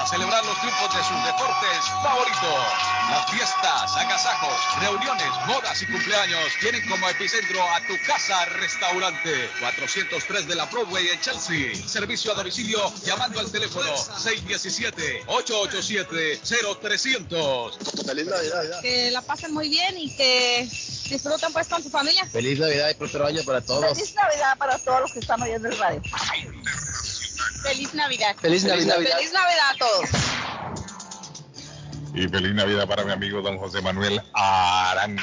para celebrar los triunfos de sus deportes favoritos. Las fiestas, agasajos, reuniones, bodas y cumpleaños tienen como epicentro a tu casa restaurante 403 de la Broadway en Chelsea. Servicio a domicilio llamando al teléfono 617-887-0300. Feliz Navidad. Que la pasen muy bien y que disfruten pues con su familia. Feliz Navidad y próspero año para todos. Feliz Navidad para todos los que están oyendo el radio. Feliz Navidad. Feliz Navidad. Feliz Navidad a todos. Y feliz Navidad para mi amigo don José Manuel Arango,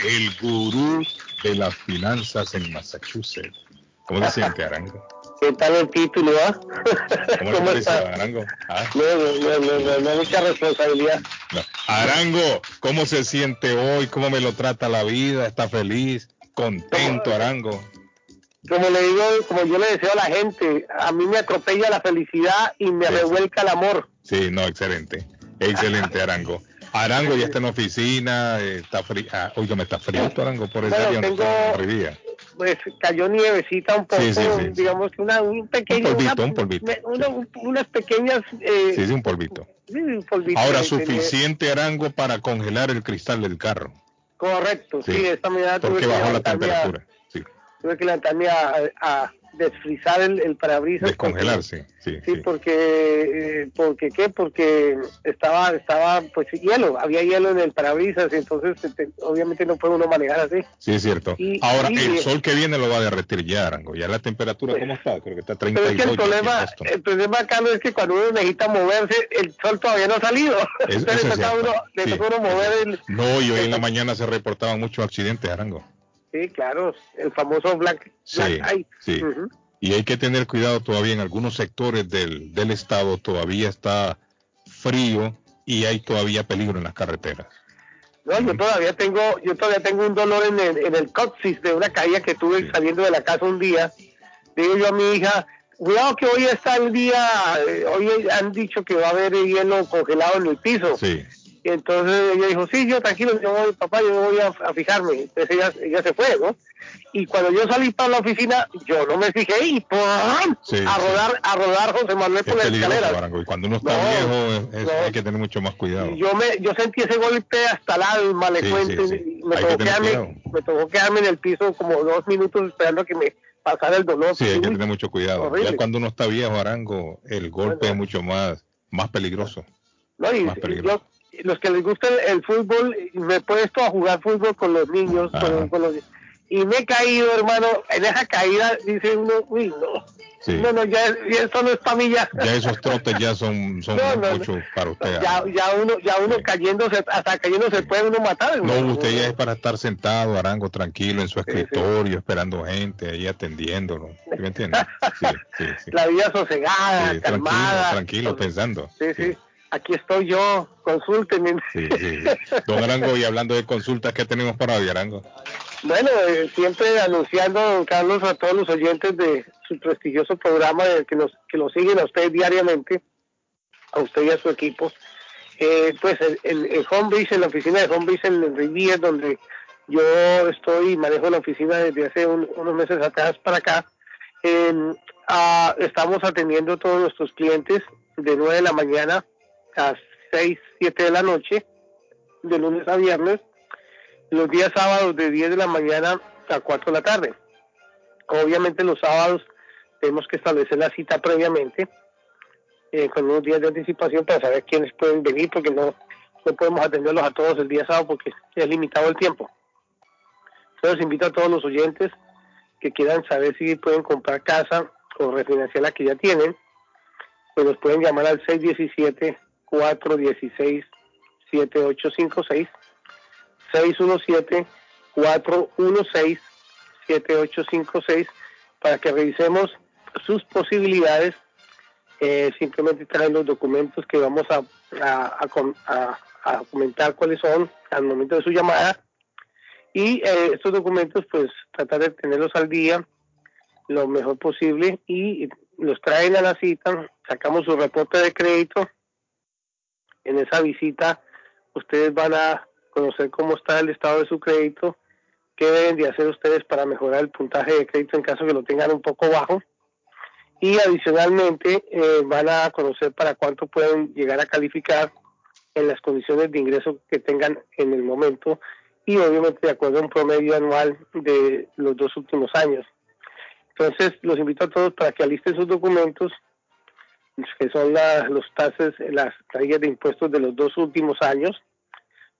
el gurú de las finanzas en Massachusetts. ¿Cómo se siente, Arango? ¿Qué tal el título, ah? ¿Cómo, ¿Cómo está? parece, Arango? ¿Ah? No, no, no, no, no, mucha responsabilidad. No. Arango, ¿cómo se siente hoy? ¿Cómo me lo trata la vida? ¿Está feliz? ¿Contento, Arango? Como le digo, como yo le deseo a la gente, a mí me atropella la felicidad y me revuelca el amor. Sí, no, excelente. Excelente, Arango. Arango ya está en la oficina, está frío. Ah, óigame, está frío, Arango, por esa Bueno, tengo- Rivía. Pues cayó nievecita un poco, Sí, sí, sí. digamos que una, un pequeño, Un polvito, una- un polvito, me- una- un- unas pequeñas, eh, Sí, sí, un polvito. sí, un polvito Ahora, suficiente, Arango, para congelar el cristal del carro. Correcto, sí, esta mañana tuve Porque que bajó la a- temperatura. Tuve que levantarme a, a, desfrizar el, el parabrisas. Descongelarse, sí. Sí, porque, eh, porque qué, porque estaba, estaba, pues hielo, había hielo en el parabrisas, y entonces este, obviamente no puede uno manejar así. Sí, es cierto. Y- Ahora, y- el sol que viene lo va a derretir ya, Arango. Ya la temperatura, ¿cómo está? Creo que está Pero es 32. que el problema, el problema acá no es que cuando uno necesita moverse, el sol todavía no ha salido. Es- Entonces le toca uno, Sí. toca a uno mover el, No, y hoy en la mañana se reportaban muchos accidentes, Arango. Sí, claro, el famoso black, Sí, black eye. sí. Y hay que tener cuidado todavía en algunos sectores del, del estado, todavía está frío y hay todavía peligro en las carreteras. No, yo todavía tengo, yo todavía tengo un dolor en el, en el coxis de una caída que tuve saliendo de la casa un día. Digo yo a mi hija, cuidado que hoy está el día, eh, hoy han dicho que va a haber hielo congelado en el piso. Sí. Y entonces ella dijo, sí, yo tranquilo, yo voy, papá, yo voy a, a fijarme. Entonces ella, ella se fue, ¿no? Y cuando yo salí para la oficina, yo no me fijé y ¡pum! Sí, a sí. rodar, a rodar José Manuel Es por escaleras. Arango. Y cuando uno está No, viejo, es- no. hay que tener mucho más cuidado. Yo me, yo sentí ese golpe hasta el alma, le Sí, cuento. y Me, tocó que quedarme, me tocó quedarme en el piso como dos minutos esperando que me pasara el dolor. Sí, hay que tener mucho cuidado. horrible. Ya cuando uno está viejo, Arango, el golpe es mucho más, más peligroso. No, y- más y peligroso. yo, los que les gusta el, el fútbol, me he puesto a jugar fútbol con los niños, con, con los, y me he caído, hermano, en esa caída dice uno, uy, no, Sí. no, no, ya, ya esto no es para mí ya. Ya esos trotes ya son, son No, no, no. mucho para usted. Ya, ya uno, ya uno cayéndose, hasta cayéndose puede uno matar. No, usted ya es para estar sentado, Arango, tranquilo en su escritorio, esperando gente ahí atendiéndolo. ¿Sí ¿Me entiende? Sí, sí, sí. La vida sosegada, Sí, tranquilo, calmada. tranquilo, pensando. Sí, sí. Aquí estoy yo, consúltenme. Sí, sí, sí. Don Arango, y hablando de consultas, ¿qué tenemos para hoy, Arango? Bueno, eh, siempre anunciando, don Carlos, a todos los oyentes de su prestigioso programa de que nos que lo siguen a usted diariamente, a usted y a su equipo. Eh, pues el, el, el home base, en la oficina de home base en el Rivier, donde yo estoy y manejo la oficina desde hace un- unos meses atrás para acá, eh, ah, estamos atendiendo a todos nuestros clientes de 9 de la mañana a 6, 7 de la noche, de lunes a viernes, los días sábados de 10 de la mañana a 4 de la tarde. Obviamente los sábados tenemos que establecer la cita previamente, eh, con unos días de anticipación para saber quiénes pueden venir, porque no, no podemos atenderlos a todos el día sábado porque es limitado el tiempo. Entonces invito a todos los oyentes que quieran saber si pueden comprar casa o refinanciar la que ya tienen, pues nos pueden llamar al 617-416-7856, 617-416-7856, para que revisemos sus posibilidades. Eh, simplemente traen los documentos que vamos a, a, a- a comentar cuáles son al momento de su llamada. Y eh, estos documentos, pues tratar de tenerlos al día lo mejor posible y los traen a la cita, sacamos su reporte de crédito. En esa visita ustedes van a conocer cómo está el estado de su crédito, qué deben de hacer ustedes para mejorar el puntaje de crédito en caso que lo tengan un poco bajo. Y adicionalmente eh, van a conocer para cuánto pueden llegar a calificar en las condiciones de ingreso que tengan en el momento y obviamente de acuerdo a un promedio anual de los dos últimos años. Entonces, los invito a todos para que alisten sus documentos, que son la- los tases, las tareas de impuestos de los dos últimos años.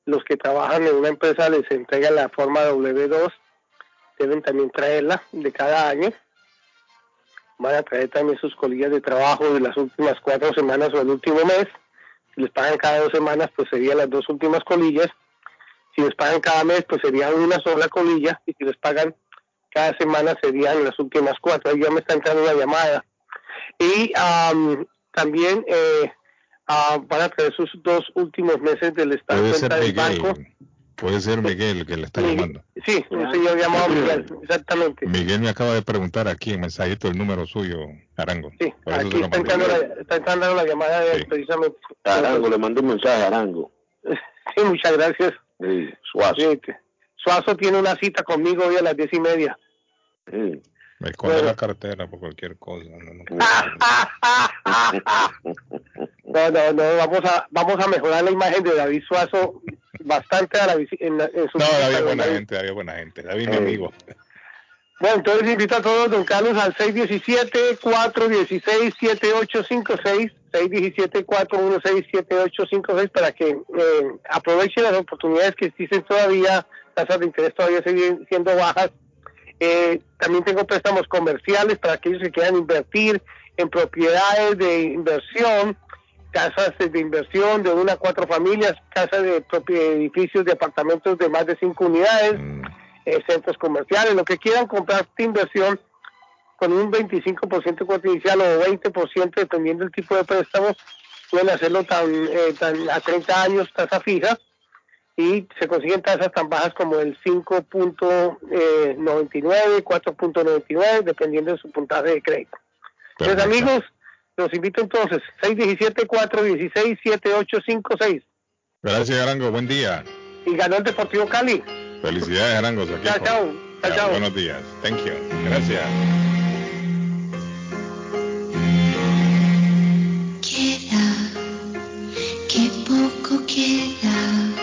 Los que trabajan en una empresa les entregan la forma W2, deben también traerla de cada año. Van a traer también sus colillas de trabajo de las últimas cuatro semanas o el último mes. Si les pagan cada dos semanas, pues serían las dos últimas colillas. Si les pagan cada mes, pues sería una sola colilla. Y si les pagan cada semana serían las últimas cuatro. Ahí ya me está entrando una llamada. Y am, también eh, ah, van a traer sus dos últimos meses del estado de Puede ser cuenta del Miguel, banco. puede ser Miguel que le está llamando. Sí, un señor llamado Miguel, exactamente. Miguel me acaba de preguntar aquí en mensajito el número suyo, Arango. Sí, Por eso aquí se lo está entrando, la, está entrando la llamada de él, precisamente. Arango, le mandé un mensaje a Arango. Sí, muchas gracias. Sí, Suazo. Sí, Suazo tiene una cita conmigo hoy a las diez y media. Me esconde la cartera por cualquier cosa. no, no. No, no, no, vamos a, vamos a mejorar la imagen de David Suazo bastante a la en, la- en su No, David es buena David. gente, David es buena gente. David es mi Eh. amigo. Bueno, entonces invito a todos, don Carlos, al 617-416-7856, 617-416-7856 para que eh, aprovechen las oportunidades que existen todavía, tasas de interés todavía siguen siendo bajas. Eh, también tengo préstamos comerciales para aquellos que quieran invertir en propiedades de inversión, casas de inversión de una a cuatro familias, casas de edificios de apartamentos de más de cinco unidades, eh, centros comerciales, lo que quieran comprar de inversión con un 25% de cuota inicial o 20% dependiendo del tipo de préstamos, pueden hacerlo tan, eh, tan a 30 años, tasa fija, y se consiguen tasas tan bajas como el 5.99, 4.99, dependiendo de su puntaje de crédito. Entonces, amigos, los invito entonces, 617-416-7856. Gracias, Arango. Buen día. Y ganó el Deportivo Cali. Felicidades, Arango. Chao, chao. chao, chao. Buenos días. Thank you. Gracias. Queda, qué poco queda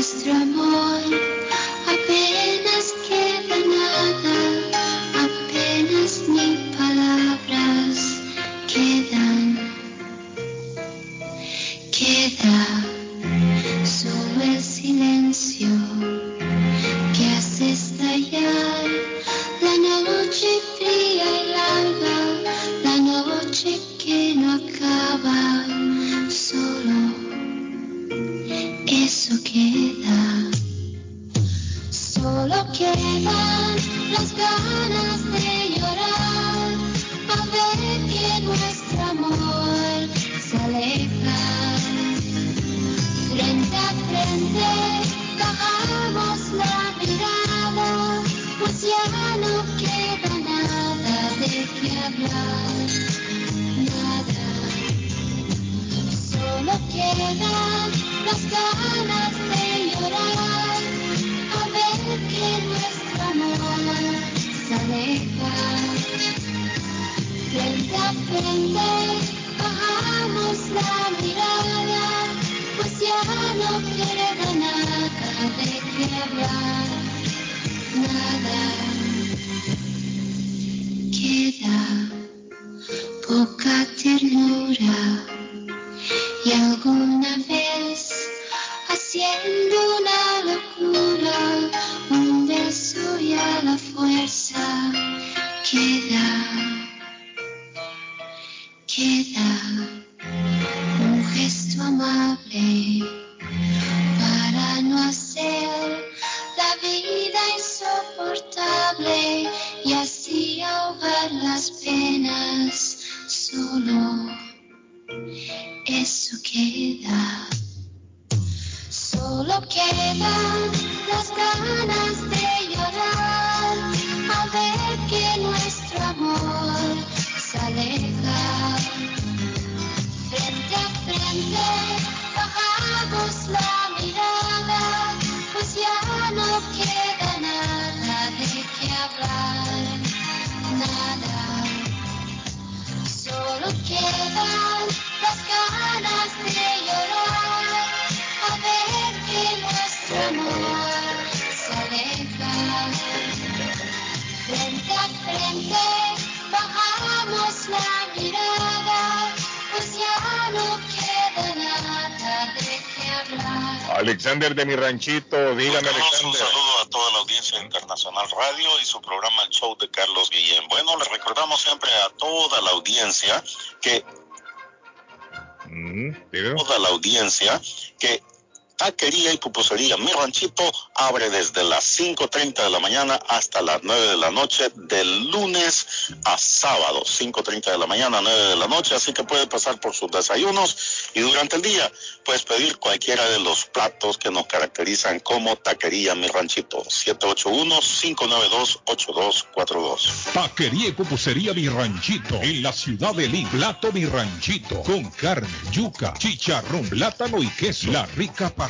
nuestro amor. Queda. Solo quedan las ganas de llorar a ver que nuestro amor se aleja. Frente a frente bajamos la mirada, pues ya no queda nada de qué hablar, nada. Solo quedan las ganas a ver que nuestro amor se aleja. Frente a frente bajamos la mirada, pues ya no queda nada de qué hablar, nada. Queda poca ternura haciendo Alexander de mi ranchito, dígame, Carlos, un Alexander. saludo a toda la audiencia internacional radio y su programa El Show de Carlos Guillén. Bueno, les recordamos siempre a toda la audiencia que Mm, toda la audiencia Taquería y Pupusería Mi Ranchito abre desde las 5.30 de la mañana hasta las 9 de la noche, del lunes a sábado, 5.30 de la mañana a 9 de la noche, así que puede pasar por sus desayunos y durante el día puedes pedir cualquiera de los platos que nos caracterizan como Taquería Mi Ranchito, 781-592-8242. Taquería y pupusería Mi Ranchito en la ciudad de Lima. Plato Mi Ranchito con carne, yuca, chicharrón, plátano y queso. La rica parrilla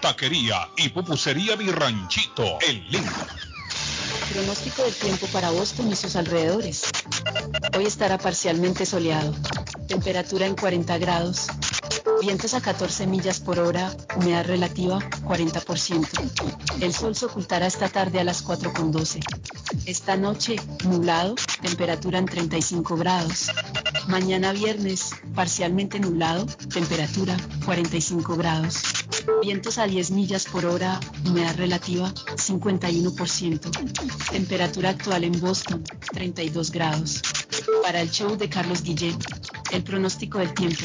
Taquería y Pupusería Mi Ranchito en Lynn. Pronóstico del tiempo para Boston y sus alrededores. Hoy estará parcialmente soleado. Temperatura en 40 grados. Vientos a 14 millas por hora. Humedad relativa 40%. El sol se ocultará esta tarde a las 4.12. Esta noche, nublado. Temperatura en 35 grados. Mañana viernes, parcialmente nublado. Temperatura 45 grados. Vientos a 10 millas por hora. Humedad relativa 51%. Temperatura actual en Boston 32 grados. Para el show de Carlos Guillén, el pronóstico del tiempo.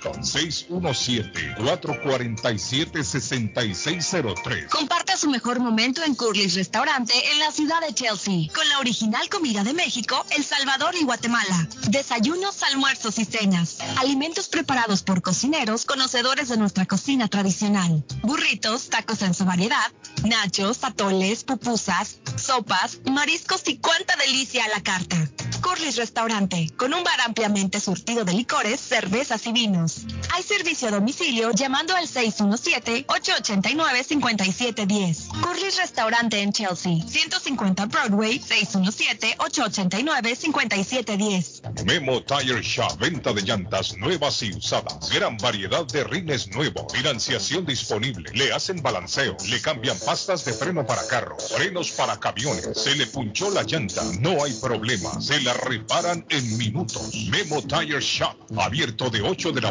617-447-6603. Comparta su mejor momento en Curly's Restaurante en la ciudad de Chelsea, con la original comida de México, El Salvador y Guatemala. Desayunos, almuerzos y cenas. Alimentos preparados por cocineros conocedores de nuestra cocina tradicional. Burritos, tacos en su variedad, nachos, atoles, pupusas, sopas, mariscos y cuánta delicia a la carta. Curly's Restaurante, con un bar ampliamente surtido de licores, cervezas y vinos. Hay servicio a domicilio llamando al 617-889-5710. Curly's Restaurante en Chelsea, 150 Broadway, 617-889-5710. Memo Tire Shop, venta de llantas nuevas y usadas. Gran variedad de rines nuevos. Financiación disponible. Le hacen balanceo. Le cambian pastas de freno para carros. Frenos para camiones. Se le punchó la llanta. No hay problema. Se la reparan en minutos. Memo Tire Shop. Abierto de 8 de la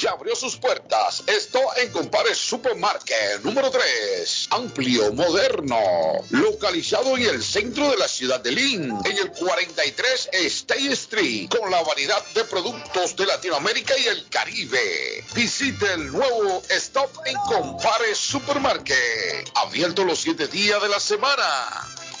Ya abrió sus puertas. Esto en Compare Supermarket número 3. Amplio, moderno. Localizado en el centro de la ciudad de Lynn. En el 43 State Street. Con la variedad de productos de Latinoamérica y el Caribe. Visite el nuevo Stop en Compare Supermarket. Abierto los 7 días de la semana.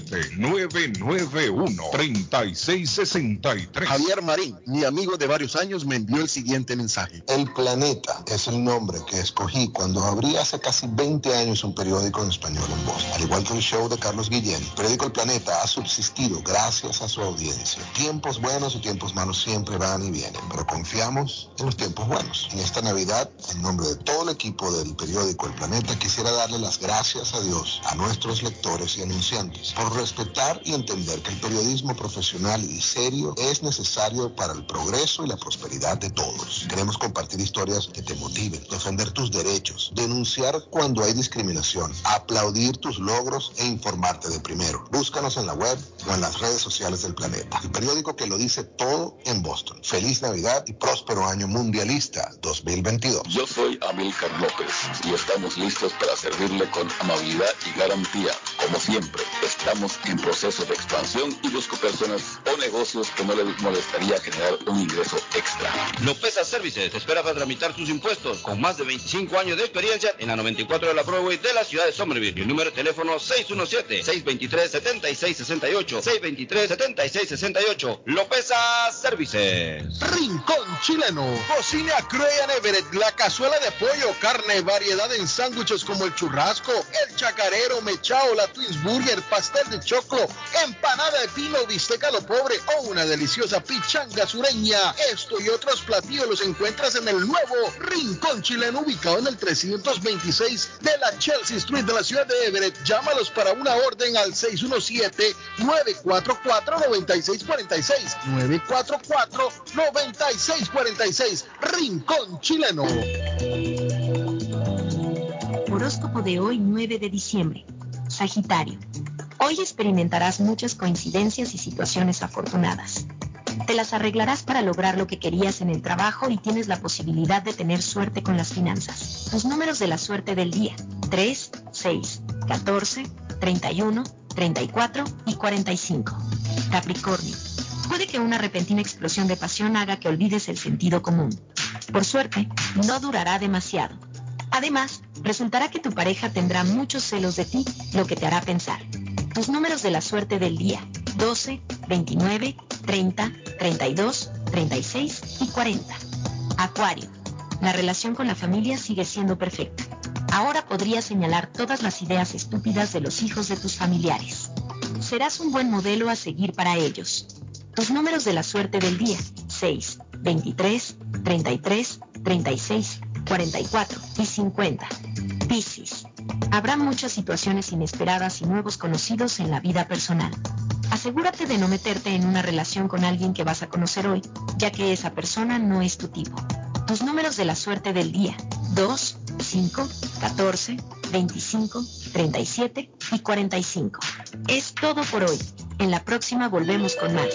857-991-3663. Javier Marín, mi amigo de varios años, me envió el siguiente mensaje. El Planeta es el nombre que escogí cuando abrí hace casi 20 años un periódico en español en Boston. Al igual que el show de Carlos Guillén, el periódico El Planeta ha subsistido gracias a su audiencia. Tiempos buenos y tiempos malos siempre van y vienen, pero confiamos en los tiempos buenos. En esta Navidad, en nombre de todo el equipo del periódico El Planeta, quisiera darle las gracias a Dios, a nuestros lectores y anunciantes, por respetar y entender que el periodismo profesional y serio es necesario para el progreso y la prosperidad de todos. Queremos compartir historias que te motiven, defender tus derechos, denunciar cuando hay discriminación, aplaudir tus logros e informarte de primero. Búscanos en la web o en las redes sociales del planeta. El periódico que lo dice todo en Boston. Feliz Navidad y próspero año mundialista 2022. Yo soy Amilcar López y estamos listos para servirle con amabilidad y garantía. Como siempre, estamos en proceso de expansión y busco personas o negocios que no les molestaría generar un ingreso extra. López Services espera para tramitar sus impuestos con más de 25 años de experiencia en la 94 de la Broadway de la ciudad de Somerville. El número de teléfono 617-623-7668. 623-7668. López Services. Rincón Chileno. Cocina Cruella Everett. La cazuela de pollo, carne, variedad en sándwiches como el churrasco, el chacarero, mechao, la Twins Burger, de choclo, empanada de pino, bisteca lo pobre o una deliciosa pichanga sureña. Esto y otros platillos los encuentras en el nuevo Rincón Chileno ubicado en el 326 de la Chelsea Street de la ciudad de Everett. Llámalos para una orden al 617 944 9646 944-9646. Rincón Chileno. Horóscopo de hoy, 9 de diciembre. Sagitario. Hoy experimentarás muchas coincidencias y situaciones afortunadas. Te las arreglarás para lograr lo que querías en el trabajo y tienes la posibilidad de tener suerte con las finanzas. Tus números de la suerte del día. 3, 6, 14, 31, 34 y 45. Capricornio Puede que una repentina explosión de pasión haga que olvides el sentido común. Por suerte, no durará demasiado. Además, resultará que tu pareja tendrá muchos celos de ti, lo que te hará pensar. Tus números de la suerte del día, 12, 29, 30, 32, 36 y 40. Acuario. La relación con la familia sigue siendo perfecta. Ahora podrías señalar todas las ideas estúpidas de los hijos de tus familiares. Serás un buen modelo a seguir para ellos. Tus números de la suerte del día. 6, 23, 33, 36, 44 y 50. Piscis. Habrá muchas situaciones inesperadas y nuevos conocidos en la vida personal. Asegúrate de no meterte en una relación con alguien que vas a conocer hoy, ya que esa persona no es tu tipo. Tus números de la suerte del día. 2, 5, 14, 25, 37 y 45. Es todo por hoy. En la próxima volvemos con más.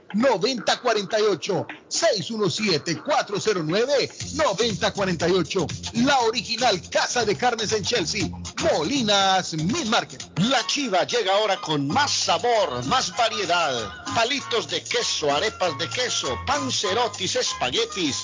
617-409-9048. 617-409-9048. La original Casa de Carnes en Chelsea, Molinas Meat Market. La chiva llega ahora con más sabor, más variedad. Palitos de queso, arepas de queso, pancerotis, espaguetis,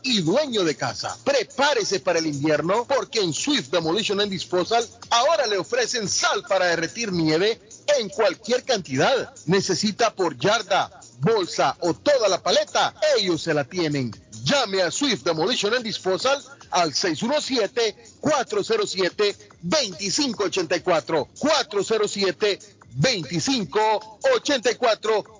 y dueño de casa. Prepárese para el invierno porque en Swift Demolition and Disposal ahora le ofrecen sal para derretir nieve en cualquier cantidad. Necesita por yarda, bolsa o toda la paleta, ellos se la tienen. Llame a Swift Demolition and Disposal al 617-407-2584. 407-2584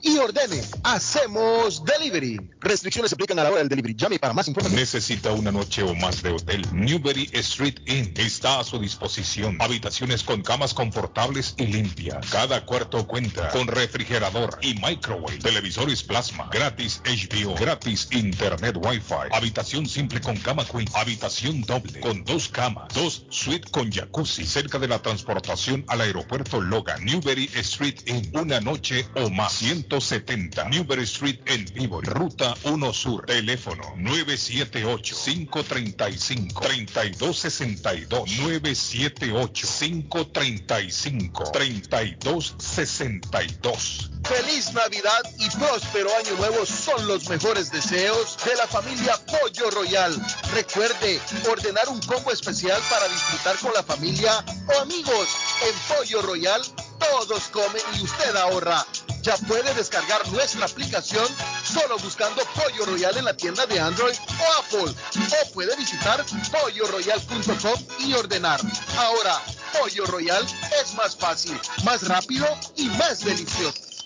y ordene. Hacemos delivery. Restricciones aplican a la hora del delivery. Llame para más información. ¿Necesita una noche o más de hotel? Newberry Street Inn está a su disposición. Habitaciones con camas confortables y limpias. Cada cuarto cuenta con refrigerador y microwave, televisores plasma, gratis HBO, gratis internet wifi, habitación simple con cama queen, habitación doble con dos camas, dos suite con jacuzzi cerca de la transportación al aeropuerto Logan. Newberry Street Inn, una noche o más. 170 Newberry Street en vivo, ruta 1 Sur, teléfono 978-535-3262, 978-535-3262. Feliz Navidad y próspero año nuevo son los mejores deseos de la familia Pollo Royal. Recuerde ordenar un combo especial para disfrutar con la familia o amigos. En Pollo Royal todos comen y usted ahorra. Ya puede descargar nuestra aplicación solo buscando Pollo Royal en la tienda de Android o Apple. O puede visitar polloroyal.com y ordenar. Ahora, Pollo Royal es más fácil, más rápido y más delicioso.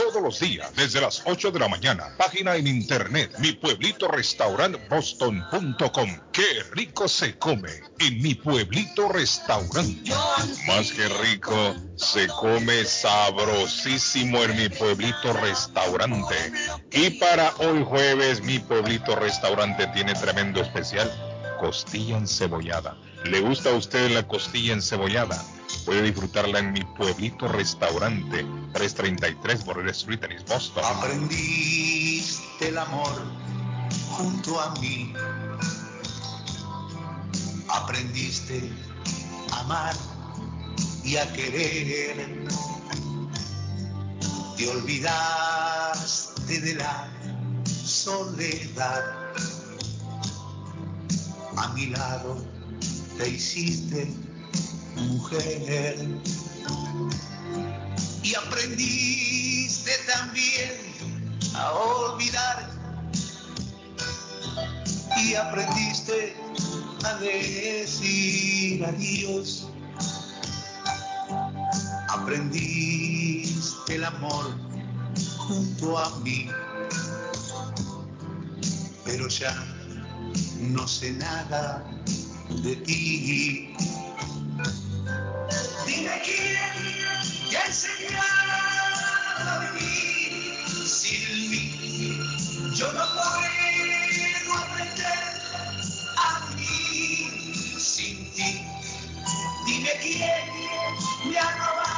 todos los días desde las 8 de la mañana. Página en internet, mi pueblito restaurant boston.com. Qué rico se come en mi pueblito restaurante. Más que rico, se come sabrosísimo en mi pueblito restaurante. Y para hoy jueves, mi pueblito restaurante tiene tremendo especial. Costilla encebollada. ¿Le gusta a usted la costilla encebollada? Puede disfrutarla en mi pueblito restaurante 333 Border Street en East Boston. Aprendiste el amor junto a mí. Aprendiste a amar y a querer. Te olvidaste de la soledad. A mi lado te hiciste mujer. Y aprendiste también a olvidar. Y aprendiste a decir adiós. Aprendiste el amor junto a mí. Pero ya no sé nada de ti. Quién te ha enseñado a vivir sin mí. Yo no puedo aprender a vivir sin ti. Dime quién me ha robado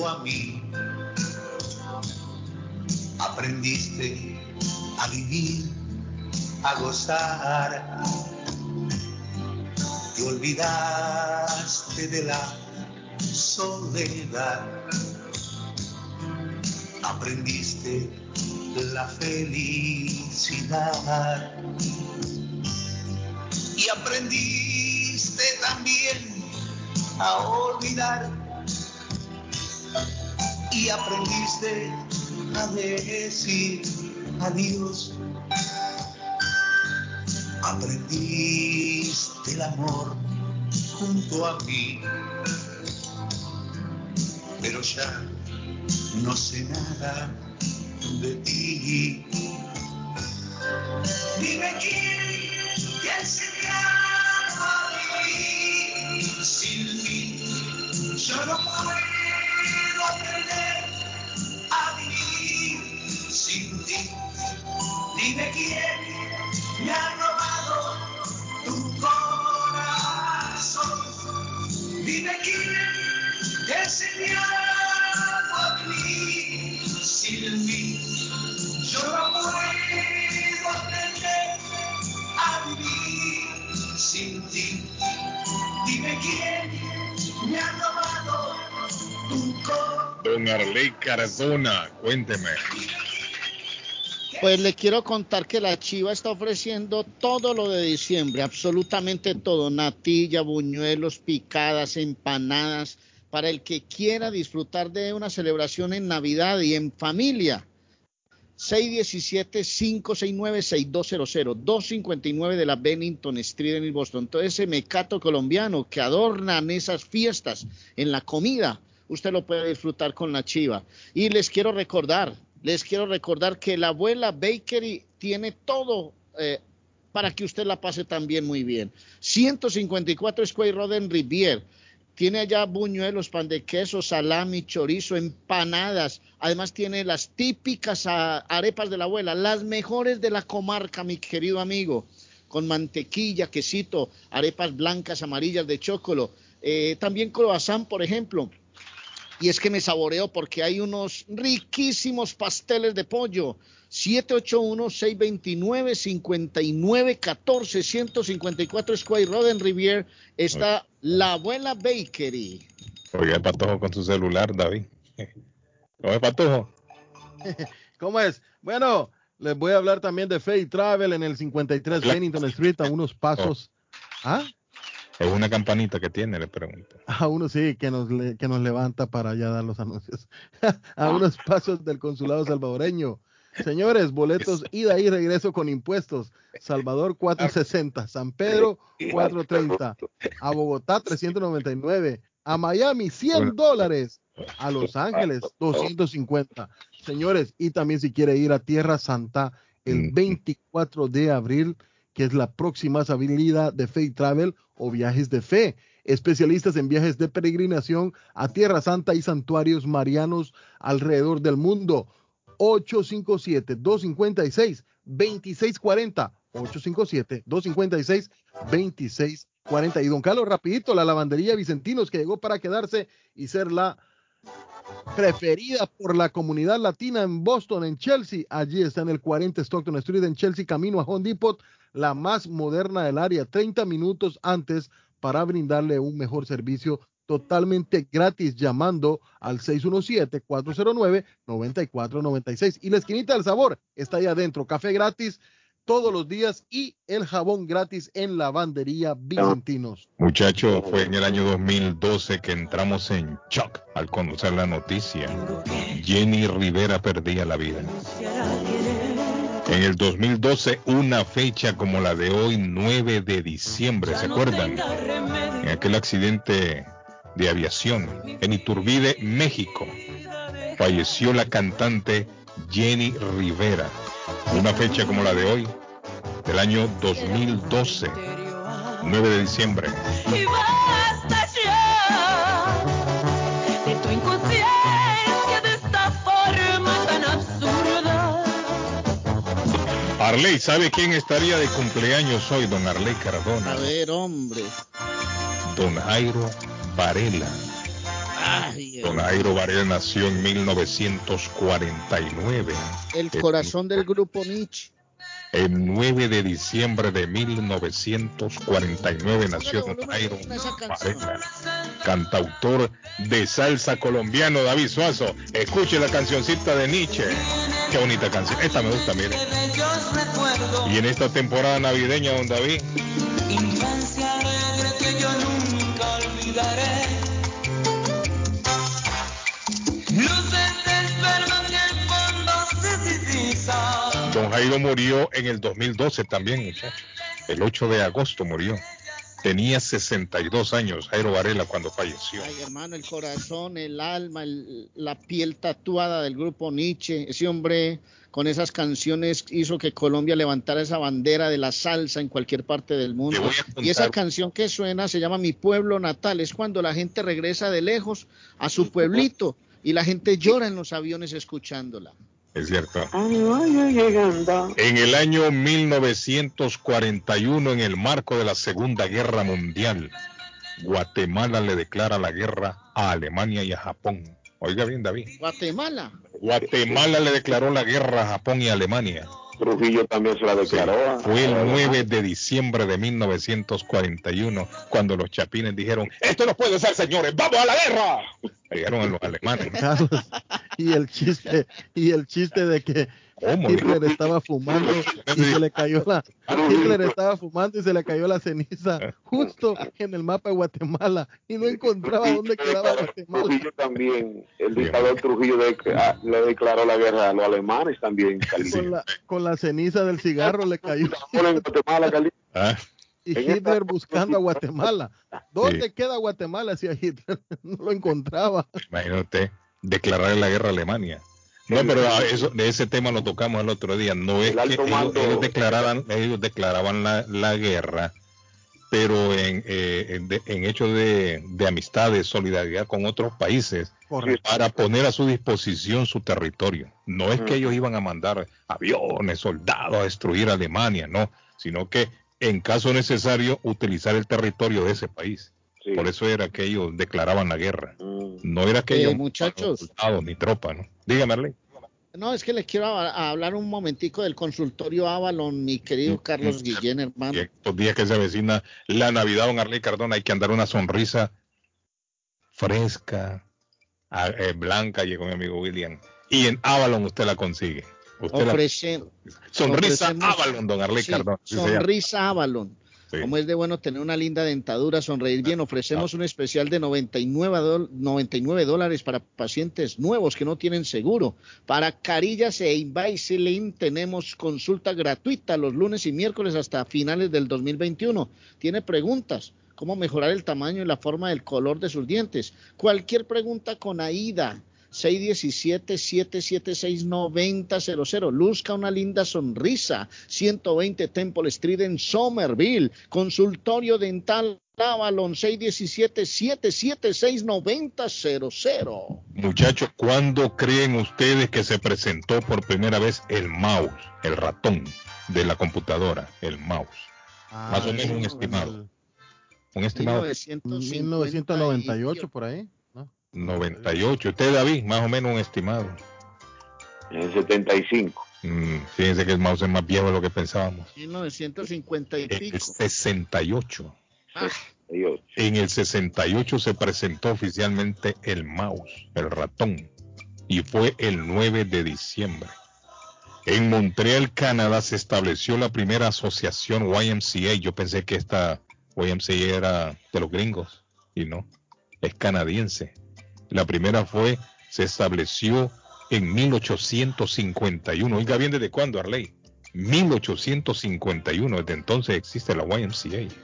a mí. Aprendiste a vivir, a gozar. Te olvidaste de la soledad. Aprendiste la felicidad. Y aprendiste también a olvidar. Y aprendiste a decir adiós. Aprendiste el amor junto a mí. Pero ya no sé nada de ti. Dime quién te ha a vivir sin mí. Yo no puedo aprender a vivir sin ti. Dime quién me ha Cuénteme. Pues le quiero contar que la Chiva está ofreciendo todo lo de diciembre, absolutamente todo, natilla, buñuelos, picadas, empanadas, para el que quiera disfrutar de una celebración en Navidad y en familia. 617-569-6200, 259 de la Bennington Street en el Boston. Todo ese mecato colombiano que adornan esas fiestas en la comida, usted lo puede disfrutar con la chiva. Y les quiero recordar, les quiero recordar que la abuela Bakery tiene todo eh, para que usted la pase también muy bien. 154 Square Road en Rivier. Tiene allá buñuelos, pan de queso, salami, chorizo, empanadas. Además tiene las típicas arepas de la abuela, las mejores de la comarca, mi querido amigo, con mantequilla, quesito, arepas blancas, amarillas de chocolo. Eh, también croissant, por ejemplo. Y es que me saboreo porque hay unos riquísimos pasteles de pollo. 781-629-5914, 154 Square Road en Rivier. Está la abuela Bakery. Oiga, el patojo con su celular, David. Oye, patojo. ¿Cómo es? Bueno, les voy a hablar también de Fay Travel en el 53 Bennington Street, a unos pasos. ¿Ah? Es una campanita que tiene, le pregunto. A uno sí, que nos, le- que nos levanta para ya dar los anuncios. a unos pasos del consulado salvadoreño. Señores, boletos ida y regreso con impuestos. Salvador 460, San Pedro 430, a Bogotá 399, a Miami 100 dólares, a Los Ángeles 250. Señores, y también si quiere ir a Tierra Santa el 24 de abril, que es la próxima salida de Faith Travel o viajes de fe. Especialistas en viajes de peregrinación a Tierra Santa y santuarios marianos alrededor del mundo. 857-256-2640. 857-256-2640. Y don Carlos, rapidito, la lavandería Vicentinos que llegó para quedarse y ser la preferida por la comunidad latina en Boston, en Chelsea. Allí está en el 40 Stockton Street en Chelsea, camino a Home Depot, la más moderna del área, 30 minutos antes para brindarle un mejor servicio totalmente gratis llamando al 617-409-9496. Y la esquinita del sabor está ahí adentro. Café gratis todos los días y el jabón gratis en lavandería Vicentinos. Muchacho, fue en el año 2012 que entramos en shock al conocer la noticia. Jenny Rivera perdía la vida. En el 2012, una fecha como la de hoy, 9 de diciembre, ¿se acuerdan? En aquel accidente de aviación en Iturbide, México, falleció la cantante Jenny Rivera. Una fecha como la de hoy, del año 2012, 9 de diciembre. Y basta ya de tu inconsciencia de esta forma tan absurda. Arley, ¿sabe quién estaría de cumpleaños hoy, don Arley Cardona? A ver, hombre. Don Jairo Varela. Don Jairo Varela nació en 1949. El corazón del grupo Nietzsche. El 9 de diciembre de 1949 nació Don Jairo Varela, cantautor de salsa colombiano David Suazo. Escuche la cancioncita de Nietzsche. Qué bonita canción. Esta me gusta, mire. Y en esta temporada navideña, don David, Infancia alegre que yo don Jairo murió en el 2012 también, muchachos. El 8 de agosto murió. Tenía 62 años Jairo Varela cuando falleció. Ay, hermano, el corazón, el alma, el- la piel tatuada del grupo Nietzsche. Ese hombre con esas canciones hizo que Colombia levantara esa bandera de la salsa en cualquier parte del mundo. Y esa canción que suena se llama Mi pueblo natal. Es cuando la gente regresa de lejos a su pueblito y la gente llora en los aviones escuchándola. Es cierto. En el año 1941, en el marco de la Segunda Guerra Mundial, Guatemala le declara la guerra a Alemania y a Japón. Oiga bien, David. Guatemala. Guatemala le declaró la guerra a Japón y Alemania. Trujillo también se la declaró. Fue el 9 de diciembre de 1941 cuando los chapines dijeron, esto no puede ser, señores, vamos a la guerra. Llegaron a los alemanes. Y el chiste, y el chiste de que. Hitler estaba fumando y se le cayó la Hitler estaba fumando y se le cayó la ceniza justo en el mapa de Guatemala y no encontraba dónde quedaba Guatemala. Trujillo también, el dictador Trujillo de- ah, le declaró la guerra a los alemanes también. Con la, con la ceniza del cigarro le cayó. en Guatemala, Cali. Ah, Y Hitler buscando a Guatemala. ¿Dónde queda Guatemala? Si Hitler no lo encontraba. Imagínate, declarar la guerra a Alemania. No, pero eso, de ese tema lo tocamos el otro día. No es que ellos, ellos declararan, ellos declaraban la, la guerra, pero en, eh, en, de- en hechos de, de amistad, de solidaridad con otros países, Correcto. para poner a su disposición su territorio. No es que ellos iban a mandar aviones, soldados a destruir Alemania, no, sino que en caso necesario utilizar el territorio de ese país. Por eso era que ellos declaraban la guerra. No era que Eh, ellos muchachos. soldados ni tropa, ¿no? Dígame, Arley. No, es que le quiero a- a hablar un momentico del consultorio Avalon, mi querido Carlos Guillén, hermano. Y estos días que se avecina la Navidad, don Arley Cardona, hay que andar una sonrisa fresca, a- eh, blanca, llegó mi amigo William. Y en Avalon usted la consigue. Usted la- Ofrece- Sonrisa ofrecemos- Avalon, don Arley sí, Cardona. sonrisa Avalon. Sí. Como es de bueno tener una linda dentadura, sonreír bien, ofrecemos un especial de 99, dol- 99 dólares para pacientes nuevos que no tienen seguro. Para Carillas e Invisalign tenemos consulta gratuita los lunes y miércoles hasta finales del 2021. ¿Tiene preguntas? ¿Cómo mejorar el tamaño y la forma del color de sus dientes? Cualquier pregunta con AIDA. 617-776-9000. Luzca una linda sonrisa. 120 Temple Street en Somerville. Consultorio dental Avalon 617-776-9000. Muchachos, ¿cuándo creen ustedes que se presentó por primera vez el mouse, el ratón de la computadora, el mouse? Más o menos un estimado. Un estimado 1998 por ahí. 98. Usted, David, más o menos un estimado. En el 75. Mm, fíjense que el mouse es más viejo de lo que pensábamos. 1950 y El pico. 68. Ah, En el 68 se presentó oficialmente el mouse, el ratón, y fue el 9 de diciembre. En Montreal, Canadá, se estableció la primera asociación YMCA. Yo pensé que esta YMCA era de los gringos, y no, es canadiense. La primera fue, se estableció en 1851. Oiga bien, ¿desde cuándo, Arley? 1851, desde entonces existe la YMCA.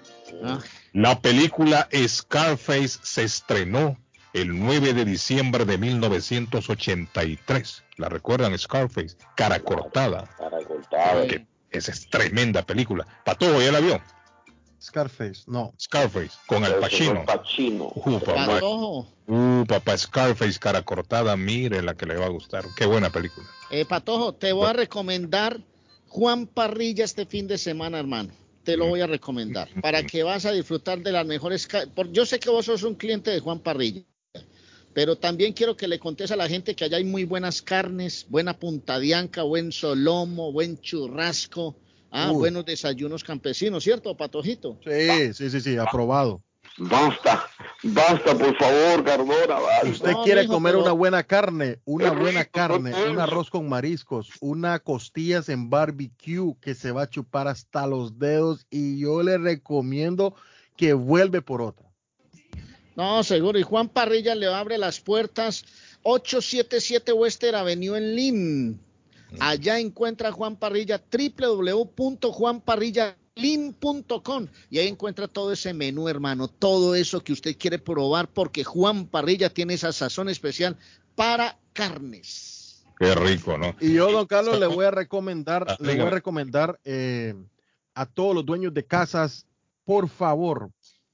Ah, La película Scarface se estrenó el 9 de diciembre de 1983. ¿La recuerdan Scarface? Cara cortada. Cara cortada. Esa es tremenda película. Patojo, ¿ya la vio? Scarface, no. Scarface, con Al Pacino. Pacino. Uh, papá. Patojo. Uh, papá, Scarface, cara cortada, mire la que le va a gustar. Qué buena película. Eh, Patojo, te voy a recomendar Juan Parrilla este fin de semana, hermano. Te lo voy a recomendar para que vas a disfrutar de las mejores. Yo sé que vos sos un cliente de Juan Parrilla. Pero también quiero que le contes a la gente que allá hay muy buenas carnes, buena puntadianca, buen solomo, buen churrasco, ah, Uy. buenos desayunos campesinos, ¿cierto, Patojito? Sí, sí, sí, sí, aprobado. Basta, basta, por favor, Cardona. basta. Usted No, quiere mijo, comer pero- una buena carne, una buena carne, un arroz con mariscos, una costillas en barbecue que se va a chupar hasta los dedos y yo le recomiendo que vuelve por otra. No, seguro. Y Juan Parrilla le abre las puertas 877 Western Avenue en Lynn. Allá encuentra Juan Parrilla www.juanparrillalin.com y ahí encuentra todo ese menú, hermano, todo eso que usted quiere probar porque Juan Parrilla tiene esa sazón especial para carnes. Qué rico, ¿no? Y yo, don Carlos, le voy a recomendar, Ah, le voy a recomendar eh, a todos los dueños de casas, por favor,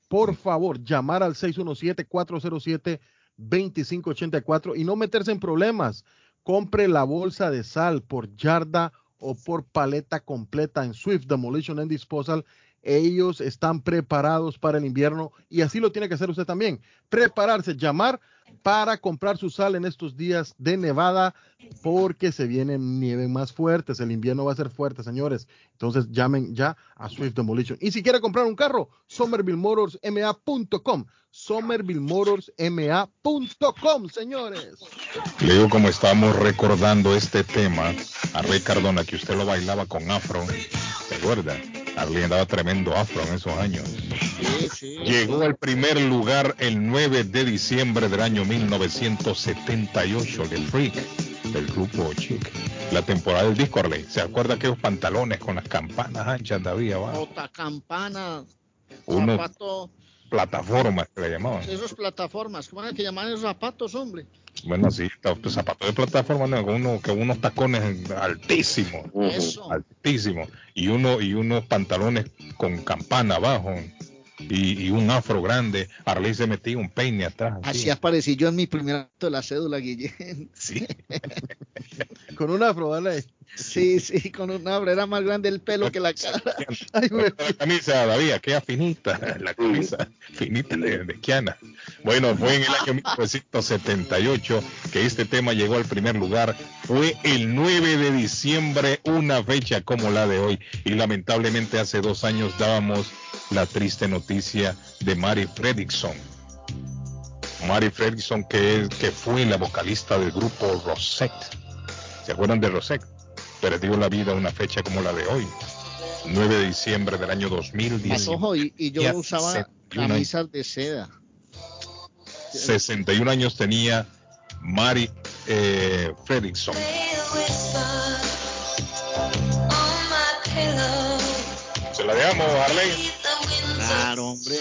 por favor, llamar al 617-407-2584 y no meterse en problemas. Compre la bolsa de sal por yarda o por paleta completa en Swift Demolition and Disposal. Ellos están preparados para el invierno y así lo tiene que hacer usted también. Prepararse, llamar para comprar su sal en estos días de nevada porque se vienen nieve más fuertes. El invierno va a ser fuerte, señores. Entonces llamen ya a Swift Demolition. Y si quiere comprar un carro, somervillemotorsma.com. somervillemotorsma.com, señores. Le digo como estamos recordando este tema a Rey Cardona, que usted lo bailaba con afro. ¿Se acuerda? Arlene daba tremendo afro en esos años. Sí, sí. Llegó al primer lugar el 9 de diciembre del año 1978 de Freak del grupo Chic. La temporada del disco Arley. ¿Se acuerda aquellos pantalones con las campanas anchas de había abajo? Bota campana, Unos zapato, plataformas que le llamaban. esas plataformas, ¿cómo era que llaman esos zapatos, hombre? Bueno, sí, zapatos de plataforma, no, con uno, con unos tacones altísimos. Eso. Altísimos. Y uno, y unos pantalones con campana abajo. Y, y un afro grande. Arley se metía un peine atrás. así. Así aparecí yo en mi primer acto de la cédula, Guillén. Sí. Con una afro, dale. Sí, sí, con un hambre, era más grande el pelo que la cara. Ay. La camisa, David, aquella finita, la camisa finita de, de Kiana. Bueno, fue en el año 1978 que este tema llegó al primer lugar. Fue el 9 de diciembre, una fecha como la de hoy. Y lamentablemente hace dos años dábamos la triste noticia de Mary Fredrickson. Mary Fredrickson, que, es- que fue la vocalista del grupo Rosette. ¿Se acuerdan de Rosette? Perdió la vida una fecha como la de hoy. 9 de diciembre del año 2010. Ojo, y, y yo usaba 61 camisas de seda. 61 años tenía Mari eh, Fredrickson. Se la dejamos, Arley. Claro, hombre.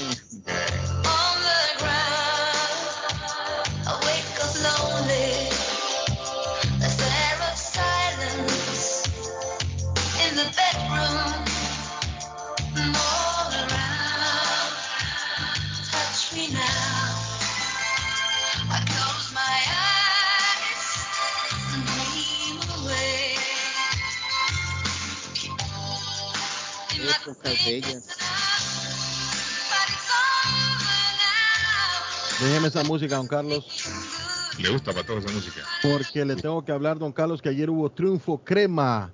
Épocas bellas. Déjeme esa música, don Carlos. Le gusta para toda esa música. Porque le tengo que hablar, don Carlos, que ayer hubo triunfo crema.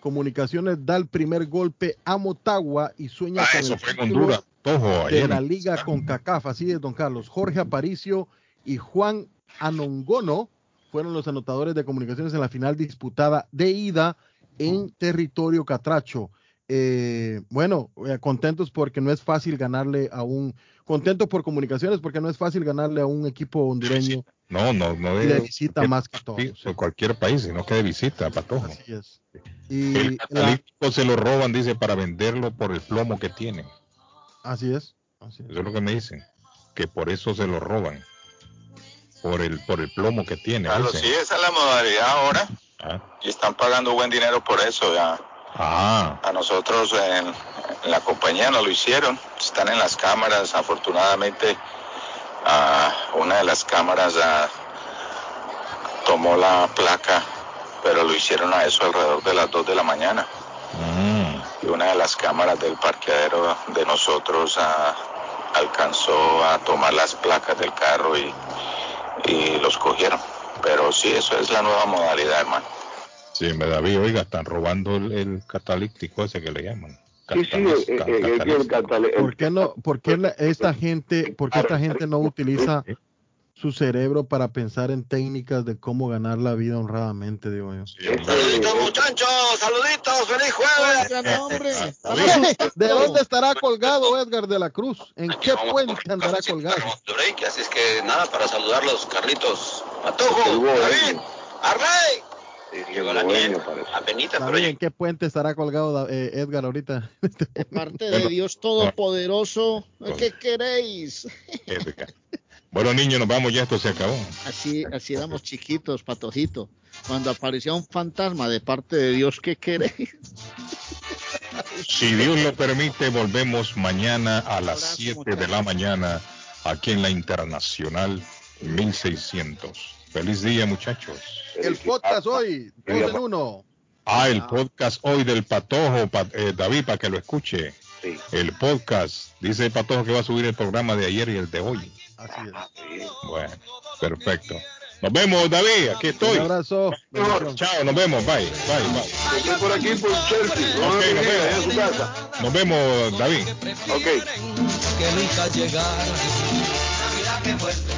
Comunicaciones da el primer golpe a Motagua y sueña Ah, con eso el fue Honduras. Tojo, de la liga con CACAF. Así es, don Carlos. Jorge Aparicio y Juan Anongono fueron los anotadores de comunicaciones en la final disputada de ida en territorio catracho. Eh, bueno, eh, contentos porque no es fácil ganarle a un, contentos por comunicaciones porque no es fácil ganarle a un equipo hondureño No, no, no y de de, visita más que todo. de cualquier país, sino que de visita, Patojo. Así es. Y El la- se lo roban, dice, para venderlo por el plomo que tiene. así es. Así es. Eso es lo que me dicen. Que por eso se lo roban. Por el, por el plomo que tiene. Dicen. sí, esa es la modalidad ahora. Ah. Y están pagando buen dinero por eso. Ya. Ah, A nosotros en, en la compañía no lo hicieron. Están en las cámaras. Afortunadamente, una de las cámaras ah, tomó la placa, pero lo hicieron a eso alrededor de las 2 de la mañana. Y una de las cámaras del parqueadero de nosotros ah, alcanzó a tomar las placas del carro y, y los cogieron. Pero sí, eso es la nueva modalidad, hermano. Sí, me David, oiga, están robando el, el catalítico ese que le llaman. Sí, sí, eh, eh, eh, el catale- el- ¿Por qué no, por qué la- esta gente, por qué esta gente no utiliza su cerebro para pensar en técnicas de cómo ganar la vida honradamente, digo yo? Saluditos, muchachos, saluditos, feliz jueves. ¿De dónde estará colgado Edgar de la Cruz? ¿En qué puente andará colgado? break, así es que nada, para saludarlos, Carlitos, Matojo, David, Array. Llegó la pero ¿En qué puente estará colgado eh, Edgar ahorita? De parte de Dios Todopoderoso, ¿qué queréis? Bueno, niños, nos vamos ya, esto se acabó. Así, así éramos chiquitos, patojito. Cuando aparecía un fantasma de parte de Dios, ¿qué queréis? Si Dios lo permite, volvemos mañana a las 7 de la mañana aquí en la Internacional 1600. Feliz día, muchachos. El podcast hoy, dos en uno. Ah, el podcast hoy del Patojo, pa- eh, David, para que lo escuche. El podcast, dice el Patojo que va a subir el programa de ayer y el de hoy. Así es. Bueno, perfecto. Nos vemos, David, aquí estoy. Un abrazo. Chao, nos vemos, bye, bye, bye. Estoy por aquí por Chelsea. No nos vemos. en su casa. Nos vemos, David. Ok. que evita llegar. Fuerte